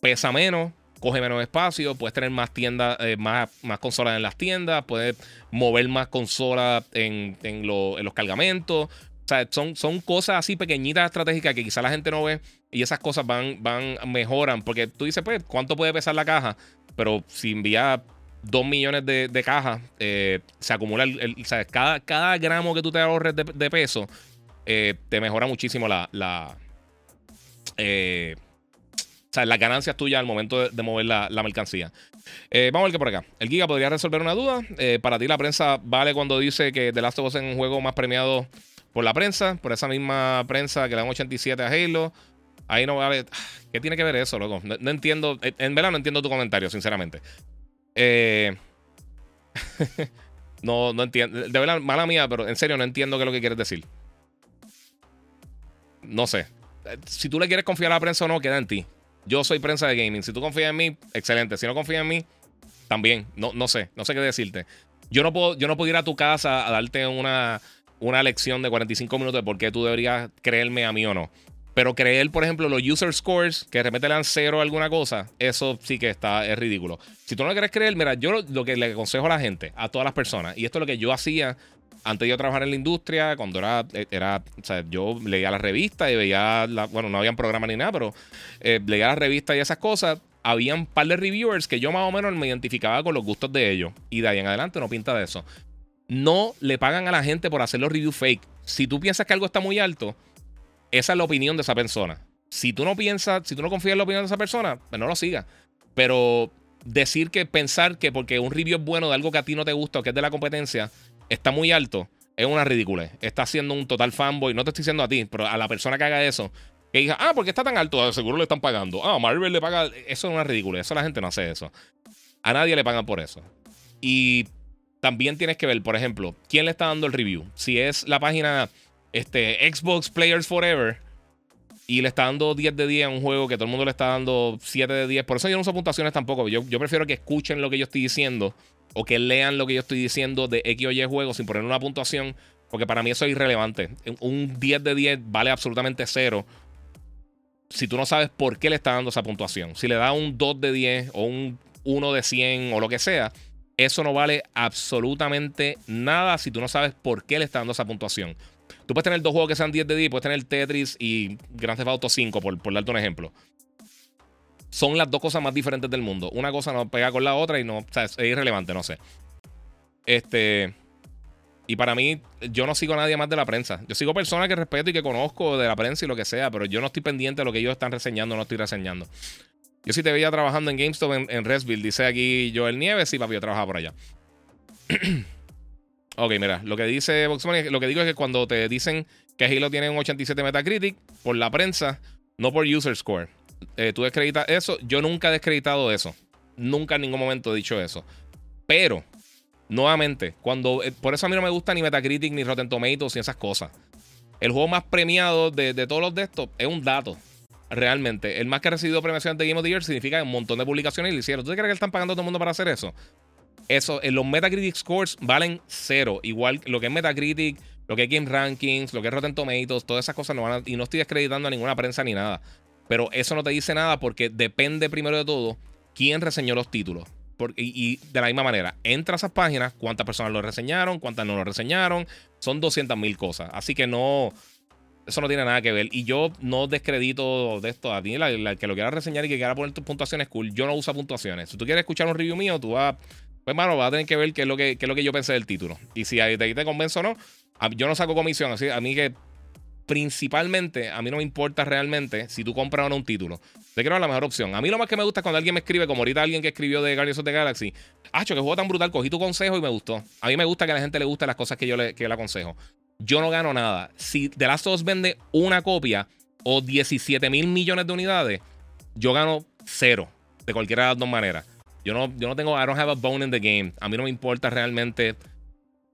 pesa menos, coge menos espacio, puedes tener más tiendas, eh, más, consolas en las tiendas, puedes mover más consolas en, los cargamentos. O sea, son, cosas así pequeñitas estratégicas que quizá la gente no ve y esas cosas van, van, mejoran. Porque tú dices, pues, ¿cuánto puede pesar la caja? Pero si envía 2 millones de, cajas, se acumula el, cada, gramo que tú te ahorres de peso eh, te mejora muchísimo la, eh, o sea, las ganancias tuyas al momento de, mover la, mercancía. Eh, vamos a ver qué por acá. El Giga podría resolver una duda. para ti la prensa vale cuando dice que The Last of Us es un juego más premiado por la prensa, por esa misma prensa que le dan 87 a Halo. Ahí no vale. ¿Qué tiene que ver eso, loco? No, entiendo. En verdad no entiendo tu comentario, sinceramente. no, no entiendo. De verdad, mala mía, pero en serio no entiendo qué es lo que quieres decir no sé. Si tú le quieres confiar a la prensa o no, queda en ti. Yo soy prensa de gaming. Si tú confías en mí, excelente. Si no confías en mí, también. No, no sé. No sé qué decirte. Yo no puedo, yo no puedo ir a tu casa a darte una, una lección de 45 minutos de por qué tú deberías creerme a mí o no. Pero creer, por ejemplo, los user scores, que de repente le cero alguna cosa, eso sí que está, es ridículo. Si tú no quieres creer, mira, yo lo que le aconsejo a la gente, a todas las personas, y esto es lo que yo hacía antes de yo trabajar en la industria, cuando era, era o sea, yo leía las revistas y veía, la, bueno, no habían programa ni nada, pero eh, leía las revistas y esas cosas. Habían un par de reviewers que yo más o menos me identificaba con los gustos de ellos. Y de ahí en adelante no pinta de eso. No le pagan a la gente por hacer los reviews fake. Si tú piensas que algo está muy alto, esa es la opinión de esa persona. Si tú no piensas, si tú no confías en la opinión de esa persona, pues no lo sigas. Pero decir que pensar que porque un review es bueno de algo que a ti no te gusta o que es de la competencia, está muy alto, es una ridícula. Está siendo un total fanboy. No te estoy diciendo a ti, pero a la persona que haga eso, que diga, ah, porque está tan alto, ah, seguro le están pagando. Ah, Marvel le paga. Eso es una ridícula. Eso la gente no hace eso. A nadie le pagan por eso. Y también tienes que ver, por ejemplo, quién le está dando el review. Si es la página este, Xbox Players Forever y le está dando 10 de 10 a un juego que todo el mundo le está dando 7 de 10. Por eso yo no uso puntuaciones tampoco. Yo, yo prefiero que escuchen lo que yo estoy diciendo o que lean lo que yo estoy diciendo de X o Y juego sin poner una puntuación, porque para mí eso es irrelevante. Un 10 de 10 vale absolutamente cero si tú no sabes por qué le está dando esa puntuación. Si le da un 2 de 10 o un 1 de 100 o lo que sea, eso no vale absolutamente nada si tú no sabes por qué le está dando esa puntuación. Tú puedes tener dos juegos que sean 10 de 10, puedes tener Tetris y Grand Theft Auto 5, por, por darte un ejemplo son las dos cosas más diferentes del mundo. Una cosa no pega con la otra y no, o sea, es irrelevante, no sé. Este. Y para mí, yo no sigo a nadie más de la prensa. Yo sigo personas que respeto y que conozco de la prensa y lo que sea, pero yo no estoy pendiente de lo que ellos están reseñando, no estoy reseñando. Yo sí te veía trabajando en GameStop en, en Resville, dice aquí Joel Nieves, sí, papi, yo trabajaba por allá. ok, mira, lo que dice Money, lo que digo es que cuando te dicen que Halo tiene un 87 Metacritic por la prensa, no por user score. Eh, tú descreditas eso. Yo nunca he descreditado eso. Nunca en ningún momento he dicho eso. Pero, nuevamente, cuando. Eh, por eso a mí no me gusta ni Metacritic, ni Rotten Tomatoes, ni esas cosas. El juego más premiado de, todos los de estos es un dato. Realmente. El más que ha recibido premiación de Game of the Year significa un montón de publicaciones lo hicieron. ¿Tú crees que le están pagando a todo el mundo para hacer eso? Eso, en los Metacritic scores valen cero. Igual lo que es Metacritic, lo que es Game Rankings, lo que es Rotten Tomatoes, todas esas cosas no van a, y no estoy descreditando a ninguna prensa ni nada. Pero eso no te dice nada porque depende primero de todo quién reseñó los títulos. y, de la misma manera, entra a esas páginas, cuántas personas lo reseñaron, cuántas no lo reseñaron. Son 200 mil cosas. Así que no, eso no tiene nada que ver. Y yo no descredito de esto a ti, la, que lo quiera reseñar y que quiera poner tus puntuaciones cool. Yo no uso puntuaciones. Si tú quieres escuchar un review mío, tú vas, pues mano, vas a tener que ver qué es lo que, es lo que yo pensé del título. Y si ahí te, convenzo o no, yo no saco comisión. Así, a mí que principalmente, a mí no me importa realmente si tú compras o no un título. Te quiero la mejor opción. A mí lo más que me gusta es cuando alguien me escribe, como ahorita alguien que escribió de Guardians of the Galaxy. Ah, que juego tan brutal, cogí tu consejo y me gustó. A mí me gusta que a la gente le guste las cosas que yo le, que le aconsejo yo no gano nada. Si The Last of Us vende una copia o 17 mil millones de unidades, yo gano cero. De cualquiera de las dos maneras. Yo no, yo no tengo, I don't have a bone in the game. A mí no me importa realmente.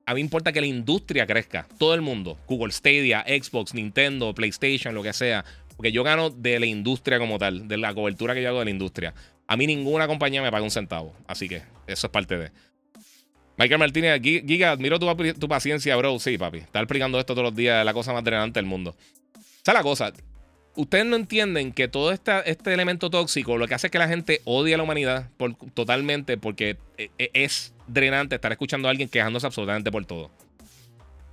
A mí me importa que la industria crezca. Todo el mundo. Google Stadia, Xbox, Nintendo, PlayStation, lo que sea. Porque yo gano de la industria como tal, de la cobertura que yo hago de la industria. A mí ninguna compañía me paga un centavo. Así que eso es parte de. Michael Martínez, Giga, admiro tu, paciencia, bro. Sí, papi. Está explicando esto todos los días, la cosa más drenante del mundo. Esa es la cosa. Ustedes no entienden que todo este, este elemento tóxico lo que hace es que la gente odie a la humanidad totalmente porque e, e, es drenante estar escuchando a alguien quejándose absolutamente por todo.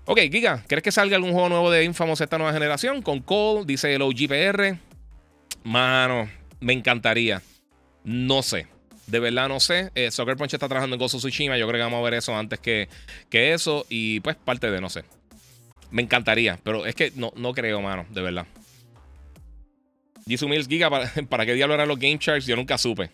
Ok, Giga, ¿crees que salga algún juego nuevo de Infamous esta nueva generación? Con Cole, dice el OGPR. Mano, me encantaría. No sé. De verdad no sé. Eh, Soccer Punch está trabajando en Gozo Tsushima. Yo creo que vamos a ver eso antes que, que eso. Y pues parte de, no sé. Me encantaría, pero es que no, no creo, mano, de verdad. Jisoo Mills Giga, ¿para, qué diablo eran los Game Sharks? Yo nunca supe.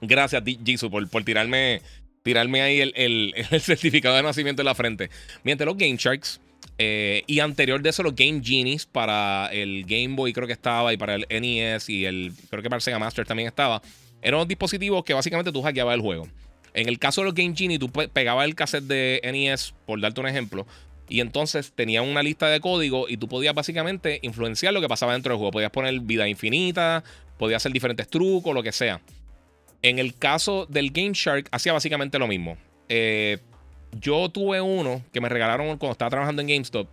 Gracias, Jisoo, por, por tirarme, tirarme ahí el, certificado de nacimiento en la frente. Mientras los Game Sharks, eh, y anterior de eso, los Game Genies para el Game Boy creo que estaba, y para el NES, y el creo que para el Sega Master también estaba. Eran unos dispositivos que básicamente tú hackeabas el juego. En el caso de los Game Genie, tú pegabas el cassette de NES, por darte un ejemplo, y entonces tenía una lista de código y tú podías básicamente influenciar lo que pasaba dentro del juego. Podías poner vida infinita, podías hacer diferentes trucos, lo que sea. En el caso del Game Shark, hacía básicamente lo mismo. Eh, yo tuve uno que me regalaron cuando estaba trabajando en GameStop.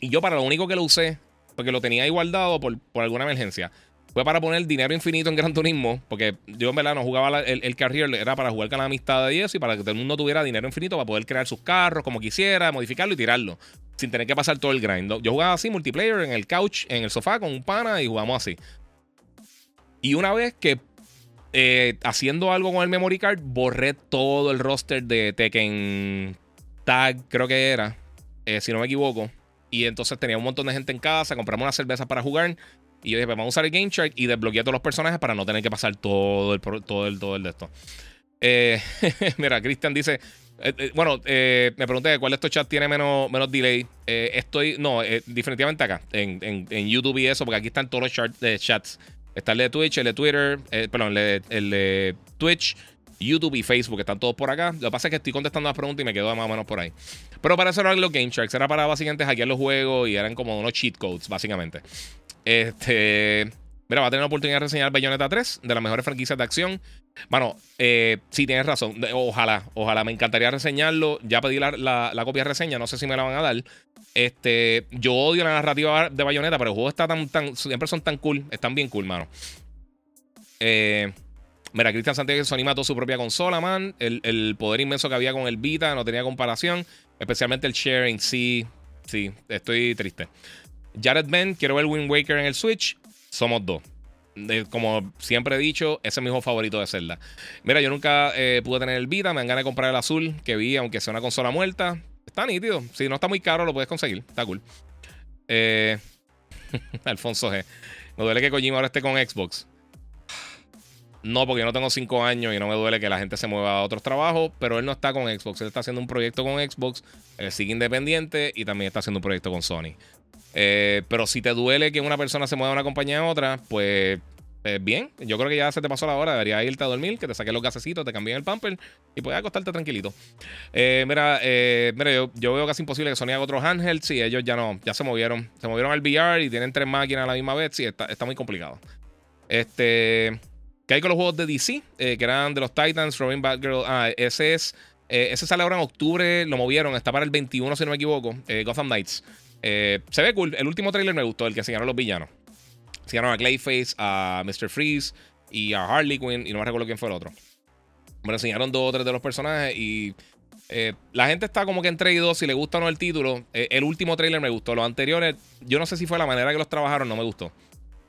Y yo para lo único que lo usé, porque lo tenía igualdado por, por alguna emergencia, fue para poner dinero infinito en Gran Turismo, porque yo en verdad no jugaba el, el carrier, era para jugar con la amistad de eso y para que todo el mundo tuviera dinero infinito para poder crear sus carros como quisiera, modificarlo y tirarlo, sin tener que pasar todo el grind. Yo jugaba así, multiplayer, en el couch, en el sofá, con un pana y jugamos así. Y una vez que eh, haciendo algo con el memory card, borré todo el roster de Tekken Tag, creo que era, eh, si no me equivoco. Y entonces tenía un montón de gente en casa, compramos una cerveza para jugar y yo dije, pues vamos a usar el Game Shark y desbloquear todos los personajes para no tener que pasar todo el, todo el, todo el de esto. Eh, mira, Cristian dice. Eh, eh, bueno, me pregunté cuál de estos chats tiene menos, menos delay. estoy, no, definitivamente acá, en, YouTube y eso, porque aquí están todos los chats. Está el de Twitch, el de Twitter, perdón, el de, Twitch, YouTube y Facebook, están todos por acá. Lo que pasa es que estoy contestando las preguntas y me quedo más o menos por ahí. Pero para eso eran los Game Sharks, era para básicamente hackear los juegos y eran como unos cheat codes, básicamente. Este. Mira, va a tener la oportunidad de reseñar Bayonetta 3, de las mejores franquicias de acción. Bueno, eh, sí, tienes razón. Ojalá, ojalá, me encantaría reseñarlo. Ya pedí la, la, copia de reseña, no sé si me la van a dar. Este, yo odio la narrativa de Bayonetta, pero el juego está tan, tan, siempre son tan cool, están bien cool, mano. Eh, mira, Cristian Santiago Sony mató su propia consola, man. El, el, poder inmenso que había con el Vita no tenía comparación. Especialmente el sharing, sí, sí, estoy triste. Jared Ben, quiero ver Wind Waker en el Switch. Somos dos. como siempre he dicho, ese es mi juego favorito de Zelda. Mira, yo nunca eh, pude tener el Vita, me han ganado de comprar el azul que vi, aunque sea una consola muerta. Está nítido. Si no está muy caro, lo puedes conseguir. Está cool. Eh, Alfonso G. Me duele que Kojima ahora esté con Xbox. No, porque yo no tengo 5 años y no me duele que la gente se mueva a otros trabajos, pero él no está con Xbox. Él está haciendo un proyecto con Xbox, sigue independiente y también está haciendo un proyecto con Sony. Eh, pero si te duele que una persona se mueva de una compañía a otra, pues eh, bien. Yo creo que ya se te pasó la hora. Deberías irte a dormir, que te saques los gasecitos, te cambien el pamper y puedes acostarte tranquilito. Eh, mira, mira yo, veo casi imposible que Sony haga otros handhelds. Sí, ellos ya no, ya se movieron. Se movieron al VR y tienen tres máquinas a la misma vez. Sí, está, está muy complicado. Este. ¿Qué hay con los juegos de DC? que eran de los Titans, Robin Batgirl. Ah, ese es. ese sale ahora en octubre, lo movieron, está para el 21, si no me equivoco. Gotham Knights. Se ve cool. El último trailer me gustó, el que enseñaron los villanos. Enseñaron a Clayface, a Mr. Freeze y a Harley Quinn, y no me recuerdo quién fue el otro. Me enseñaron dos o tres de los personajes y eh, la gente está como que entre dos si le gusta o no el título. Eh, el último trailer me gustó. Los anteriores, yo no sé si fue la manera que los trabajaron, no me gustó.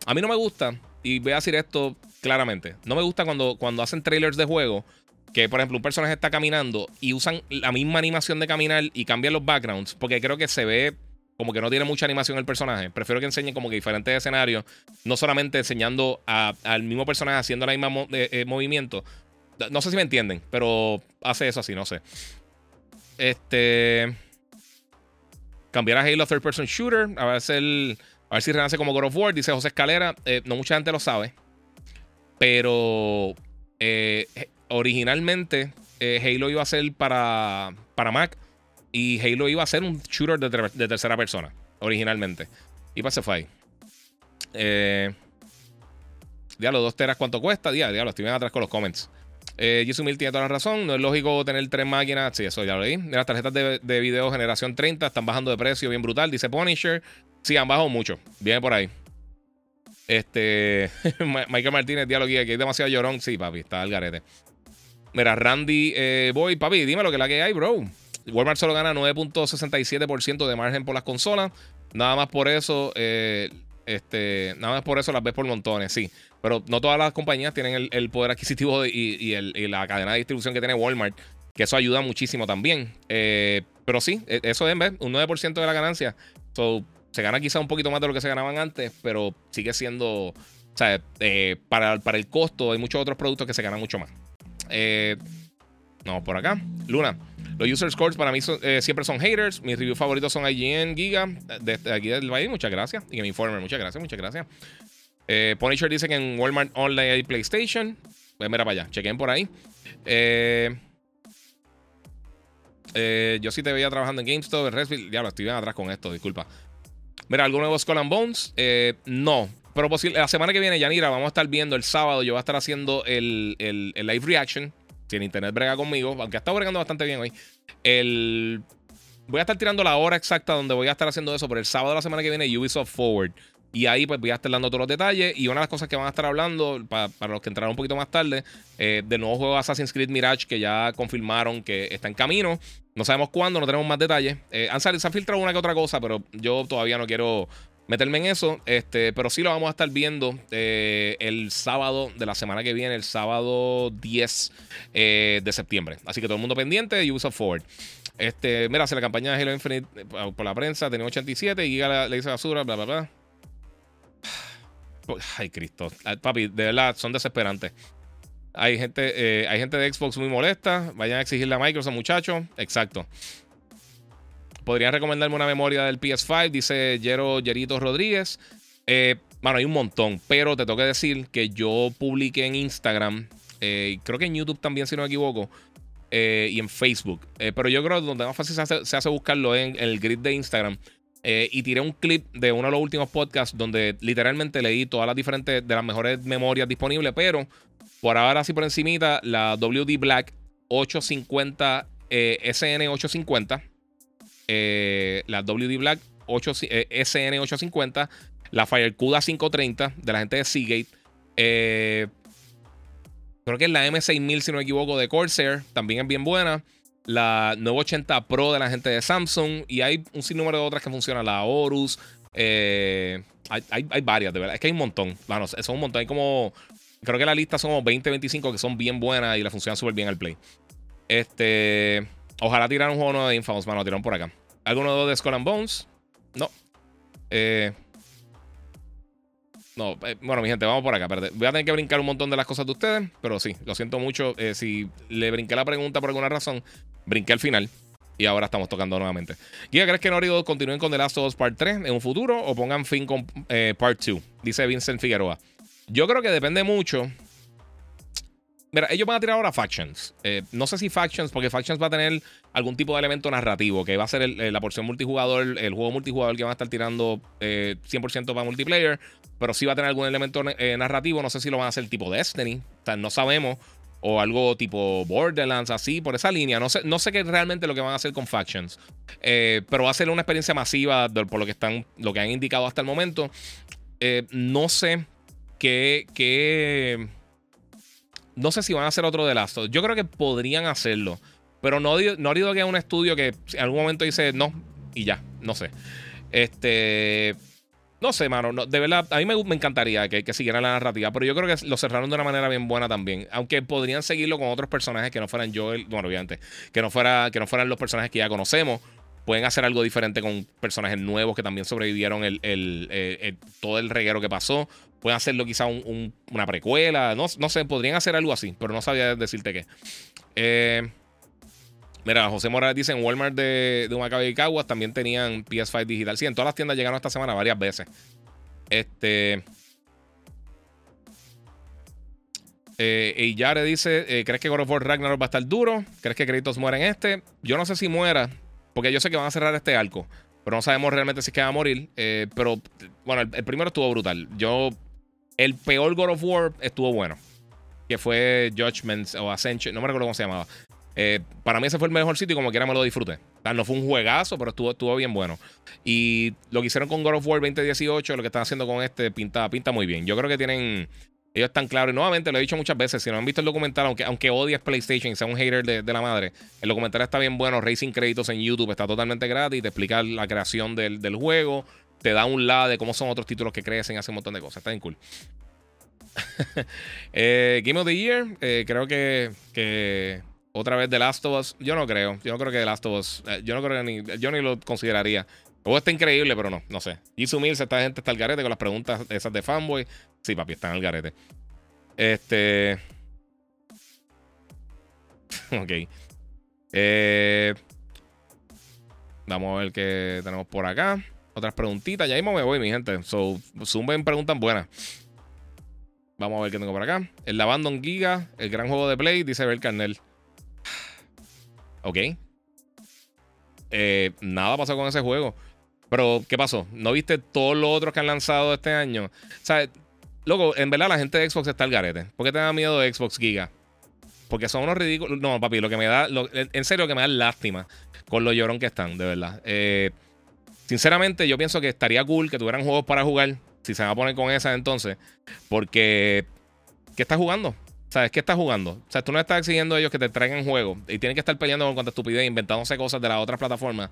A mí no me gusta, y voy a decir esto claramente. No me gusta cuando, cuando hacen trailers de juego. Que por ejemplo un personaje está caminando y usan la misma animación de caminar y cambian los backgrounds. Porque creo que se ve como que no tiene mucha animación el personaje. Prefiero que enseñen como que diferentes escenarios. No solamente enseñando al mismo personaje haciendo el mismo eh, movimiento. No sé si me entienden, pero hace eso así, no sé. Este. Cambiar a Halo Third Person Shooter. A ver, si, a ver si renace como God of War. Dice José Escalera. Eh, no mucha gente lo sabe. Pero. Eh, originalmente. Eh, Halo iba a ser para, para Mac. Y Halo iba a ser un shooter de, tercera persona. Originalmente. Y pues se fue ahí. Eh. Diablo, dos teras, ¿cuánto cuesta? Diablo, estoy bien atrás con los comments. Eh, tiene toda la razón. No es lógico tener tres máquinas. Sí, eso ya lo leí. Las tarjetas de, video generación 30 están bajando de precio bien brutal. Dice Punisher. Sí, han bajado mucho. Viene por ahí. Este. Michael Martínez, diálogo que es demasiado llorón. Sí, papi, está al garete. Mira, Randy eh, Boy, papi, dime lo que la que hay, bro. Walmart solo gana 9.67% de margen por las consolas. Nada más por eso. Eh, este, nada más por eso las ves por montones, sí. Pero no todas las compañías tienen el, poder adquisitivo y, la cadena de distribución que tiene Walmart, que eso ayuda muchísimo también. Eh, pero sí, e, eso es un 9% de la ganancia. se gana quizá un poquito más de lo que se ganaban antes, pero sigue siendo, o sea, eh, para, para, el costo hay muchos otros productos que se ganan mucho más. Eh, no, por acá. Luna. Los user scores para mí siempre son haters. Mis reviews favoritos son IGN, Giga, desde aquí del país. Muchas gracias. Y Game Informer, muchas gracias, muchas gracias. Eh, Punisher dice que en Walmart Online hay PlayStation. Pues mira para allá, chequen por ahí. Eh, eh, yo sí te veía trabajando en GameStop, en Redfield. Ya lo estoy bien atrás con esto, disculpa. Mira, ¿algún nuevo Skull and Bones? Eh, no. Pero la semana que viene, Yanira, vamos a estar viendo el sábado. Yo voy a estar haciendo el, el live reaction. Si en internet brega conmigo, aunque ha estado bregando bastante bien hoy. El, voy a estar tirando la hora exacta donde voy a estar haciendo eso. Por el sábado de la semana que viene, Ubisoft Forward. Y ahí pues voy a estar dando todos los detalles. Y una de las cosas que van a estar hablando, para, los que entraron un poquito más tarde, eh, del nuevo juego Assassin's Creed Mirage, que ya confirmaron que está en camino. No sabemos cuándo, no tenemos más detalles. Eh, han, se han filtrado una que otra cosa, pero yo todavía no quiero meterme en eso. Este, pero sí lo vamos a estar viendo eh, el sábado de la semana que viene, el sábado 10 eh, de septiembre. Así que todo el mundo pendiente de Ubisoft Forward. Este, mira, hace la campaña de Halo Infinite por la prensa, tenía 87 y Giga le dice basura, bla, bla, bla. Ay, Cristo. Papi, de verdad, son desesperantes. Hay gente, eh, hay gente de Xbox muy molesta. Vayan a exigirle a Microsoft, muchachos. Exacto. Podrían recomendarme una memoria del PS5, dice Yero Yerito Rodríguez. Eh, bueno, hay un montón, pero te tengo que decir que yo publiqué en Instagram, eh, creo que en YouTube también, si no me equivoco, eh, y en Facebook. Eh, pero yo creo que donde más fácil se hace, se hace buscarlo es en, en, el grid de Instagram. Eh, y tiré un clip de uno de los últimos podcasts donde literalmente leí todas las diferentes, de las mejores memorias disponibles, pero por ahora, así por encimita, la WD Black 850, eh, SN850 eh, la WD Black eh, SN850, la Firecuda 530 de la gente de Seagate. Eh, creo que es la M6000, si no me equivoco, de Corsair, también es bien buena. La 980 Pro de la gente de Samsung. Y hay un sinnúmero de otras que funcionan. La Horus. Hay, varias, de verdad. Es que hay un montón. Bueno, son un montón. Hay como. Creo que la lista son 20, 25 que son bien buenas y la funcionan súper bien al play. Este ojalá tiraran un juego nuevo de Infamous, mano, tiraron por acá. ¿Alguno de Skull and Bones? No. Eh, no, eh, bueno, mi gente, vamos por acá. Voy a tener que brincar un montón de las cosas de ustedes, pero sí, lo siento mucho. si le brinqué la pregunta por alguna razón, brinqué al final y ahora estamos tocando nuevamente. Guía, ¿crees que Naughty continúen con The Last of Us Part 3 en un futuro o pongan fin con eh, Part 2? Dice Vincent Figueroa. Yo creo que depende mucho. Mira, ellos van a tirar ahora Factions. Eh, no sé si Factions, porque Factions va a tener algún tipo de elemento narrativo, que va a ser la porción multijugador, el juego multijugador que van a estar tirando 100% para multiplayer, pero sí va a tener algún elemento narrativo. No sé si lo van a hacer tipo Destiny, o sea, no sabemos. O algo tipo Borderlands, así, por esa línea. No sé, no sé qué realmente lo que van a hacer con Factions. pero va a ser una experiencia masiva por lo que, están, lo que han indicado hasta el momento. no sé que, no sé si van a hacer otro de Last Yo creo que podrían hacerlo. Pero no, no habido que un estudio que en algún momento dice no y ya. No sé. Este. No sé, mano. de verdad, a mí me, encantaría que, siguieran la narrativa. Pero yo creo que lo cerraron de una manera bien buena también. Aunque podrían seguirlo con otros personajes que no fueran Joel. Bueno, obviamente. Que no, fuera, que no fueran los personajes que ya conocemos. Pueden hacer algo diferente con personajes nuevos que también sobrevivieron el, todo el reguero que pasó. Pueden hacerlo quizá una precuela. No, no, sé, podrían hacer algo así, pero no sabía decirte qué. Eh, mira, José Morales dice en Walmart de, de Humacao y Caguas también tenían PS5 digital. Sí, en todas las tiendas llegaron esta semana varias veces. Este. Eh, y Yare dice: eh, ¿Crees que God of War Ragnarok va a estar duro? ¿Crees que Kratos muera en este? Yo no sé si muera. Porque yo sé que van a cerrar este arco. Pero no sabemos realmente si es que va a morir. Eh, pero bueno, el, primero estuvo brutal. Yo. El peor God of War estuvo bueno. Que fue Judgments o Ascension. No me recuerdo cómo se llamaba. Eh, para mí ese fue el mejor sitio y como quiera me lo disfruté. no fue un juegazo, pero estuvo, estuvo bien bueno. Y lo que hicieron con God of War 2018, lo que están haciendo con este, pinta, pinta muy bien. Yo creo que tienen ellos están claros. Y nuevamente lo he dicho muchas veces. Si no han visto el documental, aunque, aunque odias PlayStation y sea un hater de, la madre, el documental está bien bueno. Racing Créditos en YouTube está totalmente gratis. Te explica la creación del, juego. Te da un lado de cómo son otros títulos que crecen. Hace un montón de cosas. Está bien cool. Eh, Game of the Year. Eh, creo que, que otra vez The Last of Us. Yo no creo. Yo no creo que The Last of Us. Eh, yo no creo que ni. Yo ni lo consideraría. Juego está increíble, pero no, no sé. Jisoo Mills, esta gente está al garete con las preguntas esas de fanboy. Sí, papi, están al garete. Este. ok. Vamos a ver qué tenemos por acá. Otras preguntitas. Ya mismo me voy, mi gente. So, zumben preguntas buenas. Vamos a ver qué tengo por acá. El Abandon Giga, el gran juego de Play, dice Bel Carnel. Ok. Eh, nada pasó con ese juego. Pero, ¿qué pasó? ¿No viste todos los otros que han lanzado este año? O sea, Loco, en verdad la gente de Xbox está al garete. ¿Por qué te da miedo de Xbox Giga? Porque son unos ridículos. No, papi, lo que me da. en serio, que me da lástima con lo llorón que están, de verdad. Eh, sinceramente, yo pienso que estaría cool que tuvieran juegos para jugar. Si se van a poner con esas entonces. Porque. ¿Qué estás jugando? ¿Sabes qué estás jugando? O sea, tú no estás exigiendo a ellos que te traigan juegos. Y tienen que estar peleando con cuanta estupidez, inventándose cosas de las otras plataformas.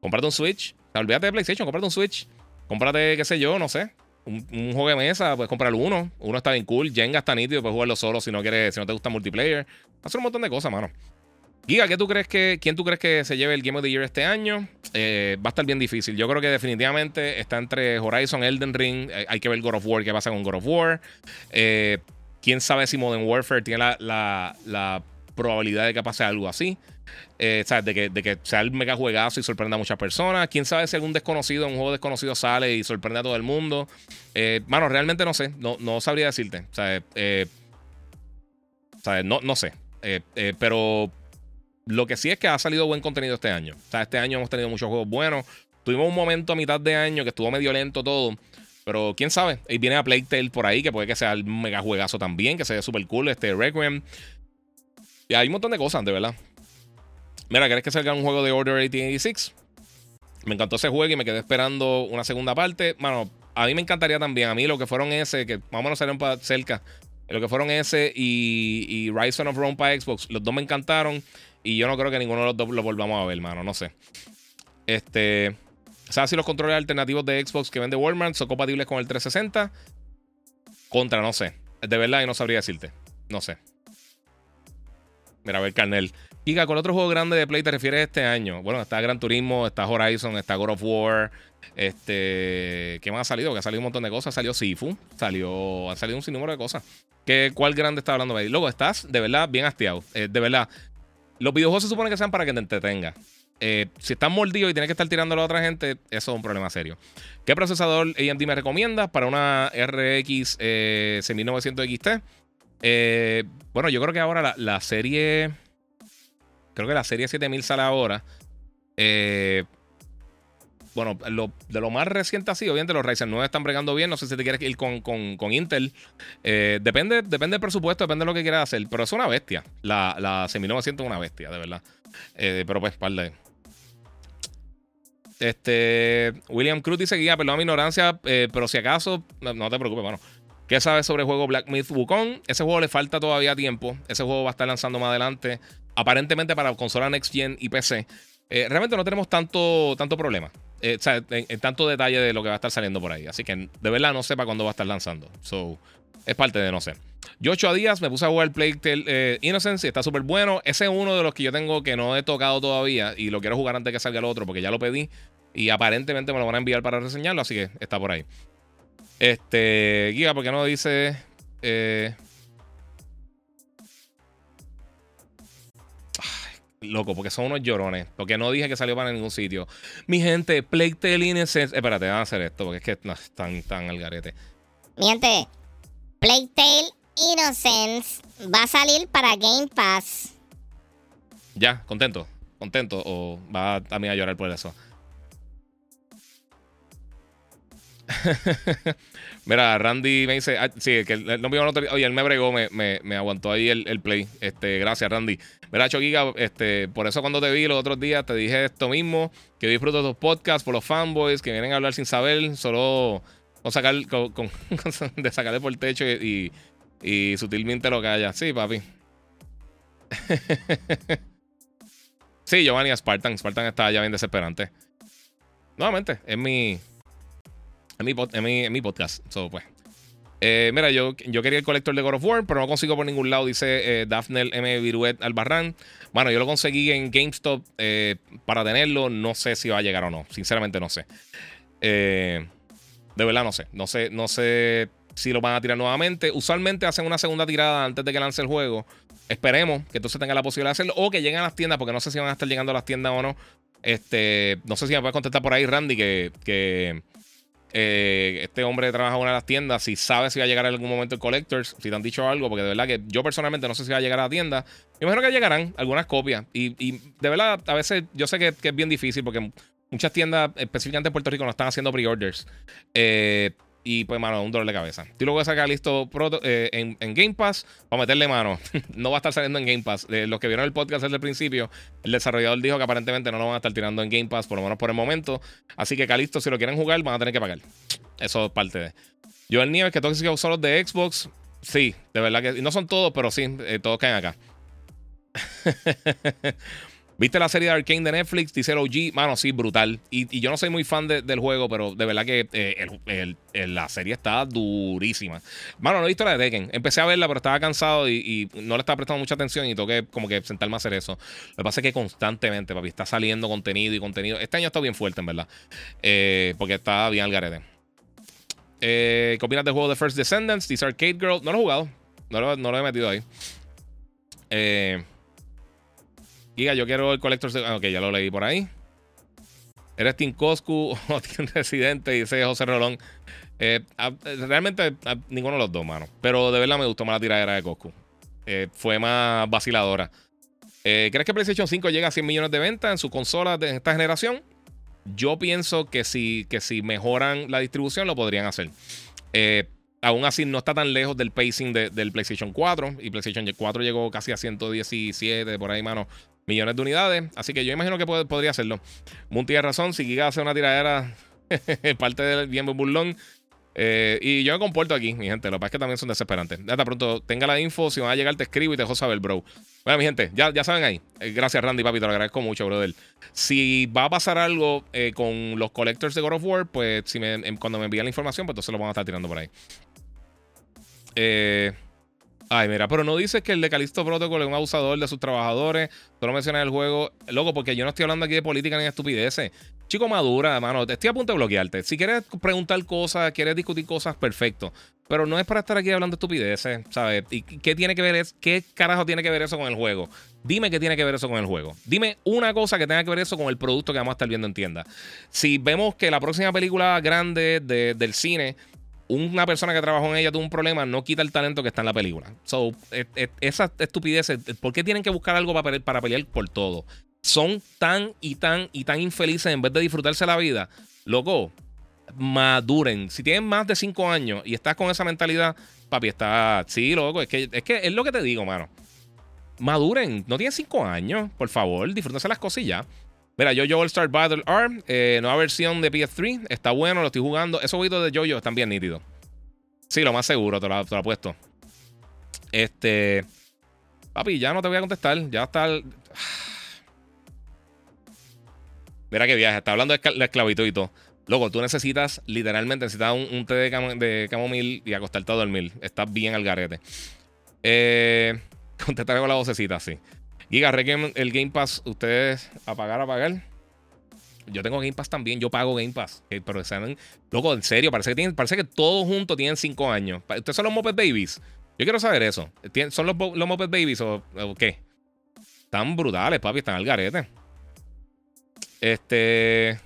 Cómprate un Switch. olvídate de PlayStation, cómprate un Switch. Cómprate, qué sé yo, no sé un, juego de mesa, puedes comprar uno. Uno está bien cool. Jenga está nítido, puedes jugarlo solo si no quieres, si no te gusta multiplayer. Hacer un montón de cosas, mano. Giga, ¿qué tú crees que, ¿quién tú crees que se lleve el Game of the Year este año? Eh, va a estar bien difícil. Yo creo que definitivamente está entre Horizon, Elden Ring. Eh, hay que ver God of War, qué pasa con God of War. Eh, quién sabe si Modern Warfare tiene la, la probabilidad de que pase algo así. Eh, De, que, de que sea el mega juegazo y sorprenda a muchas personas. Quién sabe si algún desconocido, un juego desconocido sale y sorprende a todo el mundo. Eh, realmente no sé. No, no sabría decirte. Sea, eh, no, no sé. Pero lo que sí es que ha salido buen contenido este año. O sea, este año hemos tenido muchos juegos buenos. Tuvimos un momento a mitad de año que estuvo medio lento todo. Pero quién sabe. Y viene a Playtale por ahí, que puede que sea el mega juegazo también, que sea súper cool. Este Requiem. Y hay un montón de cosas, de verdad. Mira, ¿querés que salga un juego de Order 1886? Me encantó ese juego y me quedé esperando una segunda parte. Bueno, a mí me encantaría también. A mí lo que fueron ese, que más o menos salieron para cerca. Lo que fueron ese y, y Rise of Rome para Xbox. Los dos me encantaron. Y yo no creo que ninguno de los dos lo volvamos a ver, mano. No sé. Este. Sea, si los controles alternativos de Xbox que vende Walmart son compatibles con el 360. Contra, no sé. De verdad, yo no sabría decirte. No sé. Mira, a ver, Carnel. Giga, ¿cuál otro juego grande de Play te refieres este año? Bueno, está Gran Turismo, está Horizon, está God of War. Este. ¿Qué más ha salido? Que ha salido un montón de cosas. Salió Sifu. Salió. Han salido un sinnúmero de cosas. ¿Qué, ¿Cuál grande está hablando ahí? Luego, estás de verdad bien hastiado. Eh, de verdad. Los videojuegos se supone que sean para que te entretenga. Eh, si estás mordido y tienes que estar tirándolo a otra gente, eso es un problema serio. ¿Qué procesador AMD me recomiendas para una RX 6900 XT? Eh, bueno, yo creo que ahora la, serie. Creo que la serie 7000 sale ahora. Eh, bueno, de lo más reciente así, obviamente los Ryzen 9 están bregando bien. No sé si te quieres ir con, Intel. Eh, depende, depende del presupuesto, depende de lo que quieras hacer. Pero es una bestia. La, la 6900 es una bestia, de verdad. pero pues, par. Este, William Cruz dice que perdón mi ignorancia, pero si acaso, no, te preocupes, bueno. ¿Qué sabes sobre el juego Black Myth Wukong? Ese juego le falta todavía tiempo. Ese juego va a estar lanzando más adelante. Aparentemente para consola Next Gen y PC. Eh, realmente no tenemos tanto, tanto problema. Eh, en, tanto detalle de lo que va a estar saliendo por ahí. Así que de verdad no sé para cuándo va a estar lanzando. So, es parte de no sé. Yo ocho días me puse a jugar Plague Tale eh, Innocence y está súper bueno. Ese es uno de los que yo tengo que no he tocado todavía y lo quiero jugar antes que salga el otro porque ya lo pedí y aparentemente me lo van a enviar para reseñarlo, así que está por ahí. Este, Giga, ¿por qué no dice? Eh, loco, porque son unos llorones. Porque no dije que salió para ningún sitio. Mi gente, Plague Tale Innocence. Espérate, van a hacer esto porque es que no, están tan al garete. Mi gente, Plague Tale Innocence va a salir para Game Pass. Ya, contento. Contento. O va a mí a llorar por eso. Mira, Randy me dice, ah, sí, que no me Oye, él me bregó, me, aguantó ahí el, play. Este, gracias, Randy. Mira, Choquiga, este, por eso cuando te vi los otros días te dije esto mismo, que disfruto tus podcasts por los fanboys que vienen a hablar sin saber, solo con sacar, con, de sacarle por el techo y, y, sutilmente lo calla. Sí, papi. sí, Giovanni Spartan. Spartan está ya bien desesperante. Nuevamente, es mi, en mi, en mi, podcast. pues. Eh, mira, yo, yo quería el colector de God of War, pero no consigo por ningún lado, dice eh, M. Viruet Albarrán. Bueno, yo lo conseguí en GameStop eh, para tenerlo. No sé si va a llegar o no. Sinceramente, no sé. de verdad, no sé. No sé, no sé si lo van a tirar nuevamente. Usualmente hacen una segunda tirada antes de que lance el juego. Esperemos que entonces tenga la posibilidad de hacerlo. O que lleguen a las tiendas, porque no sé si van a estar llegando a las tiendas o no. Este, no sé si me puedes contestar por ahí, Randy, que eh, este hombre trabaja en una de las tiendas, si sabe si va a llegar en algún momento el Collectors, si te han dicho algo, porque de verdad que yo personalmente no sé si va a llegar a la tienda. Me imagino que llegarán algunas copias. Y, de verdad, a veces yo sé que, que, es bien difícil porque muchas tiendas, específicamente en Puerto Rico, no están haciendo pre-orders. Eh, y pues, mano, un dolor de cabeza. Lo voy a sacar listo eh, en, Game Pass para meterle mano. no va a estar saliendo en Game Pass. los que vieron el podcast desde el principio, el desarrollador dijo que aparentemente no lo van a estar tirando en Game Pass, por lo menos por el momento. Así que Calisto, si lo quieren jugar, van a tener que pagar. Eso es parte de. Yo el Nieves, que todos son de Xbox. Sí, de verdad que. no son todos, pero sí, eh, todos caen acá. ¿Viste la serie de Arkane de Netflix? Dice OG. Mano, sí, brutal. Y, yo no soy muy fan del juego, pero de verdad que eh, la serie está durísima. Mano, no he visto la de Tekken. Empecé a verla, pero estaba cansado y, no le estaba prestando mucha atención y tengo que como que sentarme a hacer eso. Lo que pasa es que constantemente, papi, está saliendo contenido y contenido. Este año está bien fuerte, en verdad. Eh, porque está bien al garete. Eh, ¿Qué opinas del juego de First Descendants? Dice Arcade Girl. No lo he jugado. No lo, no lo he metido ahí. Eh yo quiero el Collector. Ah, ok, ya lo leí por ahí. ¿Eres Team Coscu o Team Residente? Dice José Rolón. Eh, realmente ninguno de los dos, mano. Pero de verdad me gustó más la tiradera de Coscu. Eh, fue más vaciladora. Eh, ¿Crees que PlayStation 5 llega a 100 millones de ventas en su consola de esta generación? Yo pienso que si, que si mejoran la distribución lo podrían hacer. aún así no está tan lejos del pacing del PlayStation 4. Y PlayStation 4 llegó casi a 117 por ahí, mano millones de unidades. Así que yo imagino que podría hacerlo. Munti tiene razón. Si Giga hace una tiradera, parte del bien burlón. Eh, y yo me comporto aquí, mi gente. Lo que pasa es que también son desesperantes. Hasta pronto, tenga la info. Si van a llegar, te escribo y te dejo saber, bro. Bueno, mi gente, ya, ya saben ahí. Eh, gracias, Randy, papi. Te lo agradezco mucho, brother. Si va a pasar algo eh, con los collectors de God of War, pues si me, cuando me envían la información, pues entonces lo van a estar tirando por ahí. Eh. Ay, mira, pero no dices que el de Calisto Protocol es un abusador de sus trabajadores. Solo mencionas el juego. Loco, porque yo no estoy hablando aquí de política ni de estupideces. Chico madura, hermano. Estoy a punto de bloquearte. Si quieres preguntar cosas, quieres discutir cosas, perfecto. Pero no es para estar aquí hablando de estupideces, ¿sabes? ¿Y qué tiene que ver es, qué carajo tiene que ver eso con el juego? Dime qué tiene que ver eso con el juego. Dime una cosa que tenga que ver eso con el producto que vamos a estar viendo en tienda. Si vemos que la próxima película grande del cine una persona que trabajó en ella tuvo un problema, no quita el talento que está en la película. So, esa estupidez, ¿por qué tienen que buscar algo para pelear, por todo? Son tan y tan y tan infelices en vez de disfrutarse la vida. Loco, maduren. Si tienen más de 5 años y estás con esa mentalidad, papi, está. Sí, loco, es que, es que es lo que te digo, mano. Maduren. No tienen 5 años, por favor, disfrútense las cosillas. Mira, yo All Star Battle Arm, eh, nueva versión de PS3. Está bueno, lo estoy jugando. Esos jueguitos de Jojo están bien nítidos. Sí, lo más seguro, te lo, te lo apuesto. Este. Papi, ya no te voy a contestar. Ya está. Mira qué viaje. Está hablando de la esclavitud y todo. Loco, tú necesitas, literalmente, necesitas un, té de, de, camomil y acostarte a dormir. Estás bien al garete. Eh, contestaré con la vocecita, sí. Giga, el Game Pass, ustedes a pagar, a pagar. Yo tengo Game Pass también, yo pago Game Pass. Eh, pero saben, loco, en serio, parece que, tienen, parece que todos juntos tienen 5 años. ¿Ustedes son los Moped Babies? Yo quiero saber eso. ¿Son los, los Moped Babies o, qué? Están brutales, papi, están al garete. Este.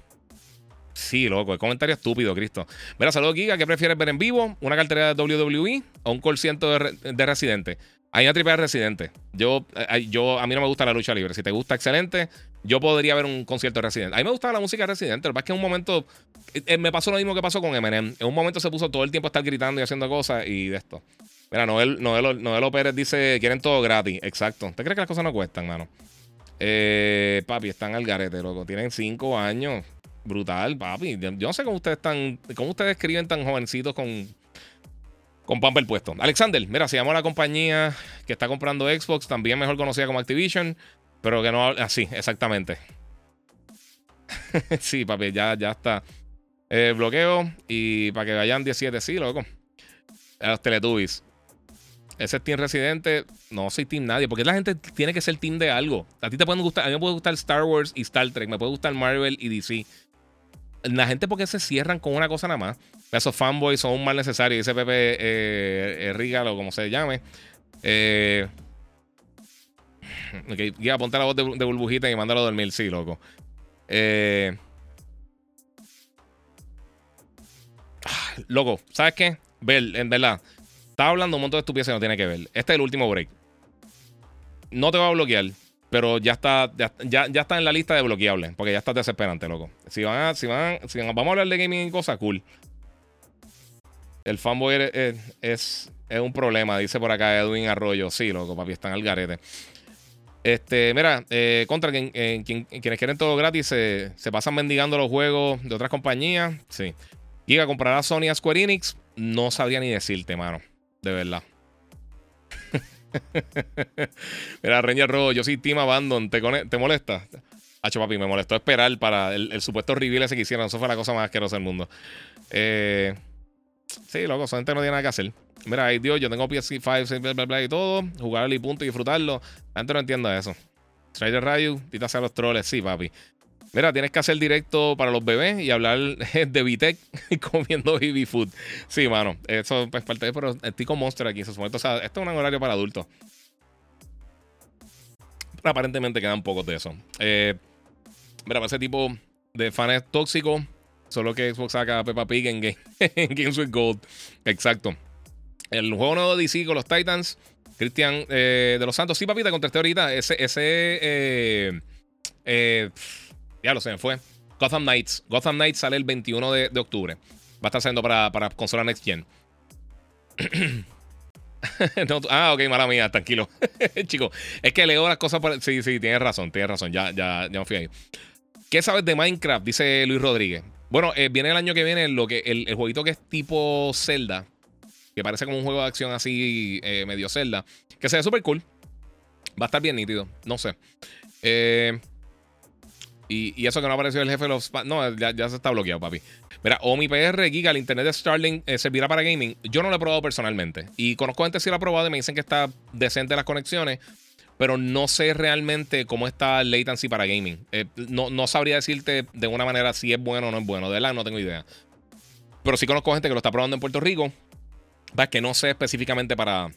Sí, loco, el comentario estúpido, Cristo. Mira, saludos, Giga. ¿Qué prefieres ver en vivo? ¿Una cartera de WWE o un call de, de Residente? Hay una triple de Residente. Yo, eh, yo, a mí no me gusta la lucha libre. Si te gusta, excelente. Yo podría ver un concierto de Residente. A mí me gusta la música de Residente. Lo que pasa es que en un momento. Eh, eh, me pasó lo mismo que pasó con Eminem. En un momento se puso todo el tiempo a estar gritando y haciendo cosas y de esto. Mira, Noel, Noel, Noel Pérez dice: quieren todo gratis. Exacto. ¿Te crees que las cosas no cuestan, mano? Papi, están al garete, loco. Tienen cinco años. Brutal, papi. Yo, no sé cómo ustedes están. ¿Cómo ustedes escriben tan jovencitos con. Con Pamper puesto. Alexander, mira, se llama la compañía que está comprando Xbox, también mejor conocida como Activision, pero que no. Así, ah, exactamente. sí, papi, ya, ya está. Eh, bloqueo y para que vayan 17, sí, loco. A los Teletubbies. Ese es Team Residente. No soy Team nadie. Porque la gente tiene que ser Team de algo. A ti te pueden gustar. A mí me puede gustar Star Wars y Star Trek. Me puede gustar Marvel y DC la gente porque se cierran con una cosa nada más. Esos fanboys son un mal necesario. Dice Pepe eh, eh o como se llame. Eh, ya, ponte la voz de, burbujita y mándalo a dormir. Sí, loco. Eh, loco, ¿sabes qué? En verdad. Estaba hablando un montón de estupideces que no tiene que ver. Este es el último break. No te va a bloquear pero ya está, ya, está en la lista de bloqueables, porque ya está desesperante, loco. Si van a, si van, si vamos a hablar de gaming y cosas, cool. El fanboy es, es, un problema, dice por acá Edwin Arroyo. Sí, loco, papi, están al garete. Este, mira, eh, contra quien, eh, quienes quieren todo gratis se, se, pasan mendigando los juegos de otras compañías. Sí. Giga, comprará Sony a Square Enix. No sabría ni decirte, mano. De verdad. Mira, Ranger Rojo, yo soy Team Abandon. ¿Te, ¿Te molesta? Hacho, papi, me molestó esperar para el, supuesto reveal ese que hicieron. Eso fue la cosa más asquerosa del mundo. Eh, sí, loco, esa gente no tiene nada que hacer. Mira, ay Dios, yo tengo PS5, bla, bla, bla y todo. Jugarlo y punto y disfrutarlo. La gente no entiende eso. Strider Radio, tita hacia los troles. Sí, papi. Mira, tienes que hacer directo para los bebés y hablar de Vitec comiendo baby food. Sí, mano. Eso es parte de. Pero estoy con Monster aquí. O sea, esto es un horario para adultos. aparentemente quedan pocos de eso. Eh, mira, para ese tipo de fans tóxicos, solo que Xbox saca Peppa Pig en, Game, Games with Gold. Exacto. El juego nuevo de DC con los Titans. Cristian eh, de los Santos. Sí, papi, te contesté ahorita. Ese. ese eh, eh ya lo me fue. Gotham Knights. Gotham Knights sale el 21 de, octubre. Va a estar saliendo para, para consola Next Gen. ah, ok, mala mía, tranquilo. Chico, es que leo las cosas por. Sí, sí, tienes razón, tienes razón. Ya, ya, ya me fui ahí. ¿Qué sabes de Minecraft? Dice Luis Rodríguez. Bueno, eh, viene el año que viene lo que, el, jueguito que es tipo Zelda. Que parece como un juego de acción así, eh, medio Zelda. Que se ve súper cool. Va a estar bien nítido. No sé. Eh. Y, eso que no apareció el jefe de los. No, ya, se está bloqueado, papi. Mira, Omi PR, Giga, el internet de Starlink eh, servirá para gaming. Yo no lo he probado personalmente. Y conozco gente que sí lo ha probado y me dicen que está decente las conexiones. Pero no sé realmente cómo está el latency para gaming. Eh, no, no, sabría decirte de una manera si es bueno o no es bueno. De verdad, no tengo idea. Pero sí conozco gente que lo está probando en Puerto Rico. Que no sé específicamente para,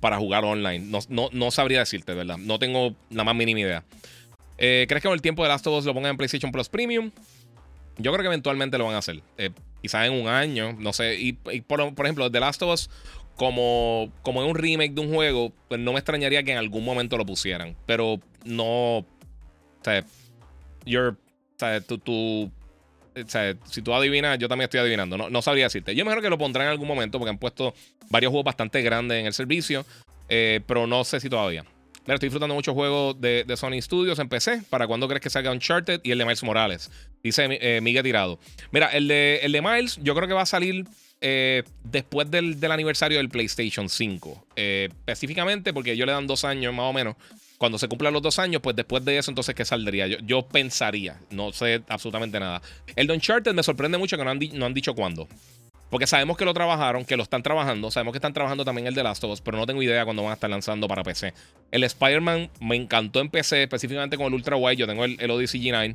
para jugar online. No, no, no sabría decirte, de verdad. No tengo la más mínima idea. Eh, ¿Crees que con el tiempo de Last of Us lo pongan en PlayStation Plus Premium? Yo creo que eventualmente lo van a hacer. Eh, quizás en un año, no sé. Y, por, por, ejemplo, The Last of Us, como, como es un remake de un juego, pues no me extrañaría que en algún momento lo pusieran. Pero no. O sea, you're, o sea, tú, o sea, si tú adivinas, yo también estoy adivinando. No, no sabría decirte. Yo mejor que lo pondrán en algún momento porque han puesto varios juegos bastante grandes en el servicio. Eh, pero no sé si todavía. Mira, estoy disfrutando muchos juegos de, Sony Studios en PC. ¿Para cuándo crees que salga Uncharted y el de Miles Morales? Dice eh, Miguel Tirado. Mira, el de, el de Miles, yo creo que va a salir eh, después del, aniversario del PlayStation 5. específicamente porque yo le dan dos años más o menos. Cuando se cumplan los dos años, pues después de eso, entonces, ¿qué saldría? Yo, yo pensaría. No sé absolutamente nada. El de Uncharted me sorprende mucho que no han, no han dicho cuándo. Porque sabemos que lo trabajaron, que lo están trabajando. Sabemos que están trabajando también el de Last of Us, pero no tengo idea cuándo van a estar lanzando para PC. El Spider-Man me encantó en PC, específicamente con el Ultra Wide. Yo tengo el, Odyssey G9,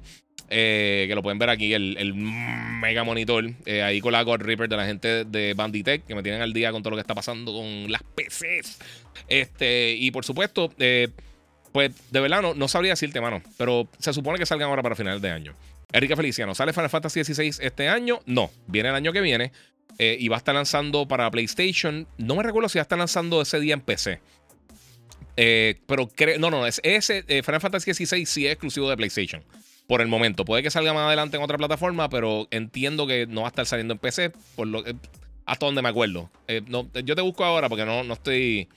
eh, que lo pueden ver aquí, el, mega monitor. Eh, ahí con la God Reaper de la gente de Banditech, que me tienen al día con todo lo que está pasando con las PCs. Este, y por supuesto, eh, pues de verdad no, no sabría decirte, mano. Pero se supone que salgan ahora para finales de año. Erika Feliciano, ¿sale Final Fantasy XVI este año? No, viene el año que viene. Eh, y va a estar lanzando para PlayStation. No me recuerdo si va a estar lanzando ese día en PC. Eh, pero no, no, es, ese eh, Final Fantasy XVI sí es exclusivo de PlayStation. Por el momento. Puede que salga más adelante en otra plataforma, pero entiendo que no va a estar saliendo en PC. Por lo, hasta donde me acuerdo. yo te busco ahora porque no, no estoy.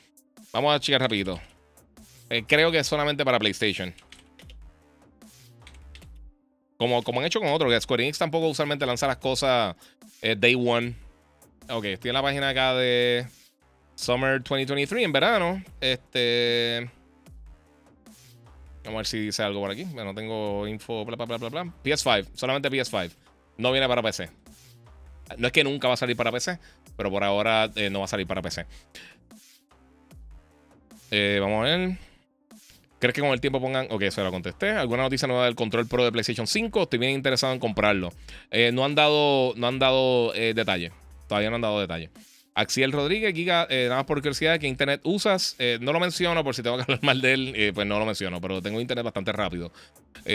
Vamos a checar rapidito. creo que es solamente para PlayStation. Como, como han hecho con otros, que Square Enix tampoco usualmente lanza las cosas Day One. Ok, estoy en la página acá de Summer 2023, en verano. Este. Vamos a ver si dice algo por aquí. Bueno, tengo info, bla, bla, bla, bla, bla. PS5, solamente PS5. No viene para PC. No es que nunca va a salir para PC, pero por ahora eh, no va a salir para PC. Eh, vamos a ver. ¿Crees que con el tiempo pongan.? Ok, eso lo contesté. ¿Alguna noticia nueva del control pro de PlayStation 5? Estoy bien interesado en comprarlo. Eh, no han dado, no han dado detalles. Todavía no han dado detalles. Axiel Rodríguez, Giga, eh, nada más por curiosidad, ¿qué internet usas? Eh, no lo menciono por si tengo que hablar mal de él, eh, pues no lo menciono, pero tengo internet bastante rápido.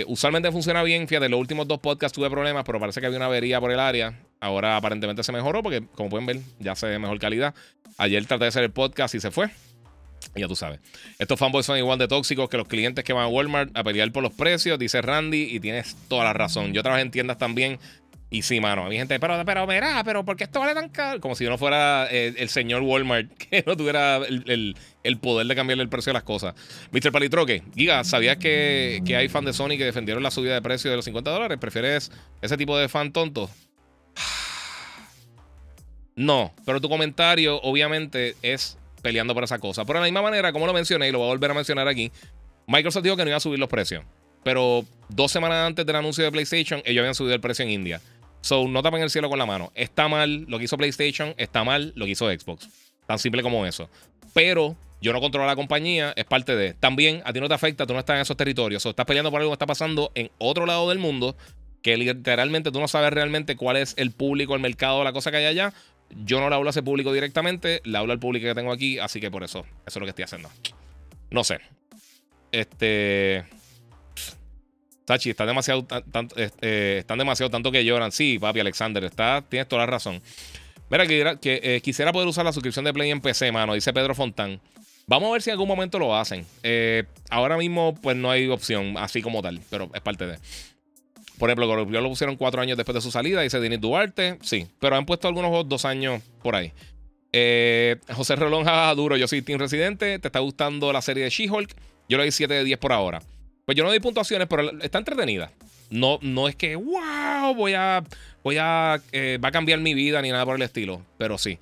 usualmente funciona bien, fíjate, los últimos dos podcasts tuve problemas, pero parece que había una avería por el área. Ahora aparentemente se mejoró porque, como pueden ver, ya se ve mejor calidad. Ayer traté de hacer el podcast y se fue. Ya tú sabes. Estos fanboys son igual de tóxicos que los clientes que van a Walmart a pelear por los precios, dice Randy, y tienes toda la razón. Yo trabajé en tiendas también y sí, mano, hay gente, pero, pero, mira, pero ¿por qué esto vale tan caro? Como si yo no fuera eh, el, señor Walmart que no tuviera el, poder de cambiarle el precio de las cosas. Mr. Palitroque, Giga, ¿sabías que, hay fans de Sony que defendieron la subida de precio de los 50 dólares? ¿Prefieres ese tipo de fan tonto? No, pero tu comentario obviamente es peleando por esa cosa. Pero de la misma manera, como lo mencioné y lo voy a volver a mencionar aquí, Microsoft dijo que no iba a subir los precios. Pero dos semanas antes del anuncio de PlayStation, ellos habían subido el precio en India. So, no tapen el cielo con la mano. Está mal lo que hizo PlayStation, está mal lo que hizo Xbox. Tan simple como eso. Pero yo no controlo la compañía, es parte de. También a ti no te afecta, tú no estás en esos territorios. O estás peleando por algo que está pasando en otro lado del mundo, que literalmente tú no sabes realmente cuál es el público, el mercado, la cosa que hay allá. Yo no le hablo a ese público directamente, le hablo al público que tengo aquí, así que por eso, eso es lo que estoy haciendo. No sé. Este. Tachi, están demasiado, eh, están demasiado tanto que lloran. Sí, papi, Alexander, está, tienes toda la razón. Mira, que, eh, quisiera poder usar la suscripción de Play en PC, mano, dice Pedro Fontán. Vamos a ver si en algún momento lo hacen. Eh, ahora mismo, pues no hay opción así como tal, pero es parte de. Por ejemplo, lo pusieron cuatro años después de su salida, dice Denis Duarte, sí, pero han puesto algunos dos años por ahí. José Rolón, duro, yo soy Team Residente, ¿te está gustando la serie de She-Hulk? Yo le doy 7 de 10 por ahora. Pues yo no doy puntuaciones, pero está entretenida. No, no es que, wow, voy a, voy a, eh, va a cambiar mi vida ni nada por el estilo, pero sí.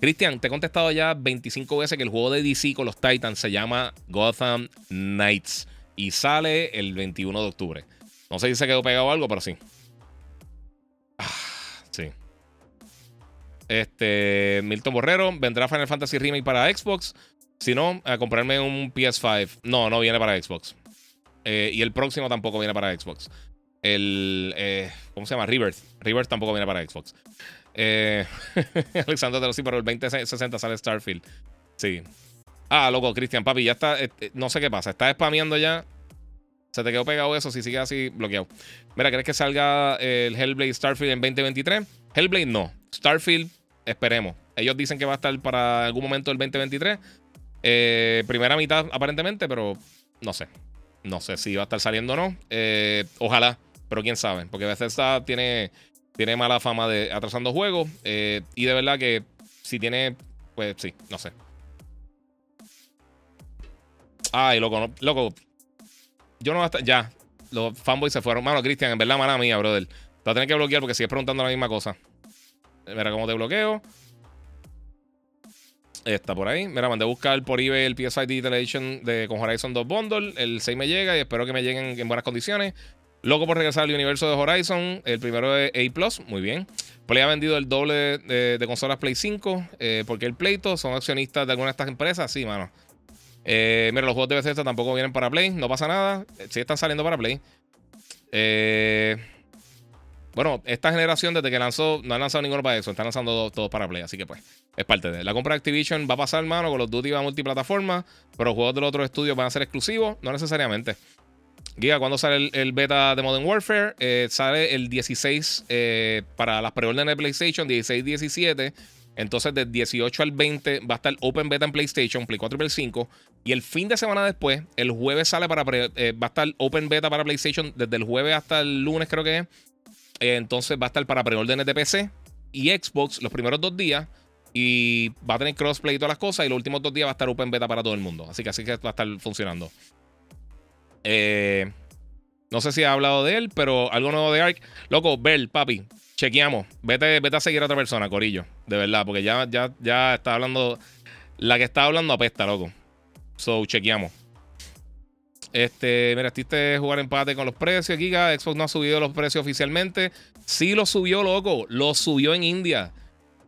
Cristian, te he contestado ya 25 veces que el juego de DC con los Titans se llama Gotham Knights y sale el 21 de octubre. No sé si se quedó pegado algo, pero sí. Ah, sí. Este, Milton Borrero, ¿vendrá Final Fantasy Remake para Xbox? Si no, a comprarme un PS5. No, no viene para Xbox. Eh, y el próximo tampoco viene para Xbox. El. Eh, ¿Cómo se llama? Rebirth. Rebirth tampoco viene para Xbox. Eh, Alexander de sí, pero el 2060 sale Starfield. Sí. Ah, loco, Cristian, papi, ya está. no sé qué pasa. Está spameando ya. Se te quedó pegado eso si sigue así bloqueado. Mira, ¿crees que salga el Hellblade Starfield en 2023? Hellblade no. Starfield, esperemos. Ellos dicen que va a estar para algún momento del 2023. Eh, primera mitad, aparentemente, pero no sé. No sé si va a estar saliendo o no. Eh, ojalá, pero quién sabe. Porque Bethesda tiene, tiene mala fama de atrasando juegos. Eh, y de verdad que si tiene, pues sí, no sé. Ay, loco, loco. Yo no voy a estar. Ya, los fanboys se fueron. Mano, Cristian, en verdad, mala mía, brother. Te voy a tener que bloquear porque sigues preguntando la misma cosa. Mira cómo te bloqueo. Está por ahí. Mira, mandé a buscar por eBay el PSI Digital Edition de, con Horizon 2 Bundle. El 6 me llega y espero que me lleguen en buenas condiciones. Loco por regresar al universo de Horizon. El primero es A. Muy bien. Play ha vendido el doble de, consolas Play 5. Eh, porque el Pleito son accionistas de algunas de estas empresas. Sí, mano. Eh, mira, los juegos de Bethesda tampoco vienen para Play. No pasa nada. Sí están saliendo para Play. Eh. Bueno, esta generación desde que lanzó, no han lanzado ninguno para eso, están lanzando todos, para Play, así que pues es parte de. La compra de Activision va a pasar, mano, con los Duty va a multiplataforma, pero juegos de los otros estudios van a ser exclusivos, no necesariamente. Guía, ¿cuándo sale el, beta de Modern Warfare? Eh, sale el 16 eh, para las preórdenes de PlayStation, 16-17. Entonces, del 18 al 20 va a estar Open Beta en PlayStation, Play 4 y Play 5. Y el fin de semana después, el jueves sale para. Eh, va a estar Open Beta para PlayStation desde el jueves hasta el lunes, creo que es. Eh, entonces va a estar para preórdenes de PC y Xbox los primeros dos días. Y va a tener crossplay y todas las cosas. Y los últimos dos días va a estar open beta para todo el mundo. Así que así que va a estar funcionando. Eh, no sé si ha hablado de él, pero algo nuevo de Ark. Loco, Bell, papi, chequeamos. Vete, vete a seguir a otra persona, Corillo. De verdad, porque ya, ya, ya está hablando. La que está hablando apesta, loco. So, chequeamos. Este, mira, este jugar empate con los precios, Giga. Xbox no ha subido los precios oficialmente. Sí lo subió, loco. Lo subió en India.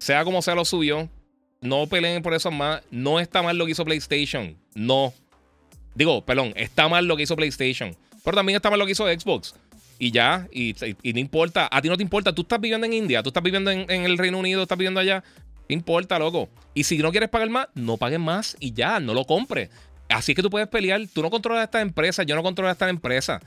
Sea como sea, lo subió. No peleen por eso más. No está mal lo que hizo PlayStation. No. Digo, perdón, está mal lo que hizo PlayStation. Pero también está mal lo que hizo Xbox. Y ya, y, no importa. A ti no te importa. Tú estás viviendo en India, tú estás viviendo en, el Reino Unido, estás viviendo allá. No importa, loco. Y si no quieres pagar más, no pagues más y ya, no lo compres. Así que tú puedes pelear. Tú no controlas esta empresa, yo no controlo esta empresa.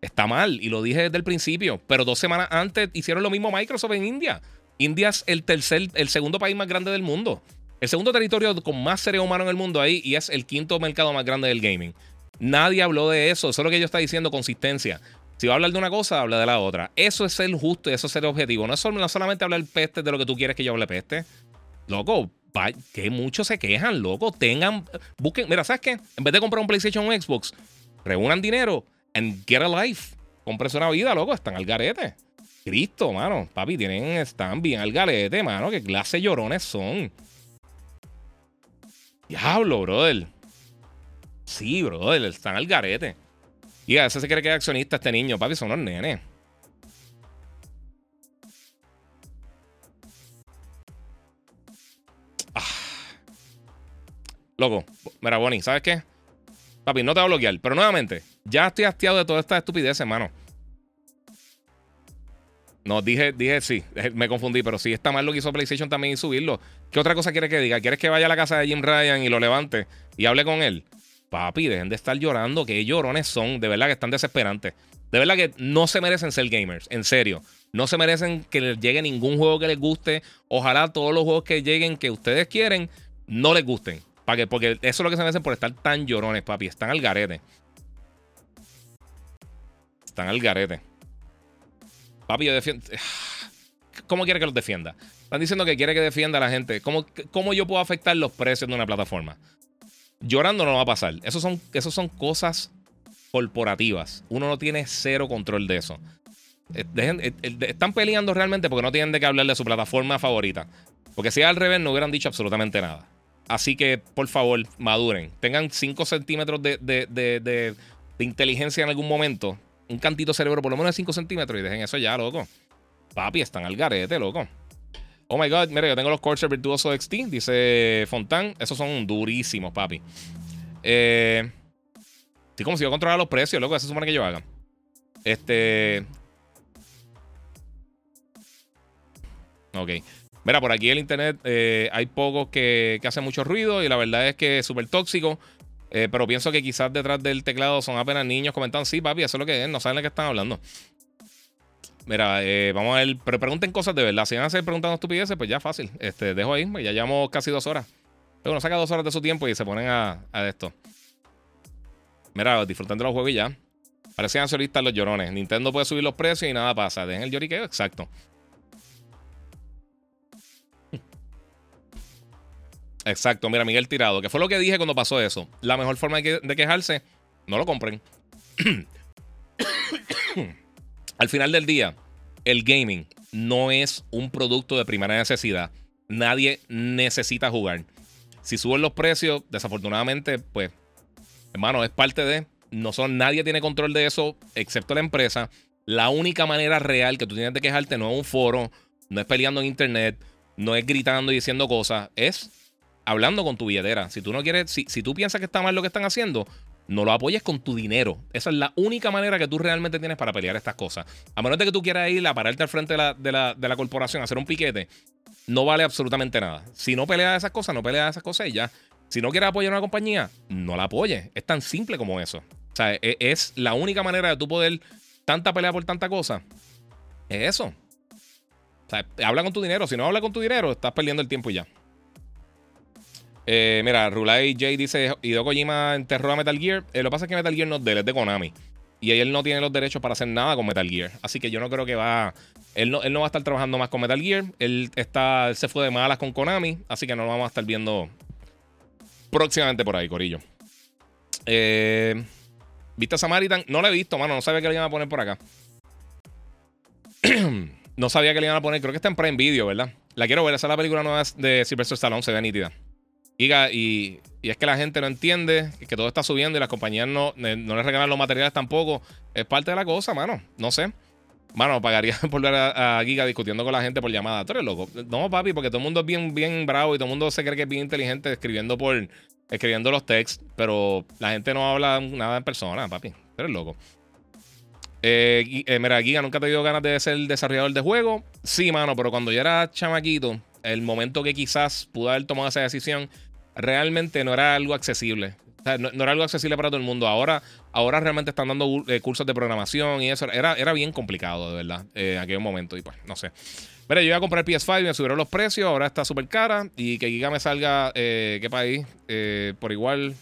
Está mal, y lo dije desde el principio. Pero dos semanas antes hicieron lo mismo Microsoft en India. India es el tercer, el segundo país más grande del mundo. El segundo territorio con más seres humanos en el mundo ahí y es el quinto mercado más grande del gaming. Nadie habló de eso. Eso es lo que yo está diciendo, consistencia. Si va a hablar de una cosa, habla de la otra. Eso es ser justo y eso es ser objetivo. No es solamente hablar peste de lo que tú quieres que yo hable peste. Loco, que muchos se quejan, loco. Tengan, busquen, mira, ¿sabes qué? En vez de comprar un PlayStation o un Xbox, reúnan dinero and get a life. Compres una vida, loco. Están al garete. Cristo, mano. Papi, tienen, están bien al garete, mano. Qué clase llorones son. Diablo, brother. Sí, brother. Están al garete. Y a veces se cree que es accionista este niño. Papi, son unos nenes. Loco, mira, Bonnie, ¿sabes qué? Papi, no te voy a bloquear. Pero nuevamente, ya estoy hastiado de toda esta estupidez, hermano. No, dije, dije sí, me confundí, pero sí está mal lo que hizo PlayStation también y subirlo. ¿Qué otra cosa quieres que diga? ¿Quieres que vaya a la casa de Jim Ryan y lo levante y hable con él? Papi, dejen de estar llorando, que llorones son, de verdad que están desesperantes. De verdad que no se merecen ser gamers, en serio. No se merecen que les llegue ningún juego que les guste. Ojalá todos los juegos que lleguen que ustedes quieren no les gusten porque eso es lo que se me hacen por estar tan llorones, papi. Están al garete. Están al garete. Papi, yo defiendo. ¿Cómo quiere que los defienda? Están diciendo que quiere que defienda a la gente. ¿Cómo, ¿Cómo, yo puedo afectar los precios de una plataforma? Llorando no va a pasar. Eso son, eso son cosas corporativas. Uno no tiene cero control de eso. Eh, eh, eh, están peleando realmente porque no tienen de qué hablar de su plataforma favorita. Porque si al revés no hubieran dicho absolutamente nada. Así que, por favor, maduren. Tengan 5 centímetros de, inteligencia en algún momento. Un cantito cerebro, por lo menos de 5 centímetros. Y dejen eso ya, loco. Papi, están al garete, loco. Oh my god, mira, yo tengo los Corsair Virtuoso XT, dice Fontan. Esos son durísimos, papi. Eh. Sí, como si yo controlara los precios, loco. Eso se supone que yo haga. Este. Ok. Mira, por aquí el internet eh, hay pocos que, hacen mucho ruido y la verdad es que es súper tóxico. Eh, pero pienso que quizás detrás del teclado son apenas niños comentando, sí, papi, eso es lo que es, no saben de qué están hablando. Mira, eh, vamos a ver, pero pregunten cosas de verdad. Si van a seguir preguntando estupideces, pues ya fácil. Este, dejo ahí, pues ya llevamos casi dos horas. Pero uno saca dos horas de su tiempo y se ponen a, esto. Mira, disfrutando los juegos y ya. Parecían solistas los llorones. Nintendo puede subir los precios y nada pasa. Dejen el lloriqueo, exacto. Exacto, mira, Miguel Tirado, que fue lo que dije cuando pasó eso. La mejor forma de, quejarse, no lo compren. Al final del día, el gaming no es un producto de primera necesidad. Nadie necesita jugar. Si suben los precios, desafortunadamente, pues, hermano, es parte de. No son, nadie tiene control de eso, excepto la empresa. La única manera real que tú tienes de quejarte no es un foro, no es peleando en internet, no es gritando y diciendo cosas, es hablando con tu billetera. Si tú no quieres, si, tú piensas que está mal lo que están haciendo, no lo apoyes con tu dinero. Esa es la única manera que tú realmente tienes para pelear estas cosas. A menos de que tú quieras ir a pararte al frente de la, de la, de la corporación, hacer un piquete, no vale absolutamente nada. Si no peleas esas cosas, no peleas esas cosas y ya. Si no quieres apoyar a una compañía, no la apoyes. Es tan simple como eso. O sea, es, es la única manera de tú poder tanta pelea por tanta cosa. Es eso. O sea, habla con tu dinero. Si no habla con tu dinero, estás perdiendo el tiempo y ya. Eh, mira, Rulay J dice: Hideo Kojima enterró a Metal Gear. Eh, lo que pasa es que Metal Gear no es de él, es de Konami. Y él no tiene los derechos para hacer nada con Metal Gear. Así que yo no creo que va. Él no, él no va a estar trabajando más con Metal Gear. Él, está, se fue de malas con Konami. Así que no lo vamos a estar viendo próximamente por ahí, Corillo. Eh, ¿Viste a Samaritan? No lo he visto, mano. No sabía que le iban a poner por acá. no sabía que le iban a poner. Creo que está en Prime Video, ¿verdad? La quiero ver. Esa es la película nueva de Sylvester Stallone. Se ve nítida. Y, y, es que la gente no entiende que todo está subiendo y las compañías no, no les regalan los materiales tampoco. Es parte de la cosa, mano. No sé. Mano, pagaría por ver a, Giga discutiendo con la gente por llamada. Tú eres loco. No, papi, porque todo el mundo es bien, bien bravo y todo el mundo se cree que es bien inteligente escribiendo por escribiendo los texts, pero la gente no habla nada en persona, papi. Tú eres loco. Eh, eh, mira, Giga, ¿nunca te dio ganas de ser desarrollador de juego? Sí, mano, pero cuando yo era chamaquito, el momento que quizás pude haber tomado esa decisión, realmente no era algo accesible. no, era algo accesible para todo el mundo. Ahora, ahora realmente están dando eh, cursos de programación y eso. Era, era bien complicado, de verdad, eh, aquel momento. Y pues, no sé. Mira, yo iba a comprar PS5 y me subieron los precios. Ahora está súper cara. Y que Giga me salga, eh, ¿qué país? por igual.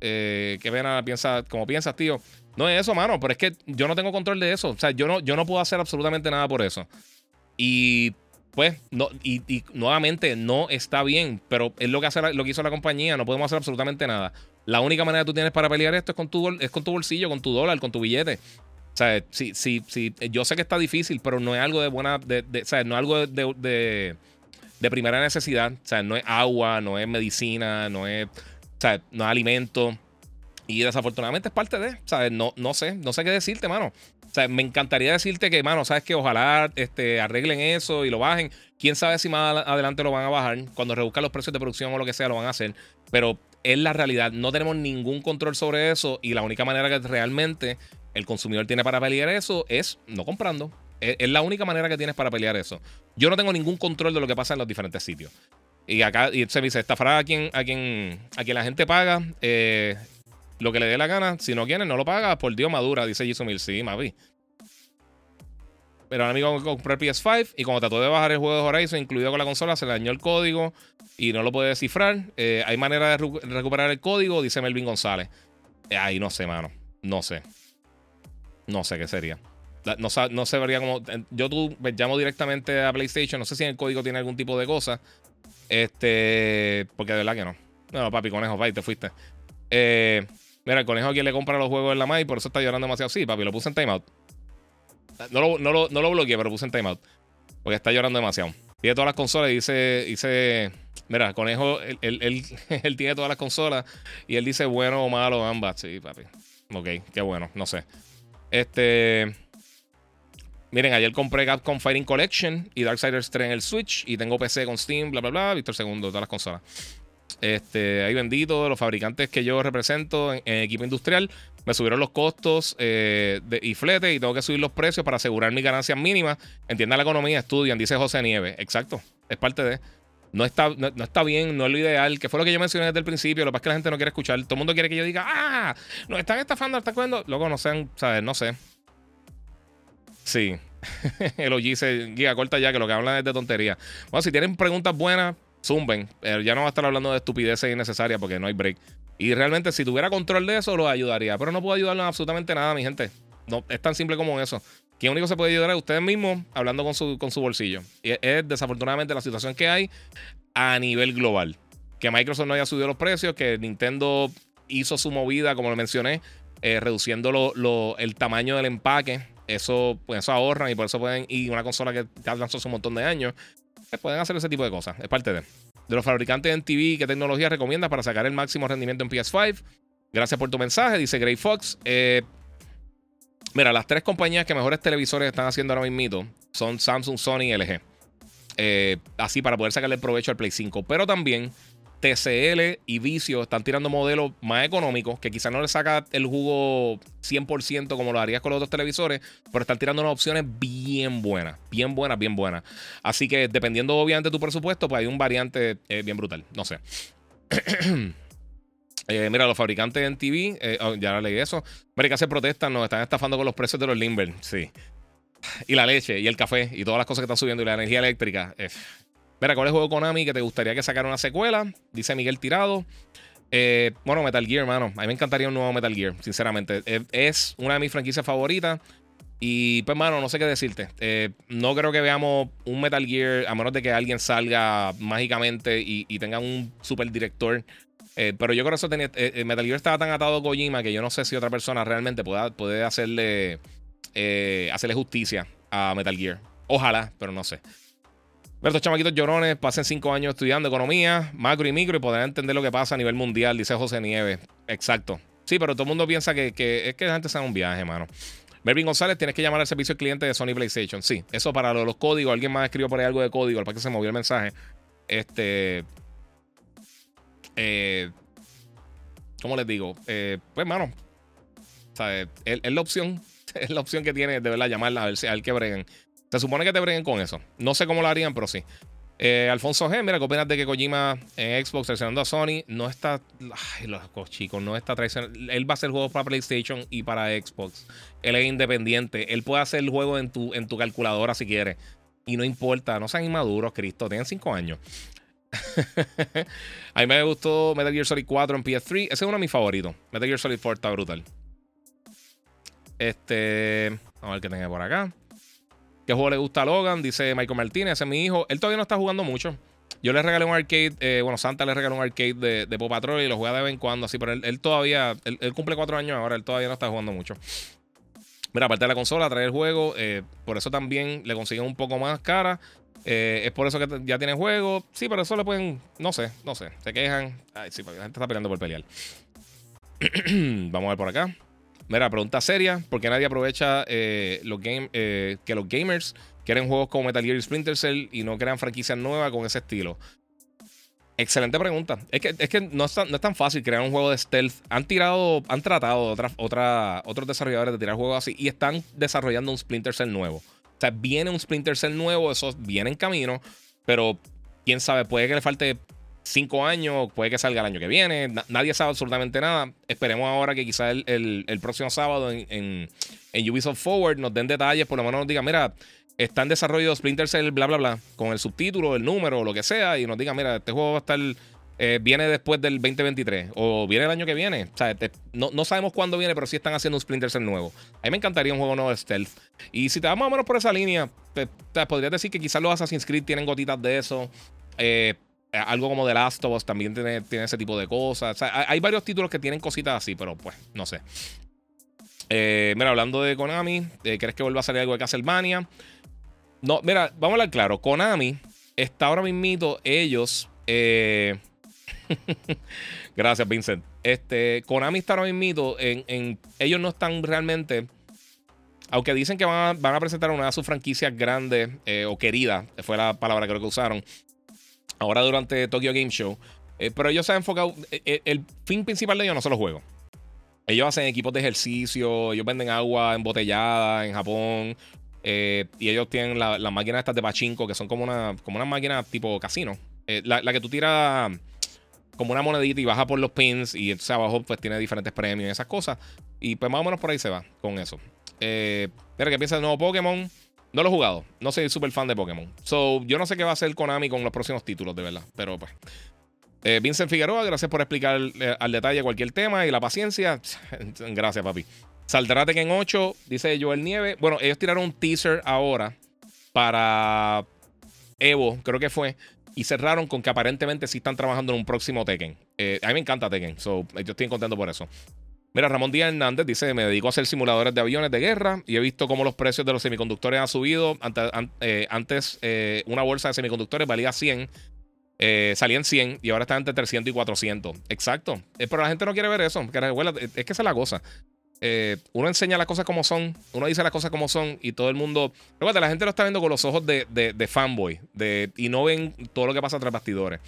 ¿Qué pena piensa, como piensas, tío? No es eso, mano, pero es que yo no tengo control de eso. O sea, yo no, yo no puedo hacer absolutamente nada por eso. Y pues, no, y, nuevamente no está bien, pero es lo que, hace lo que hizo la compañía, no podemos hacer absolutamente nada. La única manera que tú tienes para pelear esto es con tu, es con tu bolsillo, con tu dólar, con tu billete. O sea, sí, sí, sí, yo sé que está difícil, pero no es algo de buena, de, o sea, no es algo de, de, primera necesidad. O sea, no es agua, no es medicina, no es, o sea, no es alimento. Y desafortunadamente es parte de, ¿sabes? No, no sé, no sé qué decirte, mano. O sea, me encantaría decirte que, mano, sabes que ojalá este, arreglen eso y lo bajen. Quién sabe si más adelante lo van a bajar. Cuando reduzcan los precios de producción o lo que sea, lo van a hacer. Pero es la realidad. No tenemos ningún control sobre eso. Y la única manera que realmente el consumidor tiene para pelear eso es no comprando. Es, la única manera que tienes para pelear eso. Yo no tengo ningún control de lo que pasa en los diferentes sitios. Y acá y se dice, esta a quien, a quien, a quien la gente paga. Eh, lo que le dé la gana. Si no quiere, no lo paga. Por Dios madura, dice Jisumil. Sí, Mavi. Pero el amigo compró el PS5 y cuando trató de bajar el juego de Horizon, incluido con la consola, se le dañó el código y no lo puede descifrar. Eh, hay manera de recuperar el código, dice Melvin González. Eh, ahí no sé, mano. No sé. No sé qué sería. No, no se vería como. Yo tú llamo directamente a PlayStation. No sé si en el código tiene algún tipo de cosa. Este. Porque de verdad que no. No, papi, conejo, bye, te fuiste. Eh, Mira, el conejo quien le compra los juegos en la MAI, por eso está llorando demasiado. Sí, papi, lo puse en timeout. No lo, no lo, no lo bloqueé, pero puse en timeout. Porque está llorando demasiado. Tiene todas las consolas y dice, dice mira, conejo, él, él, él, tiene todas las consolas y él dice bueno o malo ambas. Sí, papi. Ok, qué bueno, no sé. Este... Miren, ayer compré Capcom Fighting Collection y Darksiders 3 en el Switch y tengo PC con Steam, bla, bla, bla. Víctor Segundo, todas las consolas. Este, ahí bendito, los fabricantes que yo represento en, equipo industrial me subieron los costos eh, y flete y tengo que subir los precios para asegurar mis ganancias mínimas. Entienda la economía, estudian, dice José Nieves. Exacto, es parte de. no está, no, está bien, no es lo ideal, que fue lo que yo mencioné desde el principio. Lo que pasa es que la gente no quiere escuchar. Todo el mundo quiere que yo diga, ah, nos están estafando, están cogiendo. Luego no sean, ¿sabes? No sé. Sí. el OG se corta ya, que lo que hablan es de tontería. Bueno, si tienen preguntas buenas, zumben. Eh, ya no va a estar hablando de estupideces innecesarias porque no hay break. Y realmente, si tuviera control de eso, lo ayudaría. Pero no puedo ayudarlo en absolutamente nada, mi gente. No, es tan simple como eso. Quien único se puede ayudar es ustedes mismos hablando con su, con su bolsillo. Y es, desafortunadamente la situación que hay a nivel global. Que Microsoft no haya subido los precios, que Nintendo hizo su movida, como lo mencioné, eh, reduciendo lo, el tamaño del empaque. Eso, pues eso ahorran y por eso pueden. Y una consola que ya lanzó hace un montón de años, pues pueden hacer ese tipo de cosas. Es parte de. De los fabricantes en TV, ¿qué tecnología recomiendas para sacar el máximo rendimiento en PS5? Gracias por tu mensaje, dice Gray Fox. Eh, Mira, las tres compañías que mejores televisores están haciendo ahora mismo son Samsung, Sony y LG. Eh, así para poder sacarle provecho al Play 5. Pero también TCL y Vicio están tirando modelos más económicos que quizás no le saca el jugo 100% como lo harías con los otros televisores, pero están tirando unas opciones bien buenas, bien buenas, bien buenas. Así que dependiendo obviamente de tu presupuesto, pues hay un variante eh, bien brutal. No sé. Eh, mira, los fabricantes en TV, eh, oh, ya leí eso. América se protestan, nos están estafando con los precios de los Limber. Sí. Y la leche, y el café, y todas las cosas que están subiendo, y la energía eléctrica. Eh. Mira, ¿cuál es el juego Konami que te gustaría que sacara una secuela? Dice Miguel Tirado. bueno, Metal Gear, hermano. A mí me encantaría un nuevo Metal Gear, sinceramente. es una de mis franquicias favoritas. Y pues, hermano, no sé qué decirte. no creo que veamos un Metal Gear, a menos de que alguien salga mágicamente y, y tenga un super director eh, pero yo creo que eso tenía. Eh, eh, Metal Gear estaba tan atado a Kojima que yo no sé si otra persona realmente pueda, puede hacerle, hacerle justicia a Metal Gear. Ojalá, pero no sé. Estos chamaquitos llorones pasen cinco años estudiando economía, macro y micro y podrán entender lo que pasa a nivel mundial, dice José Nieves. Exacto. Sí, pero todo el mundo piensa que, es que gente sea un viaje, mano. Melvin González, tienes que llamar al servicio al cliente de Sony PlayStation. Sí, eso para los, códigos. Alguien más escribió por ahí algo de código, para que se movió el mensaje. Este, eh, ¿Cómo les digo? Eh, pues, mano, es, la opción, es la opción que tiene de verdad llamarla a ver, si, a breguen. Se supone que te breguen con eso. No sé cómo lo harían, pero sí. Eh, Alfonso G, mira, ¿qué opinas de que Kojima en Xbox traicionando a Sony no está. Ay, los chicos, no está traicionando. Él va a hacer juegos para PlayStation y para Xbox. Él es independiente. Él puede hacer el juego en tu, en tu calculadora si quiere. Y no importa, no sean inmaduros, Cristo. Tienen 5 años. a mí me gustó Metal Gear Solid 4 en PS3. Ese es uno de mis favoritos. Metal Gear Solid 4 está brutal. Este. Vamos a ver qué tenga por acá. ¿Qué juego le gusta a Logan? Dice Michael Martínez. Es mi hijo. Él todavía no está jugando mucho. Yo le regalé un arcade. Eh, bueno, Santa le regaló un arcade de, de Pop Patrol y lo juega de vez en cuando. Así, pero él, todavía. Él, cumple cuatro años ahora. Él todavía no está jugando mucho. Mira, aparte de la consola, trae el juego. Eh, por eso también le consiguen un poco más cara. Eh, es por eso que ya tienen juego. Sí, pero eso le pueden. No sé, no sé. Se quejan. Ay, sí, porque la gente está peleando por pelear. Vamos a ver por acá. Mira, pregunta seria. ¿Por qué nadie aprovecha eh, los eh, que los gamers quieren juegos como Metal Gear y Splinter Cell y no crean franquicias nuevas con ese estilo? Excelente pregunta. Es que, es que no, es tan, no, es tan, fácil crear un juego de stealth. Han tirado, han tratado otra, otra, otros desarrolladores de tirar juegos así y están desarrollando un Splinter Cell nuevo. O sea, viene un Splinter Cell nuevo, eso viene en camino, pero quién sabe, puede que le falte cinco años, puede que salga el año que viene, nadie sabe absolutamente nada. Esperemos ahora que quizá el, próximo sábado en, Ubisoft Forward nos den detalles, por lo menos nos digan, mira, está en desarrollo Splinter Cell, bla, bla, bla, con el subtítulo, el número, lo que sea, y nos digan, mira, este juego va a estar eh, viene después del 2023 o viene el año que viene. O sea, no, sabemos cuándo viene, pero sí están haciendo un Splinter Cell nuevo. A mí me encantaría un juego nuevo de stealth. Y si te vas más o menos por esa línea, te, podrías decir que quizás los Assassin's Creed tienen gotitas de eso. Eh, algo como The Last of Us también tiene, tiene ese tipo de cosas. Hay varios títulos que tienen cositas así, pero pues, no sé. Eh, mira, hablando de Konami, ¿crees que vuelva a salir algo de Castlevania? No, mira, vamos a hablar claro. Konami está ahora mismito, ellos. Eh, Gracias, Vincent. Este, Konami está ahora mismo en, Ellos no están realmente. Aunque dicen que van a, presentar una de sus franquicias grandes eh, o queridas, fue la palabra que creo que usaron, ahora durante Tokyo Game Show. Eh, pero ellos se han enfocado. Eh, el fin principal de ellos no son los juegos. Ellos hacen equipos de ejercicio, ellos venden agua embotellada en Japón. y ellos tienen las máquinas estas de pachinko, que son como una, como una máquina tipo casino. Eh, la, que tú tiras como una monedita y baja por los pins y entonces abajo pues tiene diferentes premios y esas cosas. Y pues más o menos por ahí se va con eso. Eh, mira que piensa el nuevo Pokémon. No lo he jugado. No soy súper fan de Pokémon. So, yo no sé qué va a hacer Konami con los próximos títulos, de verdad. Pero pues. Eh, Vincent Figueroa, gracias por explicar eh, al detalle cualquier tema y la paciencia. gracias, papi. Saldrá Tekken 8, dice Joel Nieve. Bueno, ellos tiraron un teaser ahora para Evo, creo que fue. Y cerraron con que aparentemente sí están trabajando en un próximo Tekken. Eh, a mí me encanta Tekken, so, yo estoy contento por eso. Mira, Ramón Díaz Hernández dice: Me dedico a hacer simuladores de aviones de guerra y he visto cómo los precios de los semiconductores han subido. Antes, una bolsa de semiconductores valía 100 eh, salían 100 y ahora están entre 300 y 400. Exacto. Eh, pero la gente no quiere ver eso. es que esa es la cosa. Eh, uno enseña las cosas como son, uno dice las cosas como son y todo el mundo. Recuerda, la gente lo está viendo con los ojos de, fanboy y no ven todo lo que pasa tras bastidores.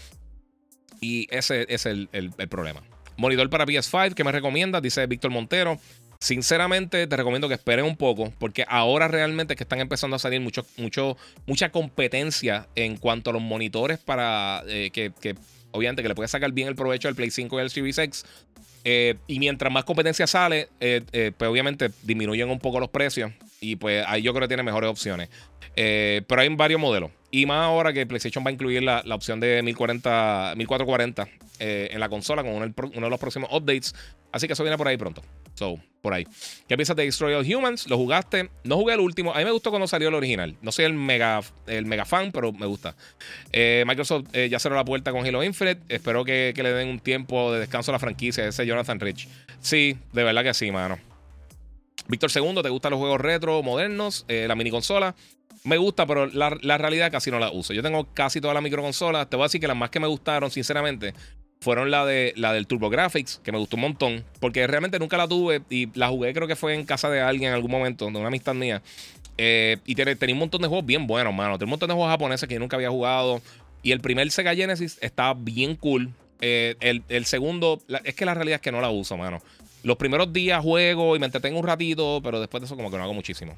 Y ese es el problema. Monitor para PS5, ¿qué me recomiendas? Dice Víctor Montero. Sinceramente, te recomiendo que esperen un poco, porque ahora realmente es que están empezando a salir mucho, mucho, mucha competencia en cuanto a los monitores para eh, que, obviamente, que le puedes sacar bien el provecho al Play 5 y al Series X. Eh, y mientras más competencia sale, eh, pues obviamente disminuyen un poco los precios. Y pues ahí yo creo que tiene mejores opciones. pero hay varios modelos. Y más ahora que PlayStation va a incluir la, opción de 1040, 1440 en la consola con uno, de los próximos updates. Así que eso viene por ahí pronto. So, por ahí. ¿Qué piensas de Destroy All Humans? ¿Lo jugaste? No jugué el último. A mí me gustó cuando salió el original. No soy el mega, el mega fan, pero me gusta. Eh, Microsoft eh, ya cerró la puerta con Halo Infinite. Espero que, le den un tiempo de descanso a la franquicia, ese Jonathan Rich. Sí, de verdad que sí, mano. Víctor II, ¿te gustan los juegos retro, modernos? Eh, la mini consola. Me gusta, pero la, realidad casi no la uso. Yo tengo casi todas las microconsolas. Te voy a decir que las más que me gustaron, sinceramente, fueron la, de, la del TurboGrafx, que me gustó un montón, porque realmente nunca la tuve y la jugué creo que fue en casa de alguien en algún momento, de una amistad mía. Eh, y tenía un montón de juegos bien buenos, mano. Tenía un montón de juegos japoneses que yo nunca había jugado. Y el primer Sega Genesis estaba bien cool. Eh, el, segundo, es que la realidad es que no la uso, mano. Los primeros días juego y me entretengo un ratito, pero después de eso como que no hago muchísimo.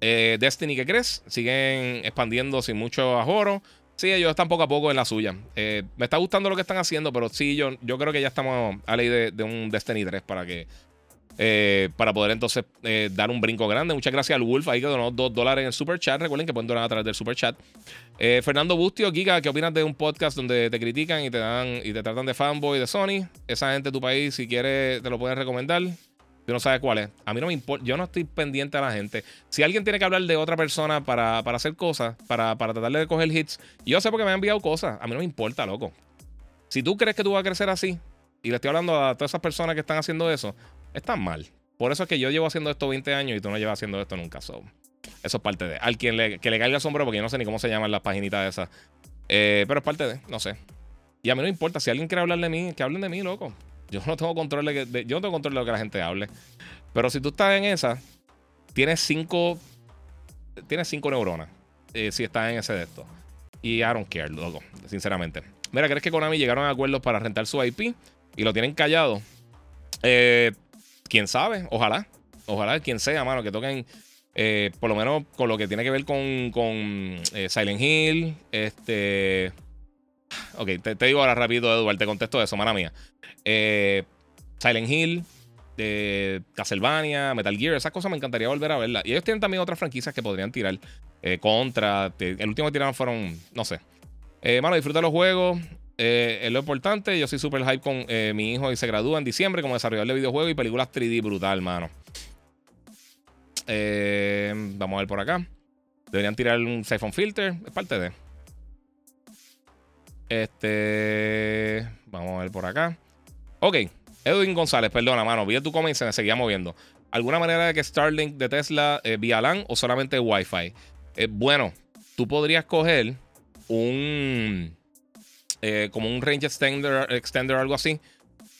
Eh, Destiny, ¿qué crees? Siguen expandiendo sin mucho ajoro. Sí, ellos están poco a poco en la suya. Eh, me está gustando lo que están haciendo, pero sí, yo, yo creo que ya estamos a ley de, un Destiny 3 para que. Eh, para poder entonces eh, dar un brinco grande. Muchas gracias al Wolf ahí que donó 2 dólares en el super chat. Recuerden que pueden donar a través del super chat. Fernando Bustio, Giga, ¿qué opinas de un podcast donde te critican y te dan y te tratan de fanboy de Sony? Esa gente de tu país, si quieres, te lo pueden recomendar. Tú no sabes cuál es. A mí no me importa. Yo no estoy pendiente a la gente. Si alguien tiene que hablar de otra persona para, hacer cosas, para, para tratarle de coger hits, yo sé porque me han enviado cosas. A mí no me importa, loco. Si tú crees que tú vas a crecer así, y le estoy hablando a todas esas personas que están haciendo eso, están mal. Por eso es que yo llevo haciendo esto 20 años y tú no llevas haciendo esto nunca. eso es parte de. Al quien le, que le caiga el sombrero, porque yo no sé ni cómo se llaman las paginitas esas. Eh, pero es parte de, no sé. Y a mí no importa. Si alguien quiere hablar de mí, que hablen de mí, loco. Yo no tengo control de, yo no tengo control de lo que la gente hable. Pero si tú estás en esa, tienes cinco. Tienes cinco neuronas. Eh, si estás en ese de esto. Y I don't care, loco, sinceramente. Mira, ¿crees que Konami llegaron a acuerdos para rentar su IP y lo tienen callado? Eh, quién sabe, ojalá. Ojalá quien sea, mano, que toquen. Eh, por lo menos con lo que tiene que ver con, con Silent Hill. Este. Ok, te, digo ahora rápido, Eduardo, te contesto eso, mala mía. Eh, Silent Hill, Castlevania, Metal Gear, esas cosas me encantaría volver a verlas. Y ellos tienen también otras franquicias que podrían tirar. Eh, contra, el último que tiraron fueron, no sé. Eh, mano, disfruta los juegos. Eh, es lo importante. Yo soy super hype con mi hijo y se gradúa en diciembre como desarrollador de videojuegos y películas 3D brutal, mano. vamos a ver por acá. Deberían tirar un siphon filter. Es parte de. Este. Vamos a ver por acá. Ok. Edwin González, perdona, mano. Vi tu comment y se me seguía moviendo. ¿Alguna manera de que Starlink de Tesla eh, vía LAN o solamente Wi-Fi? Eh, bueno, tú podrías coger un. Eh, como un range extender, extender algo así.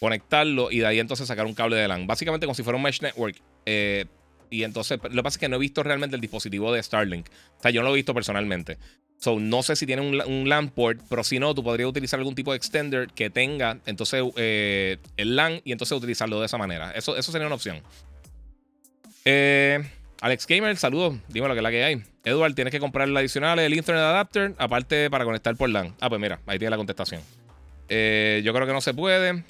Conectarlo y de ahí entonces sacar un cable de LAN. Básicamente como si fuera un mesh network. y entonces, lo que pasa es que no he visto realmente el dispositivo de Starlink. O sea, yo no lo he visto personalmente. So, no sé si tiene un, un, LAN port, pero si no, tú podrías utilizar algún tipo de extender que tenga entonces eh, el LAN y entonces utilizarlo de esa manera. Eso, eso sería una opción. Eh, Alex Gamer, saludos. Dime lo que es la que hay. Edward, tienes que comprar el adicional, el Internet Adapter, aparte para conectar por LAN. Ah, pues mira, ahí tiene la contestación. Eh, yo creo que no se puede.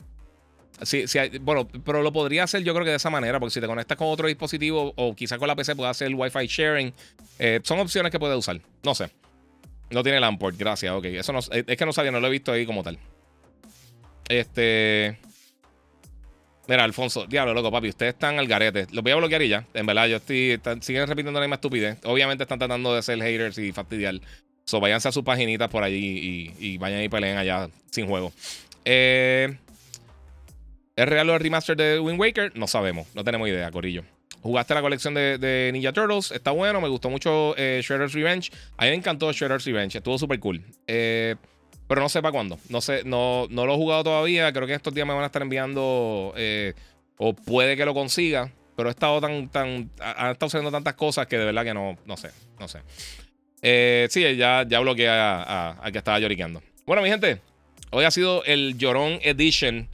Sí, sí bueno, pero lo podría hacer yo creo que de esa manera, porque si te conectas con otro dispositivo o quizás con la PC puedes hacer Wi-Fi sharing. Eh, son opciones que puedes usar. No sé. No tiene Lamport, gracias. Ok, eso no, es que no sabía, no lo he visto ahí como tal. Este. Mira, Alfonso, diablo, loco, papi, ustedes están al garete. Los voy a bloquear y ya. En verdad, yo estoy. siguen repitiendo la misma estupidez. Obviamente están tratando de ser haters y fastidiar. So, váyanse a sus paginitas por allí y, vayan y peleen allá sin juego. Eh, ¿Es real el remaster de Wind Waker? No sabemos, no tenemos idea, Corillo. Jugaste la colección de, Ninja Turtles, está bueno, me gustó mucho eh, Shredder's Revenge. A mí me encantó Shredder's Revenge, estuvo súper cool. Eh, pero no sé para cuándo. No sé, no, no lo he jugado todavía. Creo que estos días me van a estar enviando. Eh, o puede que lo consiga. Pero he estado tan, tan. Han estado haciendo tantas cosas que de verdad que no, no sé. No sé. Eh, sí, ya, ya bloqueé a, que estaba lloriqueando. Bueno, mi gente. Hoy ha sido el Llorón Edition.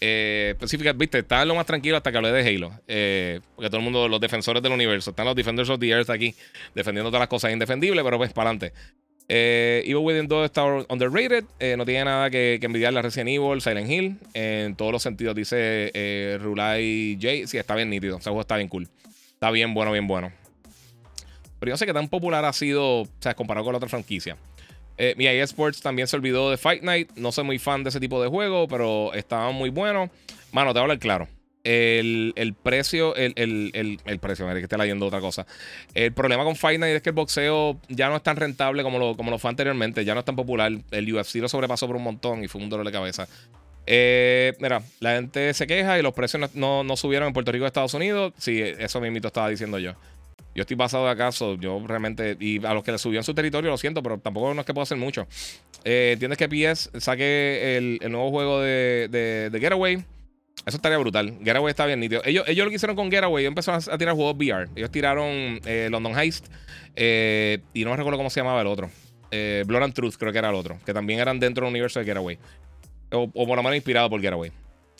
Eh, viste, estaba lo más tranquilo hasta que hablé de Halo. Eh, porque todo el mundo, los defensores del universo, están los Defenders of the Earth aquí, defendiendo todas las cosas indefendibles, pero pues para adelante. Eh, Evil Within 2 está underrated. Eh, no tiene nada que, que envidiar la Resident Evil, Silent Hill. En todos los sentidos, dice eh, Rulai J. Sí, está bien nítido. Ese juego está bien cool. Está bien bueno, bien bueno. Pero yo sé qué tan popular ha sido, o sea, comparado con la otra franquicia. Eh, mi Sports también se olvidó de Fight Night. No soy muy fan de ese tipo de juego, pero estaba muy bueno. Mano, te voy a hablar claro. El, precio, el, el, el, precio, que esté leyendo otra cosa. El problema con Fight Night es que el boxeo ya no es tan rentable como lo, como lo fue anteriormente, ya no es tan popular. El UFC lo sobrepasó por un montón y fue un dolor de cabeza. Eh, mira, la gente se queja y los precios no, no, subieron en Puerto Rico y Estados Unidos. Sí, eso mismo estaba diciendo yo. Yo estoy pasado de acaso, yo realmente, y a los que le subió en su territorio lo siento, pero tampoco no es que pueda hacer mucho. Eh, que PS saque el, nuevo juego de, de Getaway eso estaría brutal. Getaway está bien nítido. Ellos, ellos lo que hicieron con Getaway, ellos empezaron a, tirar juegos VR. Ellos tiraron eh, London Heist eh, y no me recuerdo cómo se llamaba el otro. Eh, Blood and Truth creo que era el otro. Que también eran dentro del universo de Getaway. O, por lo menos inspirado por Getaway.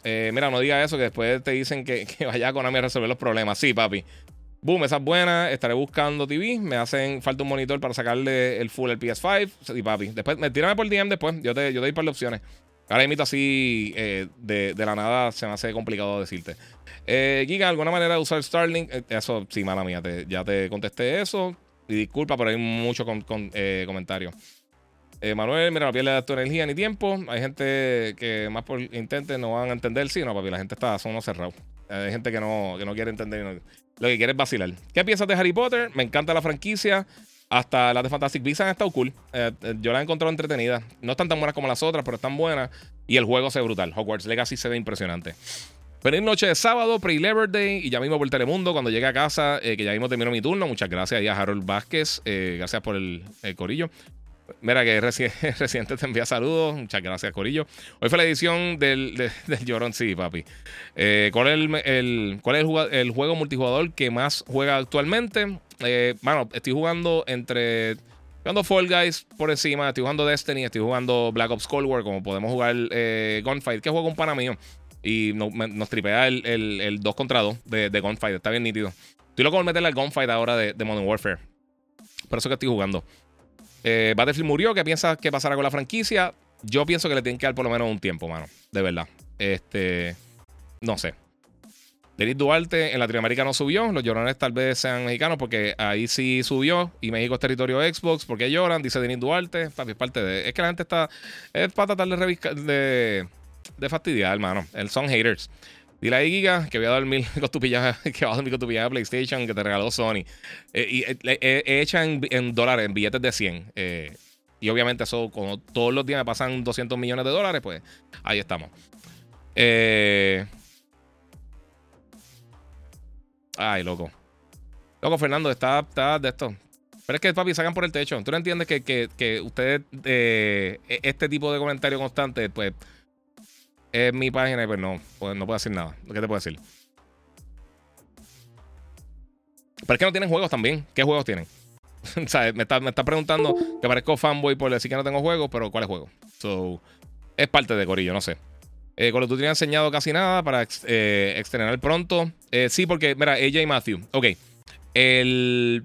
Eh, mira, no diga eso, que después te dicen que, que vaya a Konami a resolver los problemas. Sí, papi. Boom, esa es buena. Estaré buscando TV. Me hacen falta un monitor para sacarle el full el PS5. Sí, papi. Después, me tírame por DM después. Yo te, yo te doy par de opciones. Ahora imito así eh, de, la nada se me hace complicado decirte. Eh, Giga, ¿alguna manera de usar Starlink? Eh, eso sí, mala mía, ya te contesté eso. Y disculpa, pero hay muchos con, comentarios. Manuel, mira, no pierde tu energía ni tiempo. Hay gente que más por intente no van a entender. Sí, no, papi, la gente está, son unos cerrados. Hay gente que no, que no quiere entender. lo que quiere es vacilar. ¿Qué piensas de Harry Potter? Me encanta la franquicia. Hasta las de Fantastic Beasts han estado cool. Eh, eh, yo las he encontrado entretenidas. No están tan buenas como las otras, pero están buenas. Y el juego se ve brutal. Hogwarts Legacy se ve impresionante. Feliz noche de sábado, pre-Labor Day. Y ya mismo por Telemundo, cuando llegue a casa, eh, que ya mismo terminó mi turno. Muchas gracias a Harold Vázquez. gracias por el, corillo. Mira que reciente te envía saludos. Muchas gracias, Corillo. Hoy fue la edición del, del Llorón, sí, papi. ¿Cuál es, el, cuál es el, juego multijugador que más juega actualmente? Eh, bueno, estoy jugando entre. Jugando Fall Guys por encima, estoy jugando Destiny, estoy jugando Black Ops Cold War, como podemos jugar eh, Gunfight, que juego un pana mío. Y nos tripea el, el, 2 contra 2 de, Gunfight, está bien nítido. Estoy loco por meterle al Gunfight ahora de, Modern Warfare. Por eso que estoy jugando. Eh, Battlefield murió, ¿qué piensas que pasará con la franquicia? Yo pienso que le tienen que dar por lo menos un tiempo, mano. De verdad. Este. No sé. Denis Duarte en Latinoamérica no subió. Los llorones tal vez sean mexicanos porque ahí sí subió. Y México es territorio Xbox. porque lloran? Dice Denis Duarte. Es parte de. Es que la gente está. Es para tratar de, de, de fastidiar, hermano. El son haters. Dile ahí, Giga, que voy a dormir con tu pijama, que va a dormir con tu de PlayStation que te regaló Sony. Eh, y eh, hecha en, dólares, en billetes de 100. Eh, y obviamente eso, como todos los días me pasan 200 millones de dólares, pues ahí estamos. Eh. Ay, loco. Loco, Fernando, está, está de esto. Pero es que, papi, sacan por el techo. Tú no entiendes que, que, ustedes, eh, e, este tipo de comentario constante, pues, es mi página y pues no, pues, no puedo decir nada. ¿Qué te puedo decir? Pero es que no tienen juegos también. ¿Qué juegos tienen? me está, me está preguntando que parezco fanboy por decir que no tengo juegos, pero ¿cuál es juego? So, es parte de Corillo, no sé. Eh, Call of Duty no ha enseñado casi nada para eh, pronto. Eh, sí, porque, mira, ella y Matthew. Ok. El,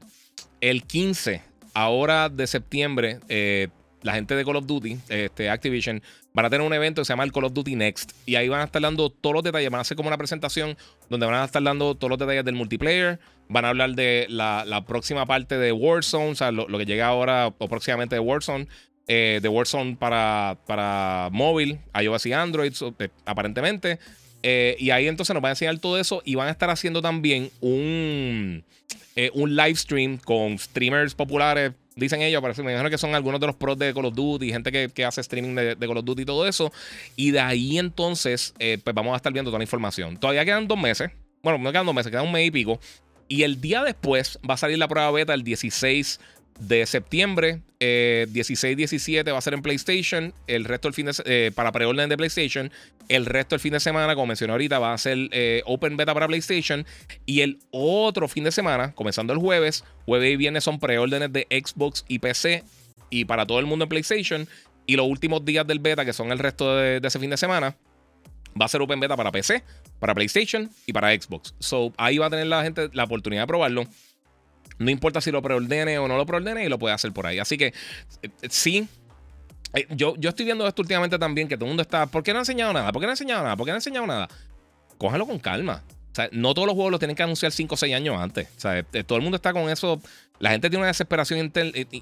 el 15, ahora de septiembre, eh, la gente de Call of Duty, este, Activision, van a tener un evento que se llama el Call of Duty Next. Y ahí van a estar dando todos los detalles. Van a hacer como una presentación donde van a estar dando todos los detalles del multiplayer. Van a hablar de la, próxima parte de Warzone, o sea, lo, que llega ahora o próximamente de Warzone. Eh, de Warzone para, para móvil, iOS y Android, eh, aparentemente. Eh, y ahí entonces nos van a enseñar todo eso y van a estar haciendo también un, un live stream con streamers populares dicen ellos, parece, me imagino que son algunos de los pros de Call of Duty, gente que, hace streaming de, Call of Duty y todo eso. Y de ahí entonces, eh, pues vamos a estar viendo toda la información. Todavía quedan dos meses. Bueno, no quedan dos meses, quedan un mes y pico. Y el día después va a salir la prueba beta el 16 de septiembre. 16-17 eh, va a ser en PlayStation. El resto del fin de eh, para preorden de PlayStation. El resto del fin de semana, como mencioné ahorita, va a ser eh, Open Beta para PlayStation. Y el otro fin de semana, comenzando el jueves, jueves y viernes son preórdenes de Xbox y PC. Y para todo el mundo en PlayStation. Y los últimos días del beta, que son el resto de, de ese fin de semana, va a ser Open Beta para PC, para PlayStation y para Xbox. So ahí va a tener la gente la oportunidad de probarlo. No importa si lo preordene o no lo preordene y lo puede hacer por ahí. Así que eh, sí. Eh, yo, yo estoy viendo esto últimamente también, que todo el mundo está. ¿Por qué no ha enseñado nada? ¿Por qué no ha enseñado nada? ¿Por qué no ha enseñado nada? Cójalo con calma. O sea, no todos los juegos los tienen que anunciar 5 o 6 años antes. O sea, eh, todo el mundo está con eso. La gente tiene una desesperación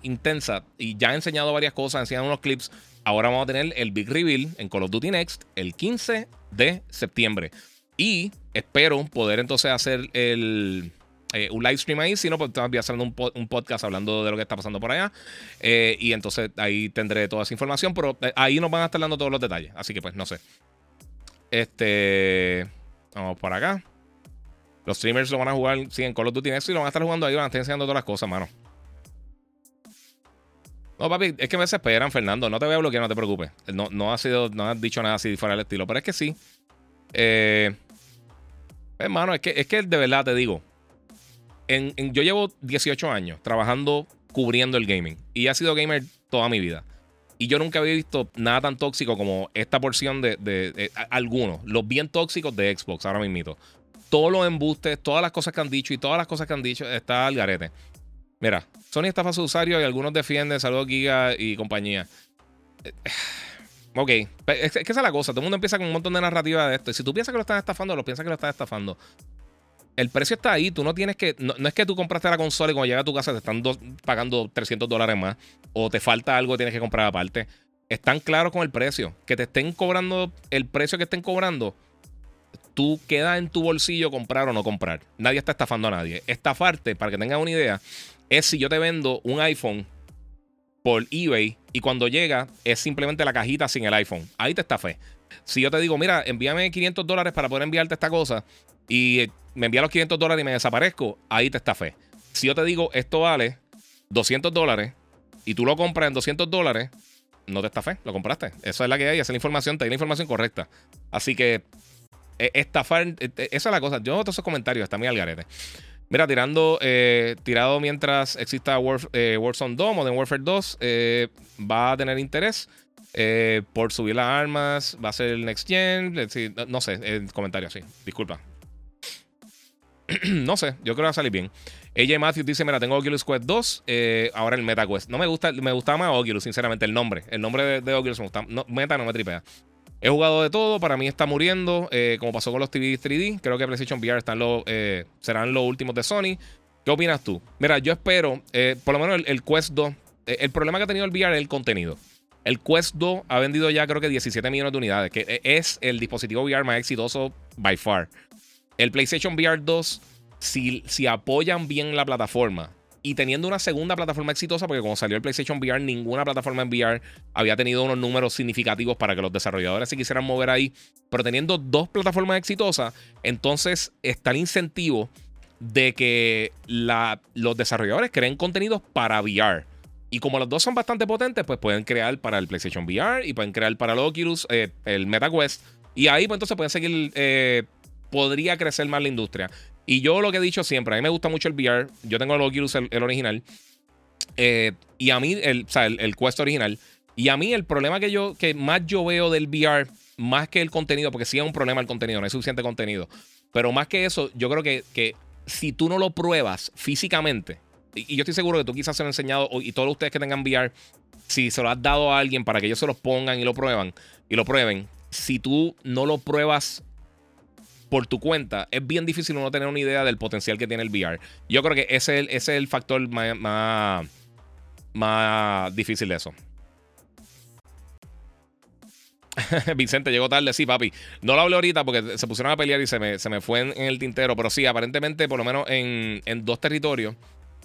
intensa y ya ha enseñado varias cosas, ha enseñado unos clips. Ahora vamos a tener el Big Reveal en Call of Duty Next el 15 de septiembre. Y espero poder entonces hacer el, eh, un live stream ahí, si no, pues voy haciendo un, un, podcast hablando de lo que está pasando por allá. Eh, y entonces ahí tendré toda esa información, pero eh, ahí nos van a estar dando todos los detalles. Así que pues no sé. Este. Vamos por acá. Los streamers lo van a jugar, sí, en Call of Duty y lo van a estar jugando ahí, van a estar enseñando todas las cosas, mano. No, papi, es que me desesperan, Fernando. No te voy a bloquear, no te preocupes. No, no ha sido, no has dicho nada así fuera del estilo, pero es que sí. Hermano, es que, es que de verdad te digo, yo llevo 18 años trabajando cubriendo el gaming y he sido gamer toda mi vida. Y yo nunca había visto nada tan tóxico como esta porción de, algunos, los bien tóxicos de Xbox, ahora mismo. Todos los embustes, todas las cosas que han dicho y todas las cosas que han dicho, está al garete. Mira, Sony estafa a su usuario y algunos defienden, saludos Giga y compañía. Eh, ok, es, que esa es la cosa. Todo el mundo empieza con un montón de narrativa de esto. Y si tú piensas que lo están estafando, lo piensas que lo están estafando el precio está ahí. Tú no tienes que. No, es que tú compraste la consola y cuando llega a tu casa te están pagando 300 dólares más. O te falta algo que tienes que comprar aparte. Están claros con el precio. Que te estén cobrando el precio que estén cobrando. Tú queda en tu bolsillo comprar o no comprar. Nadie está estafando a nadie. Estafarte, para que tengas una idea, es si yo te vendo un iPhone por eBay y cuando llega es simplemente la cajita sin el iPhone. Ahí te estafé. Si yo te digo, mira, envíame 500 dólares para poder enviarte esta cosa y me envía los 500 dólares y me desaparezco, ahí te está fe. Si yo te digo esto vale 200 dólares y tú lo compras en 200 dólares, no te está fe, lo compraste. Eso es la que hay, esa es la información, te hay la información correcta. Así que e, estafar, e, e, esa es la cosa. Yo noto esos comentarios, está muy al garete. Mira, tirando, eh, tirado mientras exista eh, Warzone 2, Modern Warfare 2, eh, va a tener interés por subir las armas, va a ser el Next Gen, no sé, el comentario así, disculpa, no sé, yo creo que va a salir bien. AJ Matthews dice: Mira, tengo Oculus Quest 2, eh, ahora el Meta Quest. No me gusta, me gustaba más Oculus, sinceramente, el nombre. El nombre de, Oculus me gusta. Meta no me tripea. He jugado de todo, para mí está muriendo, eh, como pasó con los TV 3D. Creo que PlayStation VR están los, eh, serán los últimos de Sony. ¿Qué opinas tú? Mira, yo espero, por lo menos el, Quest 2, el problema que ha tenido el VR es el contenido. El Quest 2 ha vendido ya creo que 17 millones de unidades, que es el dispositivo VR más exitoso by far. El PlayStation VR 2, si, si apoyan bien la plataforma y teniendo una segunda plataforma exitosa, porque cuando salió el PlayStation VR, ninguna plataforma en VR había tenido unos números significativos para que los desarrolladores se quisieran mover ahí. Pero teniendo dos plataformas exitosas, entonces está el incentivo de que los desarrolladores creen contenidos para VR. Y como los dos son bastante potentes, pues pueden crear para el PlayStation VR y pueden crear para el Oculus, eh, el MetaQuest. Y ahí, pues entonces pueden seguir eh, podría crecer más la industria. Y yo lo que he dicho siempre, a mí me gusta mucho el VR. Yo tengo el Oculus, el, original. Eh, y a mí, el, o sea, el, Quest original. Y a mí el problema que yo, que más yo veo del VR, más que el contenido, porque sí es un problema el contenido, no hay suficiente contenido. Pero más que eso, yo creo que, que si tú no lo pruebas físicamente, y, yo estoy seguro que tú quizás se lo has enseñado, y todos ustedes que tengan VR, si se lo has dado a alguien para que ellos se los pongan y lo prueban, y lo prueben, si tú no lo pruebas por tu cuenta, es bien difícil uno tener una idea del potencial que tiene el VR. Yo creo que ese es el, factor más difícil de eso. Vicente llegó tarde, sí, papi. No lo hablé ahorita porque se pusieron a pelear y se me, se me fue en, el tintero. Pero sí, aparentemente, por lo menos en, dos territorios,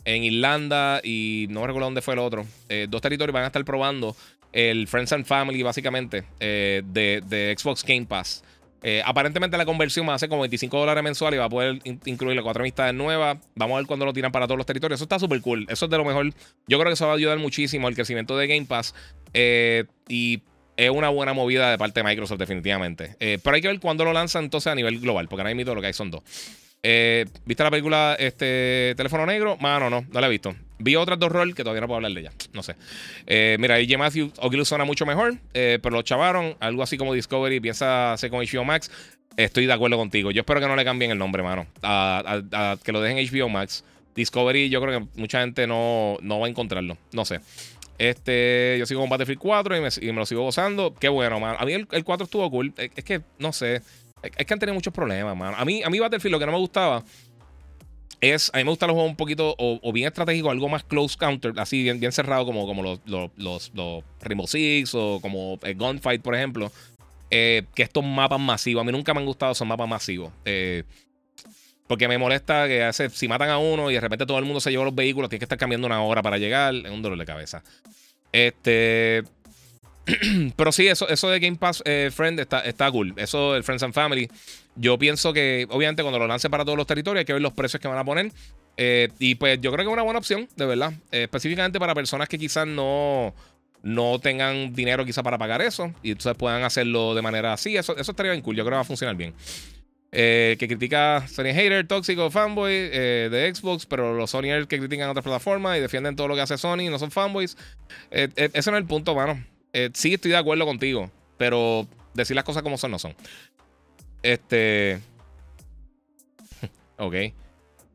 en Irlanda y no recuerdo dónde fue el otro, eh, dos territorios van a estar probando el Friends and Family, básicamente, eh, de, Xbox Game Pass. Eh, aparentemente la conversión va a ser como 25 dólares mensual y va a poder incluir las cuatro amistades nuevas. Vamos a ver cuándo lo tiran para todos los territorios. Eso está súper cool. Eso es de lo mejor. Yo creo que eso va a ayudar muchísimo al crecimiento de Game Pass. y es una buena movida de parte de Microsoft, definitivamente. Eh, pero hay que ver cuándo lo lanzan entonces a nivel global, porque ahora mismo lo que hay son dos. Eh, ¿Viste la película este, Teléfono Negro? Mano, no, no la he visto. Vi otras dos roles que todavía no puedo hablar de ella. No sé. Eh, mira, AJ Matthew Oculus suena mucho mejor, pero lo chavaron. Algo así como Discovery piensa hacer con HBO Max. Estoy de acuerdo contigo. Yo espero que no le cambien el nombre, mano. A, que lo dejen HBO Max. Discovery, yo creo que mucha gente no, no va a encontrarlo. No sé. Este, yo sigo con Battlefield 4 y me, lo sigo gozando. Qué bueno, man. A mí el, 4 estuvo cool. Es, que, no sé. Es, que han tenido muchos problemas, man. A mí, a mí Battlefield lo que no me gustaba es. A mí me gustan los juegos un poquito o, bien estratégico, algo más close counter, así bien, bien cerrado, como, como los, los, los, Rainbow Six o como el Gunfight, por ejemplo. Eh, que estos mapas masivos. A mí nunca me han gustado esos mapas masivos. Eh, porque me molesta que hace, si matan a uno y de repente todo el mundo se lleva los vehículos, tienes que estar cambiando una hora para llegar. Es un dolor de cabeza. Este. Pero sí, eso, eso de Game Pass eh, Friend está, está cool. Eso del Friends and Family. Yo pienso que, obviamente, cuando lo lance para todos los territorios, hay que ver los precios que van a poner. Eh, y pues yo creo que es una buena opción, de verdad. Eh, específicamente para personas que quizás no, no tengan dinero quizás para pagar eso. Y entonces puedan hacerlo de manera así. Eso, eso estaría bien cool. Yo creo que va a funcionar bien. Eh, que critica Sony Hater, tóxico, fanboy de Xbox, pero los Sonyers que critican otras plataformas y defienden todo lo que hace Sony no son fanboys. Ese no es el punto, mano. sí estoy de acuerdo contigo, pero decir las cosas como son no son. Este. ok.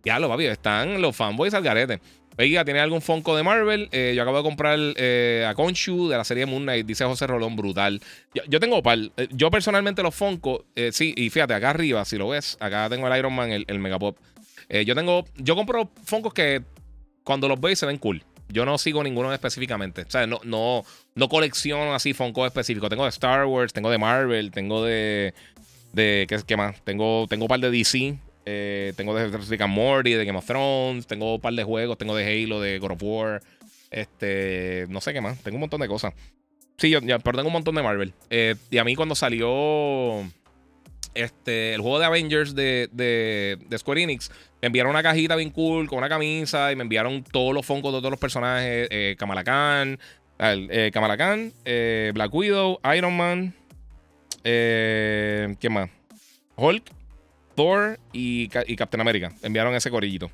Ya lo, papi, están los fanboys al garete. Oiga, ¿tiene algún Funko de Marvel? Eh, yo acabo de comprar eh, a Konshu de la serie Moon Knight, dice José Rolón, brutal. Yo, tengo par. Eh, yo personalmente los Funko, sí, y fíjate, acá arriba, si lo ves, acá tengo el Iron Man, el, el Megapop. yo tengo, yo compro Funkos que cuando los veis se ven cool. Yo no sigo ninguno específicamente. O sea, no, no, no colecciono así Funko específicos. Tengo de Star Wars, tengo de Marvel, tengo de. De ¿qué, qué más? Tengo, tengo un par de DC. Eh, tengo de Rick and Morty, de Game of Thrones. Tengo un par de juegos. Tengo de Halo, de God of War. Este, no sé qué más. Tengo un montón de cosas. Sí, yo, ya, pero tengo un montón de Marvel. Eh, y a mí cuando salió este, el juego de Avengers de, de, Square Enix, me enviaron una cajita bien cool con una camisa y me enviaron todos los focos de todos los personajes. Eh, Kamala Khan, eh, Kamala Khan Black Widow, Iron Man. ¿Quién más? Hulk Thor y, Captain America. Enviaron ese corillito.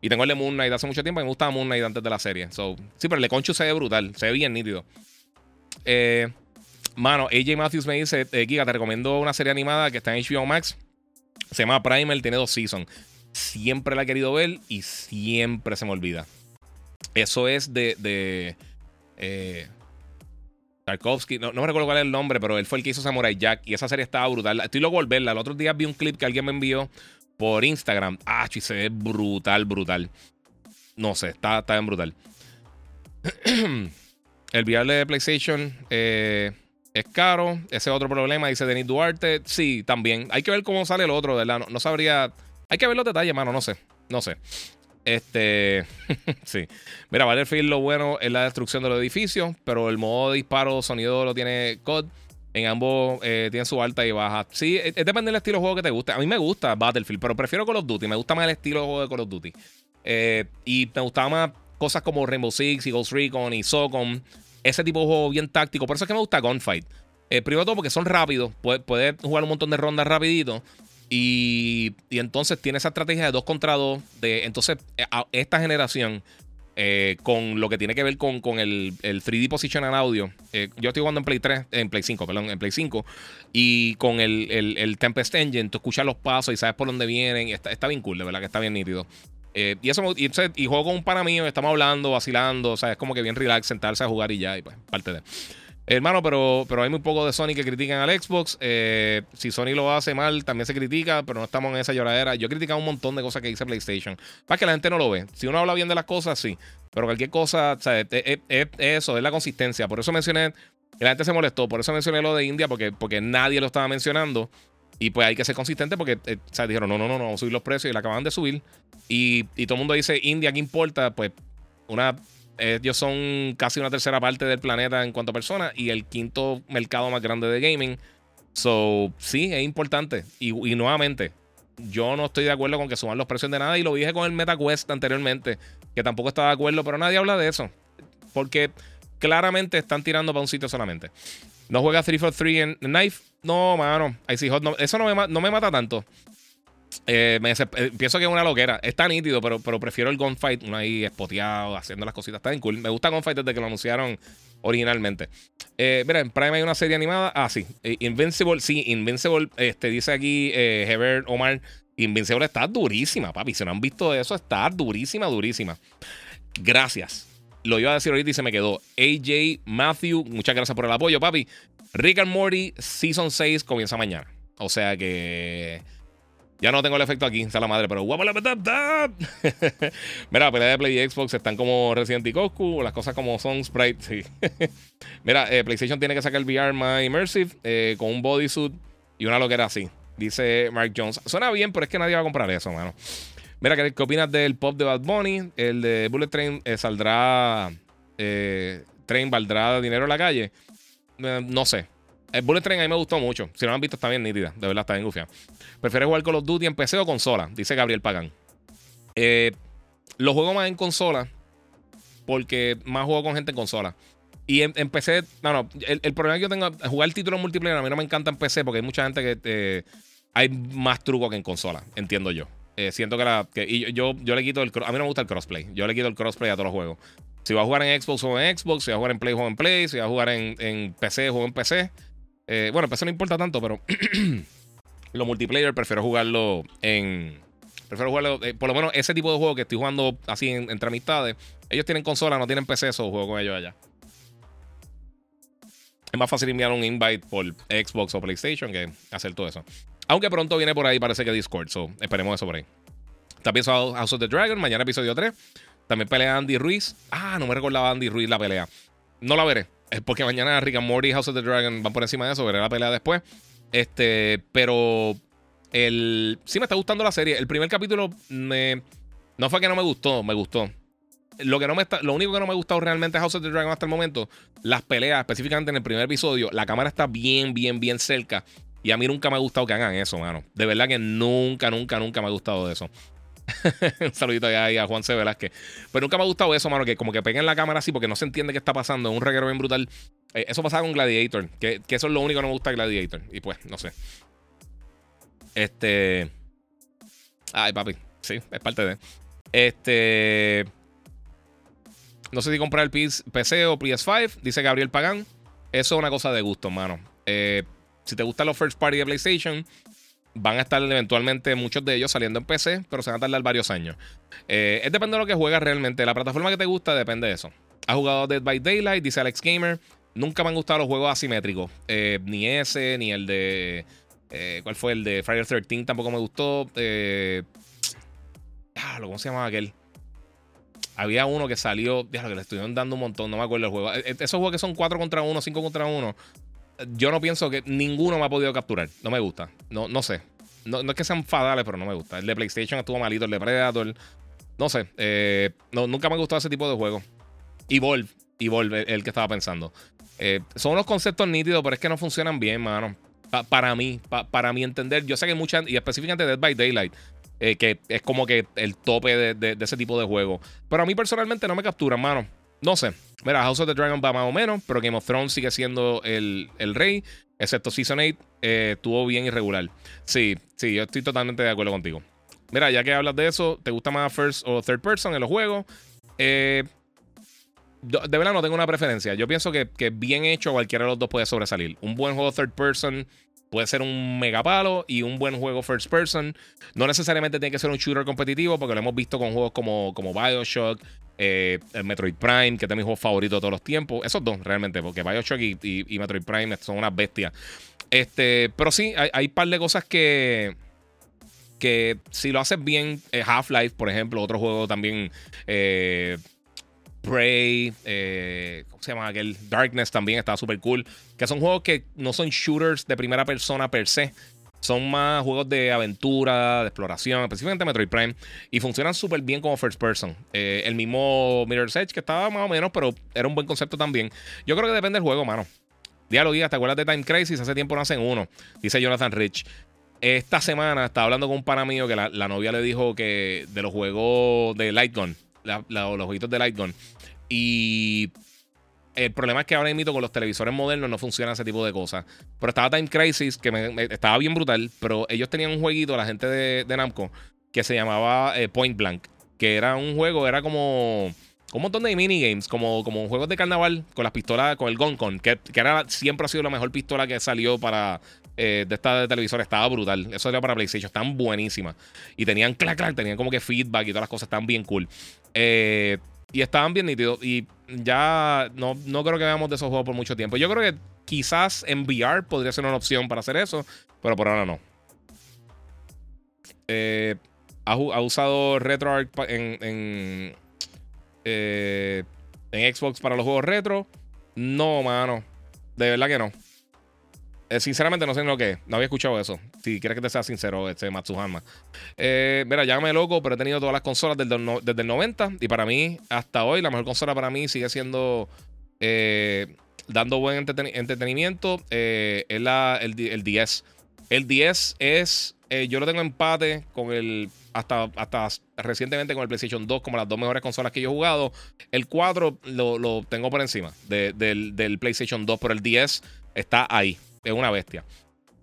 Y tengo el de Moon Knight hace mucho tiempo. Y me gustaba Moon Knight antes de la serie. So, sí, pero el de Conchu se ve brutal. Se ve bien nítido. Eh, mano, AJ Matthews me dice: eh, te recomiendo una serie animada que está en HBO Max. Se llama Primer. Tiene dos seasons. Siempre la he querido ver y siempre se me olvida. Eso es de. de eh, Tarkovsky, no, me recuerdo cuál es el nombre, pero él fue el que hizo Samurai Jack y esa serie estaba brutal. Estoy loco por verla. El otro día vi un clip que alguien me envió por Instagram. Ah, y se ve brutal, brutal. No sé, está, está bien brutal. el VR de PlayStation eh, es caro. Ese es otro problema, dice Denis Duarte. Sí, también. Hay que ver cómo sale el otro, ¿verdad? No, no sabría. Hay que ver los detalles, mano. No sé. No sé. Este, sí. Mira, Battlefield lo bueno es la destrucción de los edificios, pero el modo de disparo, sonido lo tiene COD. En ambos eh, tienen su alta y baja. Sí, depende del estilo de juego que te guste. A mí me gusta Battlefield, pero prefiero Call of Duty. Me gusta más el estilo de juego de Call of Duty. Eh, y me gustaba más cosas como Rainbow Six y Ghost Recon y SOCOM. Ese tipo de juego bien táctico. Por eso es que me gusta Gunfight. Eh, primero todo porque son rápidos. Puedes, jugar un montón de rondas rapidito. Y, entonces tiene esa estrategia de dos contra dos. De, entonces, eh, esta generación, eh, con lo que tiene que ver con, con el, el 3D Positional Audio. Eh, yo estoy jugando en Play 3, en Play 5, perdón, en Play 5. Y con el, el, Tempest Engine, tú escuchas los pasos y sabes por dónde vienen. está, está bien cool, de verdad que está bien nítido. Eh, y eso y, y, juego con un pana mío, estamos hablando, vacilando. O sea, es como que bien relax sentarse a jugar y ya, y pues, parte de. Hermano, pero, pero hay muy poco de Sony que critican al Xbox. Eh, si Sony lo hace mal, también se critica, pero no estamos en esa lloradera. Yo he criticado un montón de cosas que dice PlayStation. Para que la gente no lo ve. Si uno habla bien de las cosas, sí. Pero cualquier cosa, o es, eso, es la consistencia. Por eso mencioné, la gente se molestó, por eso mencioné lo de India, porque, porque nadie lo estaba mencionando. Y pues hay que ser consistente porque eh, o sea, dijeron, no, no, no, no, vamos a subir los precios y la acaban de subir. Y, y todo el mundo dice, India, ¿qué importa? Pues una ellos son casi una tercera parte del planeta en cuanto a personas y el quinto mercado más grande de gaming. So, sí, es importante. Y, nuevamente, yo no estoy de acuerdo con que suban los precios de nada y lo dije con el MetaQuest anteriormente, que tampoco estaba de acuerdo, pero nadie habla de eso. Porque claramente están tirando para un sitio solamente. ¿No juega 3 for 3 en Knife? No, mano. eso no me, no me mata tanto. Eh, eh, pienso que es una loquera. Está nítido, pero, pero prefiero el Gunfight. Uno ahí espoteado, haciendo las cositas. Está cool. Me gusta Gunfight desde que lo anunciaron originalmente. Eh, mira, en Prime hay una serie animada. Ah, sí. Invincible, sí, Invincible. Este, dice aquí Heber Omar. Invincible está durísima, papi. Si no han visto eso, está durísima, durísima. Gracias. Lo iba a decir ahorita y se me quedó. AJ Matthew, muchas gracias por el apoyo, papi. Rick and Morty Season 6 comienza mañana. O sea que. Ya no tengo el efecto aquí, está la madre, pero guapo la Mira, pelea de Play y Xbox están como Resident Evil Coscu, las cosas como son Sprite, sí. Mira, eh, PlayStation tiene que sacar el VR más immersive eh, con un bodysuit y una loquera así. Dice Mark Jones. Suena bien, pero es que nadie va a comprar eso, mano. Mira, ¿qué, opinas del pop de Bad Bunny? El de Bullet Train eh, saldrá. Train valdrá dinero en la calle. no sé. El Bullet Train a mí me gustó mucho. Si no lo han visto, está bien nítida. De verdad, está bien gufiado. Prefiero jugar Call of Duty en PC o consola, dice Gabriel Pagan. Eh, los juego más en consola porque más juego con gente en consola. Y en, PC, no, no, el, problema que yo tengo, jugar el título multiplayer a mí no me encanta en PC porque hay mucha gente que eh, hay más truco que en consola, entiendo yo. Eh, siento que la. y yo, yo, le quito el. A mí no me gusta el crossplay. Yo le quito el crossplay a todos los juegos. Si va a jugar en Xbox, juego en Xbox. Si va a jugar en Play, juego en Play. Si va a jugar en, en PC, juego en PC. Bueno, en PC no importa tanto, pero Los multiplayer prefiero jugarlo en. Prefiero jugarlo. Eh, por lo menos ese tipo de juego que estoy jugando así entre amistades. Ellos tienen consola, no tienen PC, eso juego con ellos allá. Es más fácil enviar un invite por Xbox o PlayStation que hacer todo eso. Aunque pronto viene por ahí, parece que Discord. So, esperemos eso por ahí. También House of the Dragon, mañana episodio 3. También pelea Andy Ruiz. Ah, no me recordaba Andy Ruiz la pelea. No la veré. Es porque mañana Rick and Morty y House of the Dragon van por encima de eso. Veré la pelea después. Este, pero el sí me está gustando la serie. El primer capítulo me no fue que no me gustó, me gustó. Lo, que no me está, lo único que no me ha gustado realmente House of the Dragon hasta el momento, las peleas, específicamente en el primer episodio, la cámara está bien, bien, bien cerca. Y a mí nunca me ha gustado que hagan eso, mano. De verdad que nunca, nunca, nunca me ha gustado de eso. Un saludito ahí a Juan C. Velázquez. Pero nunca me ha gustado eso, mano, que como que peguen la cámara así porque no se entiende qué está pasando. Un reguero bien brutal. Eh, eso pasaba con Gladiator, que, eso es lo único que no me gusta de Gladiator. Y pues, no sé. Este. Ay, papi. Sí, es parte de. Este. No sé si comprar el PC o PS5, dice Gabriel Pagán. Eso es una cosa de gusto, mano. Eh, si te gustan los first party de PlayStation, van a estar eventualmente muchos de ellos saliendo en PC, pero se van a tardar varios años. Eh, es depende de lo que juegas realmente. La plataforma que te gusta depende de eso. ¿Has jugado Dead by Daylight? Dice Alex Gamer. Nunca me han gustado los juegos asimétricos. Eh, ni ese, ni el de. Eh, ¿Cuál fue? El de Friday 13 tampoco me gustó. Eh, ¿Cómo se llamaba aquel? Había uno que salió. Diablo, que le estuvieron dando un montón. No me acuerdo el juego. Esos juegos que son 4 contra 1, 5 contra 1. Yo no pienso que ninguno me ha podido capturar. No me gusta. No, no sé. No, es que sean fadales, pero no me gusta. El de PlayStation estuvo malito. El de Predator. No sé. no, nunca me gustado ese tipo de juego. Evolve. Evolve, el que estaba pensando. Eh, son unos conceptos nítidos, pero es que no funcionan bien, mano. para mí, para mi entender. Yo sé que muchas, y específicamente Dead by Daylight, eh, que es como que el tope de, ese tipo de juego. Pero a mí personalmente no me capturan, mano. No sé. Mira, House of the Dragon va más o menos, pero Game of Thrones sigue siendo el, rey, excepto Season 8, eh, estuvo bien irregular. Sí, sí, yo estoy totalmente de acuerdo contigo. Mira, ya que hablas de eso, ¿te gusta más first o third person en los juegos? Eh, de verdad no tengo una preferencia. Yo pienso que, que, bien hecho cualquiera de los dos puede sobresalir. Un buen juego third person puede ser un megapalo y un buen juego first person. No necesariamente tiene que ser un shooter competitivo porque lo hemos visto con juegos como, como Bioshock, eh, Metroid Prime, que es mi juego favorito de todos los tiempos. Esos dos realmente, porque Bioshock y, y, Metroid Prime son unas bestias. Este, pero sí, hay, un par de cosas que que si lo haces bien, eh, Half-Life, por ejemplo, otro juego también, eh, Prey, eh, ¿cómo se llama aquel? Darkness también está súper cool. Que son juegos que no son shooters de primera persona per se. Son más juegos de aventura, de exploración, específicamente Metroid Prime. Y funcionan súper bien como first person. Eh, el mismo Mirror's Edge, que estaba más o menos, pero era un buen concepto también. Yo creo que depende del juego, mano. Diálogo, ¿te acuerdas de Time Crisis? Hace tiempo no uno. Dice Jonathan Rich. Esta semana estaba hablando con un pana mío que la, la novia le dijo que de los juegos de Light Gun los jueguitos de Light Gun. Y el problema es que ahora mismo con los televisores modernos no funciona ese tipo de cosas. Pero estaba Time Crisis, que estaba bien brutal, pero ellos tenían un jueguito, la gente de, Namco, que se llamaba eh, Point Blank, que era un juego, era como un montón de minigames, como, como juegos de carnaval con las pistolas, con el Gun que, que era, siempre ha sido la mejor pistola que salió para eh, de esta de televisor. Estaba brutal. Eso era para PlayStation, están buenísimas. Y tenían clac, clac, tenían como que feedback y todas las cosas, están bien cool. Eh, y estaban bien nítidos. Y ya no, no creo que veamos de esos juegos por mucho tiempo. Yo creo que quizás en VR podría ser una opción para hacer eso, pero por ahora no. Eh, ha, usado RetroArch en, eh, en Xbox para los juegos retro. No, mano. De verdad que no. Eh, sinceramente no sé lo que es. No había escuchado eso. Si quieres que te sea sincero, este Matsuhama. Eh, mira, llámame loco, pero he tenido todas las consolas desde el, 90. Y para mí, hasta hoy, la mejor consola para mí sigue siendo. Eh, dando buen entretenimiento. es la, el, el 10. El 10 es. yo lo tengo empate con el. Hasta, hasta recientemente con el PlayStation 2 como las dos mejores consolas que yo he jugado. El 4 lo, tengo por encima del, del PlayStation 2, pero el 10 está ahí es una bestia.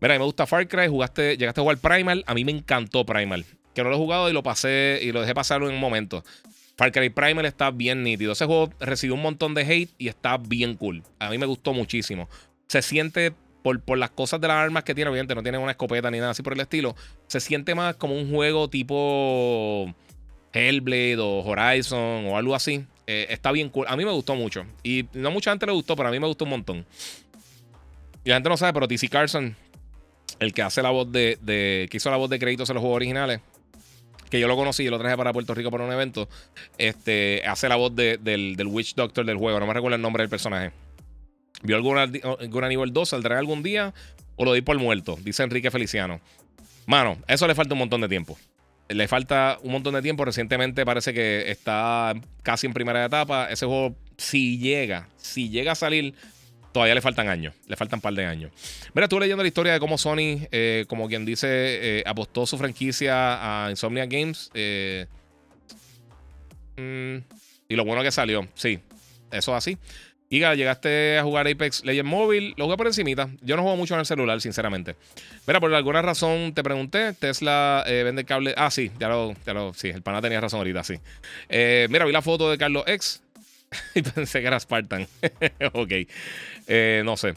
Mira, a mí me gusta Far Cry. Jugaste, llegaste a jugar Primal. A mí me encantó Primal. Que no lo he jugado y lo pasé y lo dejé pasar en un momento. Far Cry Primal está bien nítido. Ese juego recibió un montón de hate y está bien cool. A mí me gustó muchísimo. Se siente por, por, las cosas de las armas que tiene, obviamente no tiene una escopeta ni nada así por el estilo. Se siente más como un juego tipo Hellblade o Horizon o algo así. Eh, está bien cool. A mí me gustó mucho. Y no mucha gente le gustó, pero a mí me gustó un montón. Y la gente no sabe, pero TC Carson, el que hace la voz de, de que hizo la voz de créditos en los juegos originales, que yo lo conocí, y lo traje para Puerto Rico para un evento, este, hace la voz del, del, Witch Doctor del juego, no me recuerdo el nombre del personaje. ¿Vio alguna, alguna nivel 2? ¿Saldrá algún día? ¿O lo di por muerto? Dice Enrique Feliciano. Mano, eso le falta un montón de tiempo. Le falta un montón de tiempo. Recientemente parece que está casi en primera etapa. Ese juego, si llega, si llega a salir, todavía le faltan años, le faltan un par de años. Mira, estuve leyendo la historia de cómo Sony, eh, como quien dice, eh, apostó su franquicia a Insomnia Games. Eh, mm, y lo bueno que salió, sí, eso es así. Iga, llegaste a jugar Apex Legends Mobile, lo jugué por encimita. Yo no juego mucho en el celular, sinceramente. Mira, por alguna razón te pregunté, Tesla vende cable. Ah, sí, ya lo, ya lo, sí, el pana tenía razón ahorita, sí. mira, vi la foto de Carlos X. y pensé que era Spartan. ok. Eh, no sé.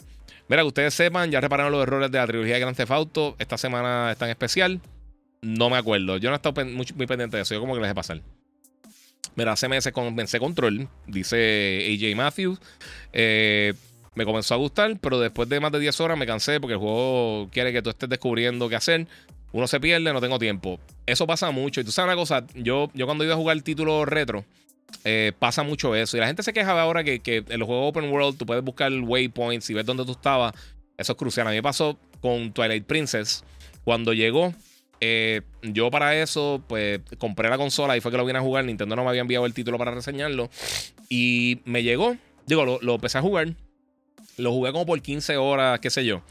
Mira, que ustedes sepan, ya repararon los errores de la trilogía de Grand Theft Auto. Esta semana está en especial. No me acuerdo. Yo no he estado muy, pendiente de eso. Yo como que les dejé pasar. Mira, hace meses comencé Control, dice AJ Matthews. Eh, me comenzó a gustar, pero después de más de 10 horas me cansé porque el juego quiere que tú estés descubriendo qué hacer. Uno se pierde, no tengo tiempo. Eso pasa mucho. Y tú sabes una cosa, yo, yo cuando iba a jugar el título retro, eh, pasa mucho eso. Y la gente se queja ahora que, en los juegos Open World tú puedes buscar waypoints y ver dónde tú estabas. Eso es crucial. A mí me pasó con Twilight Princess. Cuando llegó, eh, yo para eso, pues compré la consola y fue que lo vine a jugar. Nintendo no me había enviado el título para reseñarlo. Y me llegó. Digo, lo, empecé a jugar. Lo jugué como por 15 horas, qué sé yo.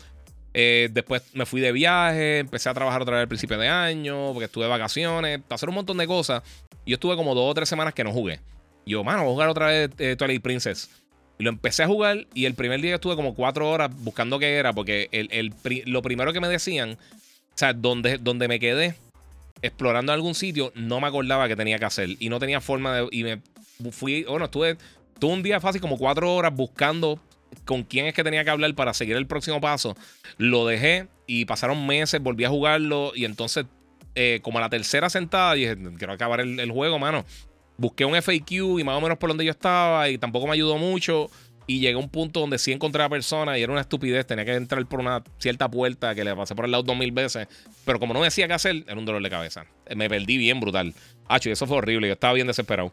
Eh, después me fui de viaje, empecé a trabajar otra vez al principio de año, porque estuve vacaciones, hacer un montón de cosas. Yo estuve como dos o tres semanas que no jugué. Y yo, mano, voy a jugar otra vez eh, Twilight Princess. Y lo empecé a jugar y el primer día estuve como cuatro horas buscando qué era, porque el, lo primero que me decían, o sea, donde, donde me quedé explorando algún sitio, no me acordaba que tenía que hacer. Y no tenía forma de... Y me fui, bueno, estuve, tuve un día fácil como cuatro horas buscando con quién es que tenía que hablar para seguir el próximo paso. Lo dejé y pasaron meses, volví a jugarlo y entonces eh, como a la tercera sentada dije, quiero acabar el, juego, mano. Busqué un FAQ y más o menos por donde yo estaba y tampoco me ayudó mucho. Y llegué a un punto donde sí encontré a la persona y era una estupidez. Tenía que entrar por una cierta puerta que le pasé por el lado dos mil veces. Pero como no decía qué hacer, era un dolor de cabeza. Me perdí bien brutal. Y eso fue horrible. Yo estaba bien desesperado.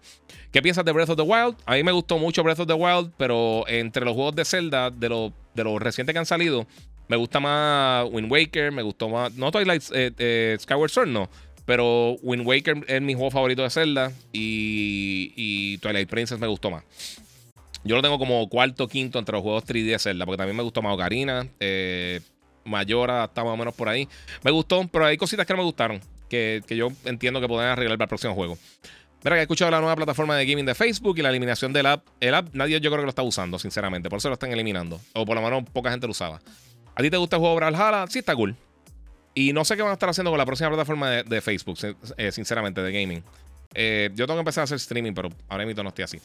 ¿Qué piensas de Breath of the Wild? A mí me gustó mucho Breath of the Wild, pero entre los juegos de Zelda, de los de los recientes que han salido, me gusta más Wind Waker, me gustó más. No Twilight eh, eh, Skyward Sword, no. Pero Wind Waker es mi juego favorito de Zelda y, y Twilight Princess me gustó más. Yo lo tengo como cuarto, quinto entre los juegos 3D de Zelda, porque también me gustó más Ocarina, eh, Mayora, está más o menos por ahí. Me gustó, pero hay cositas que no me gustaron, que, yo entiendo que pueden arreglar para el próximo juego. Mira que he escuchado la nueva plataforma de gaming de Facebook y la eliminación del app. El app, nadie yo creo que lo está usando, sinceramente. Por eso lo están eliminando. O por lo menos poca gente lo usaba. ¿A ti te gusta el juego Brawlhalla? Sí, está cool. Y no sé qué van a estar haciendo con la próxima plataforma de, Facebook, eh, sinceramente, de gaming. Eh, yo tengo que empezar a hacer streaming, pero ahora mismo no estoy así.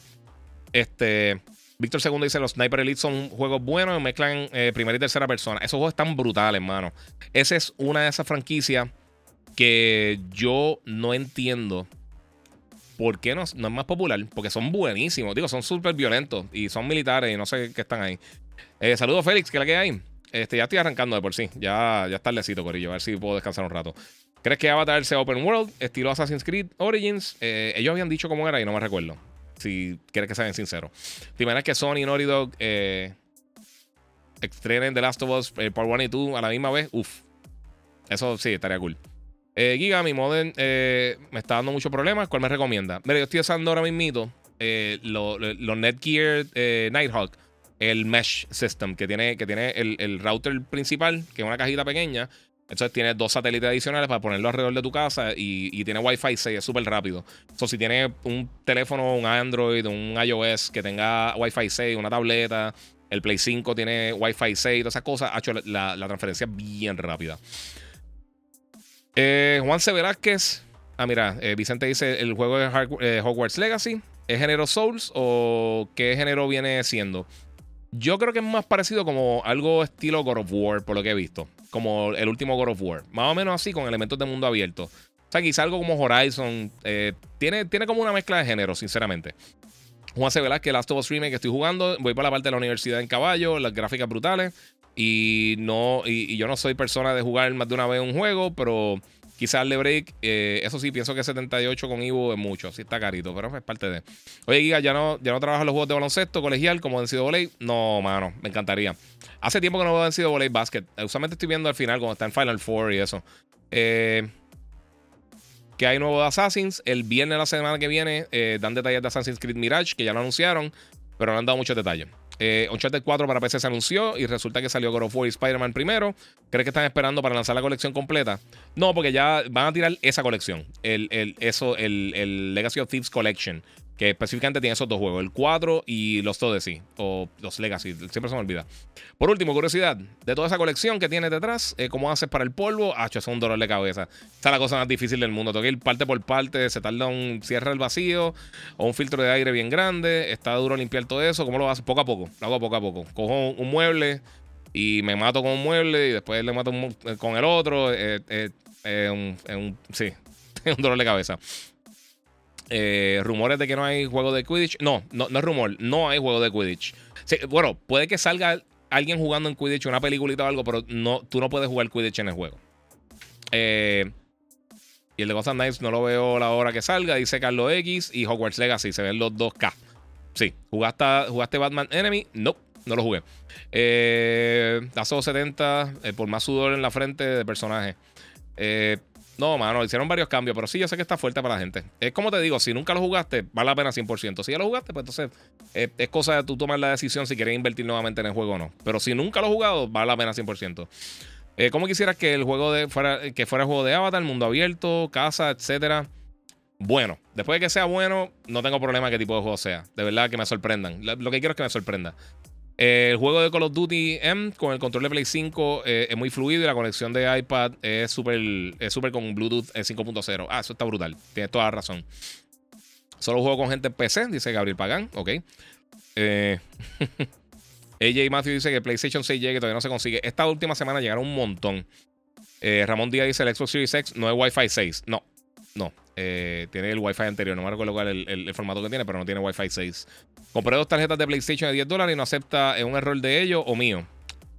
Este. Víctor II dice: Los Sniper Elite son juegos buenos y mezclan eh, primera y tercera persona. Esos juegos están brutales, hermano. Esa es una de esas franquicias que yo no entiendo por qué no, es más popular. Porque son buenísimos. Digo, son súper violentos y son militares y no sé qué están ahí. Eh, saludos, Félix, ¿qué la que hay? Este, ya estoy arrancando de por sí. Ya, ya lecito, Corillo. A ver si puedo descansar un rato. ¿Crees que Avatar sea open world, estilo Assassin's Creed Origins? Eh, ellos habían dicho cómo era y no me recuerdo si quieres que sean sinceros. ¿Te imaginas que Sony y Naughty Dog eh, estrenen The Last of Us eh, por 1 y 2 a la misma vez? Uf. Eso sí, estaría cool. Eh, Giga, mi modem me está dando muchos problemas. ¿Cuál me recomienda? Mira, yo estoy usando ahora mismo los lo Netgear Nighthawk, el Mesh System, que tiene, que tiene el, el router principal, que es una cajita pequeña entonces tienes dos satélites adicionales para ponerlo alrededor de tu casa y, tiene Wi-Fi 6, es súper rápido. Entonces, si tienes un teléfono, un Android, un iOS que tenga Wi-Fi 6, una tableta, el Play 5 tiene Wi-Fi 6, todas esas cosas, ha hecho la, transferencia bien rápida. Eh, Juan C. Velázquez. Ah, mira, eh, Vicente dice: el juego de eh, Hogwarts Legacy. ¿Es género Souls o qué género viene siendo? Yo creo que es más parecido como algo estilo God of War, por lo que he visto. Como el último God of War. Más o menos así, con elementos de mundo abierto. O sea, quizá algo como Horizon. Eh, tiene, tiene como una mezcla de género, sinceramente. Juan C. que Last of Us Remake que estoy jugando. Voy para la parte de la universidad en caballo, las gráficas brutales. Y no, y yo no soy persona de jugar más de una vez un juego, pero Quizás darle break. Eh, eso sí, pienso que 78 con Ivo es mucho. Sí está carito, pero es parte de. Oye, Giga, ¿ya no, ya no trabajas los juegos de baloncesto colegial como en Voley? No, mano, me encantaría. Hace tiempo que no veo en Voley Basket. Usualmente estoy viendo al final cuando está en Final Four y eso. Eh, que hay nuevo de Assassins. El viernes de la semana que viene eh, dan detalles de Assassin's Creed Mirage, que ya lo anunciaron, pero no han dado muchos detalles. Eh, Uncharted 4 para PC se anunció y resulta que salió God of War y Spider-Man primero. ¿Crees que están esperando para lanzar la colección completa? No, porque ya van a tirar esa colección. El, el, eso, el, el Legacy of Thieves Collection que específicamente tiene esos dos juegos, el 4 y los Odyssey, o los Legacy, siempre se me olvida. Por último, curiosidad, de toda esa colección que tiene detrás, eh, ¿cómo haces para el polvo? Ah, es un dolor de cabeza. Esta es la cosa más difícil del mundo. Tengo que ir parte por parte, se tarda un cierre el vacío o un filtro de aire bien grande, está duro limpiar todo eso. ¿Cómo lo haces? Poco a poco, lo hago poco a poco. Cojo un mueble y me mato con un mueble y después le mato con el otro. Eh, eh, un, un, sí, un dolor de cabeza. Eh, rumores de que no hay juego de Quidditch. No, no, no es rumor, no hay juego de Quidditch. bueno, puede que salga alguien jugando en Quidditch, una peliculita o algo, pero no, tú no puedes jugar Quidditch en el juego. Eh, y el de Gotham Knights no lo veo la hora que salga, dice Carlos X y Hogwarts Legacy, se ven los 2K. Sí, ¿jugaste, jugaste Batman Enemy? No, no lo jugué. Eh, 70 eh, por más sudor en la frente de personaje. Eh, no, mano, hicieron varios cambios, pero sí, yo sé que está fuerte para la gente. Es como te digo, si nunca lo jugaste, vale la pena 100%. Si ya lo jugaste, pues entonces eh, es cosa de tú tomar la decisión si quieres invertir nuevamente en el juego o no. Pero si nunca lo has jugado, vale la pena 100%. Eh, ¿Cómo quisieras que el juego de, fuera, que fuera el juego de Avatar, mundo abierto, casa, etcétera? Bueno, después de que sea bueno, no tengo problema qué tipo de juego sea. De verdad que me sorprendan. Lo que quiero es que me sorprenda el juego de Call of Duty M con el control de Play 5 eh, es muy fluido y la conexión de iPad es súper es super con Bluetooth 5.0. Ah, eso está brutal. Tienes toda la razón. Solo juego con gente en PC, dice Gabriel Pagán. Ok. Eh, AJ Matthew dice que PlayStation 6 llegue, todavía no se consigue. Esta última semana llegaron un montón. Eh, Ramón Díaz dice: el Xbox Series X no es Wi-Fi 6. No, no. Eh, tiene el Wi-Fi anterior. No me recuerdo cuál es el, formato que tiene, pero no tiene Wi-Fi 6. Compré dos tarjetas de PlayStation de 10 dólares y no acepta un error de ellos o mío.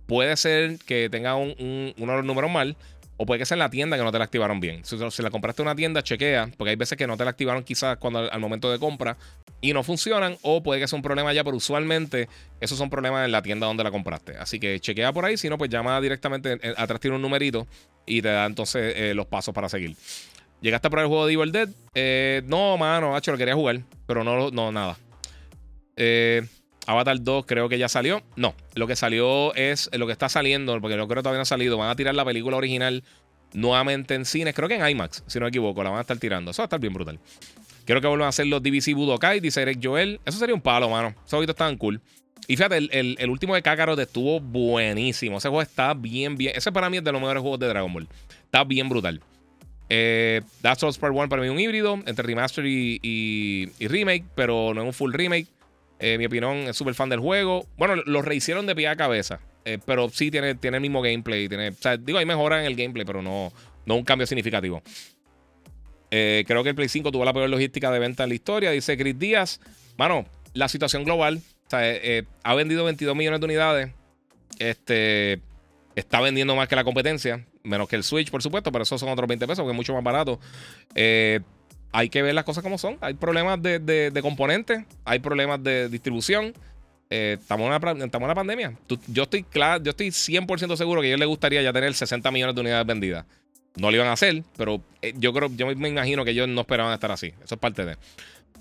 Puede ser que tenga un, un, uno de los números mal. O puede que sea en la tienda que no te la activaron bien. Si, la compraste en una tienda, chequea, porque hay veces que no te la activaron quizás cuando al, momento de compra y no funcionan, o puede que sea un problema ya, pero usualmente esos son problemas en la tienda donde la compraste. Así que chequea por ahí, si no, pues llama directamente, eh, atrás tiene un numerito y te da entonces eh, los pasos para seguir. ¿Llegaste a probar el juego de Evil Dead? Eh, no, mano, hacho, lo quería jugar, pero no, no nada. Avatar 2 creo que ya salió. No, lo que salió es lo que está saliendo, porque no creo que todavía no ha salido. Van a tirar la película original nuevamente en cines, creo que en IMAX, si no me equivoco, la van a estar tirando. Eso va a estar bien brutal. Quiero que vuelvan a hacer los DVC Budokai, dice Eric Joel. Eso sería un palo, mano. Esos juegos estaban cool. Y fíjate, el, último de Kakarot estuvo buenísimo. Ese juego está bien, bien. Ese para mí es de los mejores juegos de Dragon Ball. Está bien brutal. Eh, That's Souls Part 1 para mí es un híbrido entre remaster y, remake, pero no es un full remake. Eh, mi opinión es súper fan del juego. Bueno, lo rehicieron de pie a cabeza. Eh, pero sí tiene, tiene el mismo gameplay. Tiene, digo, hay mejora en el gameplay, pero no, no un cambio significativo. Creo que el Play 5 tuvo la peor logística de venta en la historia. Dice Chris Díaz. Mano, la situación global. O sea, ha vendido 22 millones de unidades. Este. Está vendiendo más que la competencia. Menos que el Switch, por supuesto. Pero esos son otros 20 pesos, porque es mucho más barato. Eh hay que ver las cosas como son. Hay problemas de, componentes, hay problemas de distribución. Eh, estamos, en una, estamos, en pandemia. yo, estoy claro, yo estoy 100% seguro que a ellos les gustaría ya tener 60 millones de unidades vendidas. No lo iban a hacer, pero eh, yo creo, yo me imagino que ellos no esperaban estar así. Eso es parte de.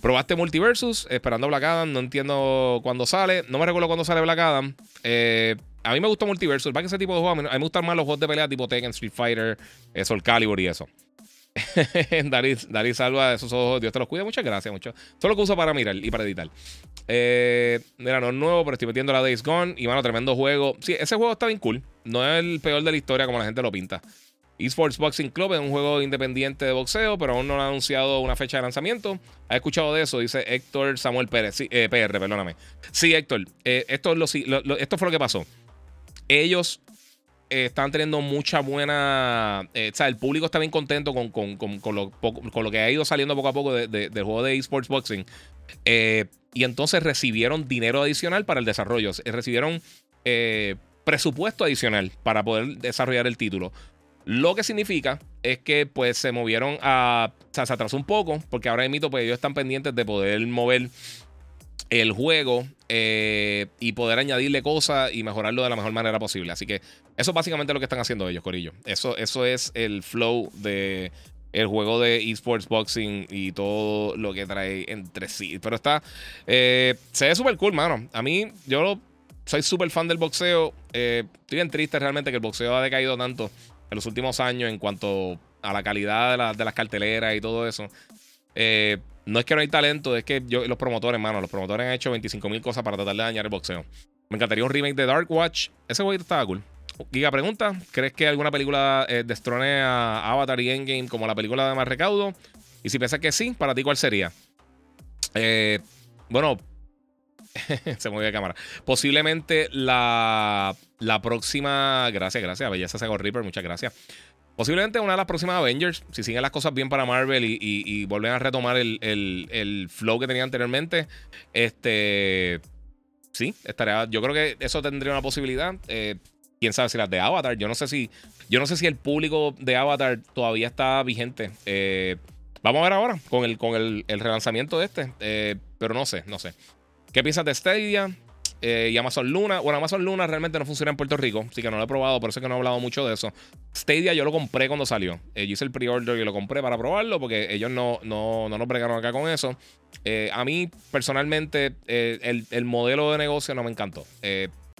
Probaste Multiversus, esperando Black Adam, no entiendo cuándo sale. No me recuerdo cuándo sale Black Adam. Eh, a mí me gustó Multiversus. Va que ese tipo de juegos, a mí, me gustan más los juegos de pelea tipo Tekken, Street Fighter, Soul Calibur y eso. Darí, salva esos ojos. Dios te los cuide. Muchas gracias. Mucho. Solo que uso para mirar y para editar. Eh, mira, no es nuevo, pero estoy metiendo la Days Gone. Y bueno, tremendo juego. Sí, ese juego está bien cool. No es el peor de la historia como la gente lo pinta. Esports Boxing Club es un juego independiente de boxeo, pero aún no ha anunciado una fecha de lanzamiento. ¿Has escuchado de eso? Dice Héctor Samuel Pérez. Sí, eh, PR, perdóname. Sí, Héctor. Eh, esto, lo, esto fue lo que pasó. Ellos eh, están teniendo mucha buena. Eh, o sea, el público está bien contento con, lo, que ha ido saliendo poco a poco del juego de esports boxing. Eh, y entonces recibieron dinero adicional para el desarrollo. Recibieron presupuesto adicional para poder desarrollar el título. Lo que significa es que pues se movieron a. O sea, se atrasó un poco, porque ahora mito, pues ellos están pendientes de poder mover el juego eh, y poder añadirle cosas y mejorarlo de la mejor manera posible. Así que eso es básicamente lo que están haciendo ellos, Corillo. Eso, eso es el flow de el juego de esports boxing y todo lo que trae entre sí. Pero está, eh, se ve súper cool, mano. A mí, yo soy súper fan del boxeo. Eh, estoy bien triste realmente que el boxeo ha decaído tanto en los últimos años en cuanto a la calidad de, de las carteleras y todo eso. No es que no hay talento, es que yo, los promotores, mano, los promotores han hecho 25.000 cosas para tratar de dañar el boxeo. Me encantaría un remake de Dark Watch. Ese jueguito estaba cool. Giga pregunta: ¿Crees que alguna película eh, destrone a Avatar y Endgame como la película de más recaudo? Y si piensas que sí, para ti, ¿cuál sería? Eh, bueno, se movió de cámara. Posiblemente la, la próxima. Gracias, gracias. Belleza Sego Reaper, muchas gracias. Posiblemente una de las próximas Avengers, si siguen las cosas bien para Marvel y, vuelven a retomar el, flow que tenían anteriormente, este, sí, estaría, yo creo que eso tendría una posibilidad. Eh, quién sabe si las de Avatar, yo no sé si, yo no sé si el público de Avatar todavía está vigente. Eh, vamos a ver ahora con el, con el, relanzamiento de este, eh, pero no sé, no sé. ¿Qué piensas de Stadia? Eh, y Amazon Luna. Bueno, Amazon Luna realmente no funciona en Puerto Rico, así que no lo he probado, por eso es que no he hablado mucho de eso. Stadia yo lo compré cuando salió. Eh, yo hice el pre-order y lo compré para probarlo porque ellos no, no, no nos bregaron acá con eso. Eh, a mí, personalmente, el, modelo de negocio no me encantó.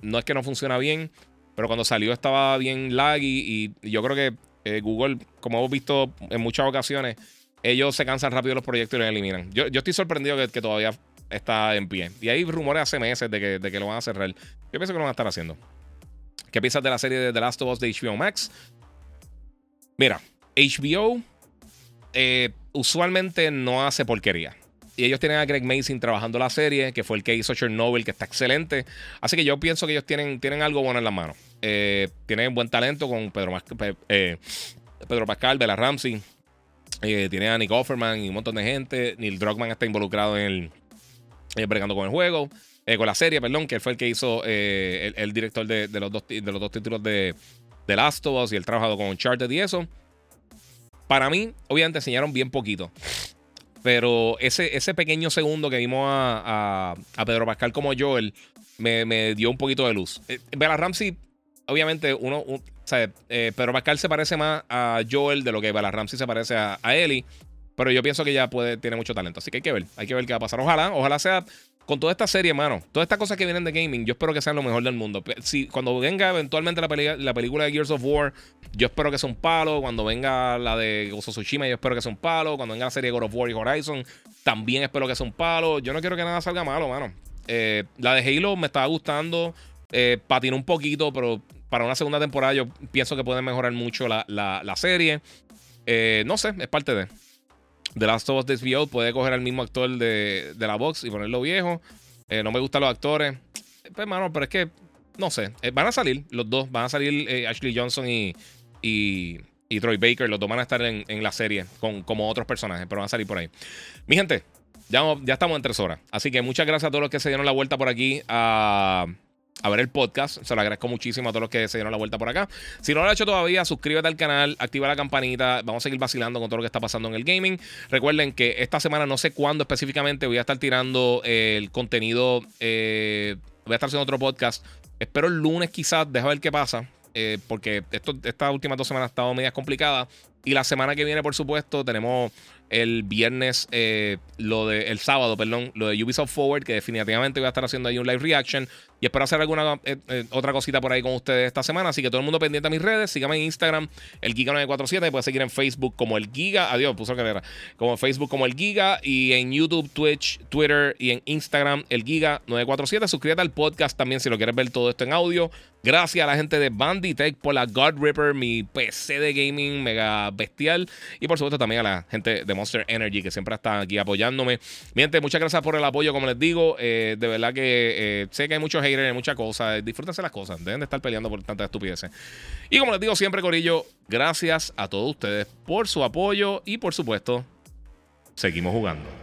no es que no funciona bien, pero cuando salió estaba bien laggy y, yo creo que Google, como hemos visto en muchas ocasiones, ellos se cansan rápido de los proyectos y los eliminan. Yo, yo estoy sorprendido que todavía está en pie. Y hay rumores hace meses de que, de que lo van a cerrar. Yo pienso que lo van a estar haciendo. ¿Qué piensas de la serie de The Last of Us de HBO Max? Mira, HBO eh, usualmente no hace porquería. y ellos tienen a Greg Mason trabajando la serie, que fue el que hizo Chernobyl, que está excelente. Así que yo pienso que ellos tienen, tienen algo bueno en la mano. Eh, tienen buen talento con Pedro, eh, Pedro Pascal, Bella Ramsey. Tiene a Nick Offerman y un montón de gente. Neil Druckmann está involucrado en el. Eh, bregando con el juego. con la serie, perdón, que fue el que hizo el, director de, los dos, de los dos títulos de, de Last of Us y el trabajado con Uncharted y eso. Para mí, obviamente, enseñaron bien poquito. Pero ese, ese pequeño segundo que vimos a, Pedro Pascal como Joel me, dio un poquito de luz. Eh, Bella Ramsey, obviamente, uno. o sea, eh, Pedro Pascal se parece más a Joel de lo que Bella Ramsey se parece a, a Ellie. Pero yo pienso que ya puede, tiene mucho talento. Así que hay que ver. Hay que ver qué va a pasar. Ojalá, ojalá sea con toda esta serie, mano, todas estas cosas que vienen de gaming, yo espero que sean lo mejor del mundo. Si, cuando venga eventualmente la, la película de Gears of War, yo espero que sea un palo. Cuando venga la de Tsushima, yo espero que sea un palo. Cuando venga la serie de God of War y Horizon, también espero que sea un palo. Yo no quiero que nada salga malo, mano. Eh, la de Halo me estaba gustando. Eh, patinó un poquito, pero para una segunda temporada yo pienso que puede mejorar mucho la, serie. Eh, no sé, es parte de. The Last of Us puede coger al mismo actor de, la box y ponerlo viejo. Eh, no me gustan los actores. Pues, hermano, pero es que, no sé. Eh, van a salir los dos. Van a salir eh, Ashley Johnson y, y, Troy Baker. Los dos van a estar en, la serie con, como otros personajes, pero van a salir por ahí. Mi gente, ya, ya estamos en tres horas. Así que muchas gracias a todos los que se dieron la vuelta por aquí a a ver el podcast. Se lo agradezco muchísimo a todos los que se dieron la vuelta por acá. Si no lo has hecho todavía, suscríbete al canal, activa la campanita. Vamos a seguir vacilando con todo lo que está pasando en el gaming. Recuerden que esta semana, no sé cuándo específicamente, voy a estar tirando el contenido. Eh, voy a estar haciendo otro podcast. Espero el lunes quizás, deja ver qué pasa. Eh, porque estas últimas dos semanas han estado medias complicadas. Y la semana que viene, por supuesto, tenemos el viernes, eh, lo de el sábado, perdón, lo de Ubisoft Forward, que definitivamente voy a estar haciendo ahí un live reaction. Y espero hacer alguna eh, eh, otra cosita por ahí con ustedes esta semana. Así que todo el mundo pendiente a mis redes. Síganme en Instagram, el Giga947. Puedes seguir en Facebook como el Giga. Adiós, puso que era. Como Facebook como el Giga. Y en YouTube, Twitch, Twitter y en Instagram, el Giga947. Suscríbete al podcast también si lo quieres ver todo esto en audio. Gracias a la gente de Banditech por la God Ripper, mi PC de gaming mega bestial. Y por supuesto también a la gente de Monster Energy que siempre está aquí apoyándome. Miente, muchas gracias por el apoyo, como les digo. Eh, de verdad que sé que hay muchos hay muchas cosas. Disfrútense las cosas. Deben de estar peleando por tantas estupideces. Y como les digo siempre, Corillo, gracias a todos ustedes por su apoyo y por supuesto, seguimos jugando.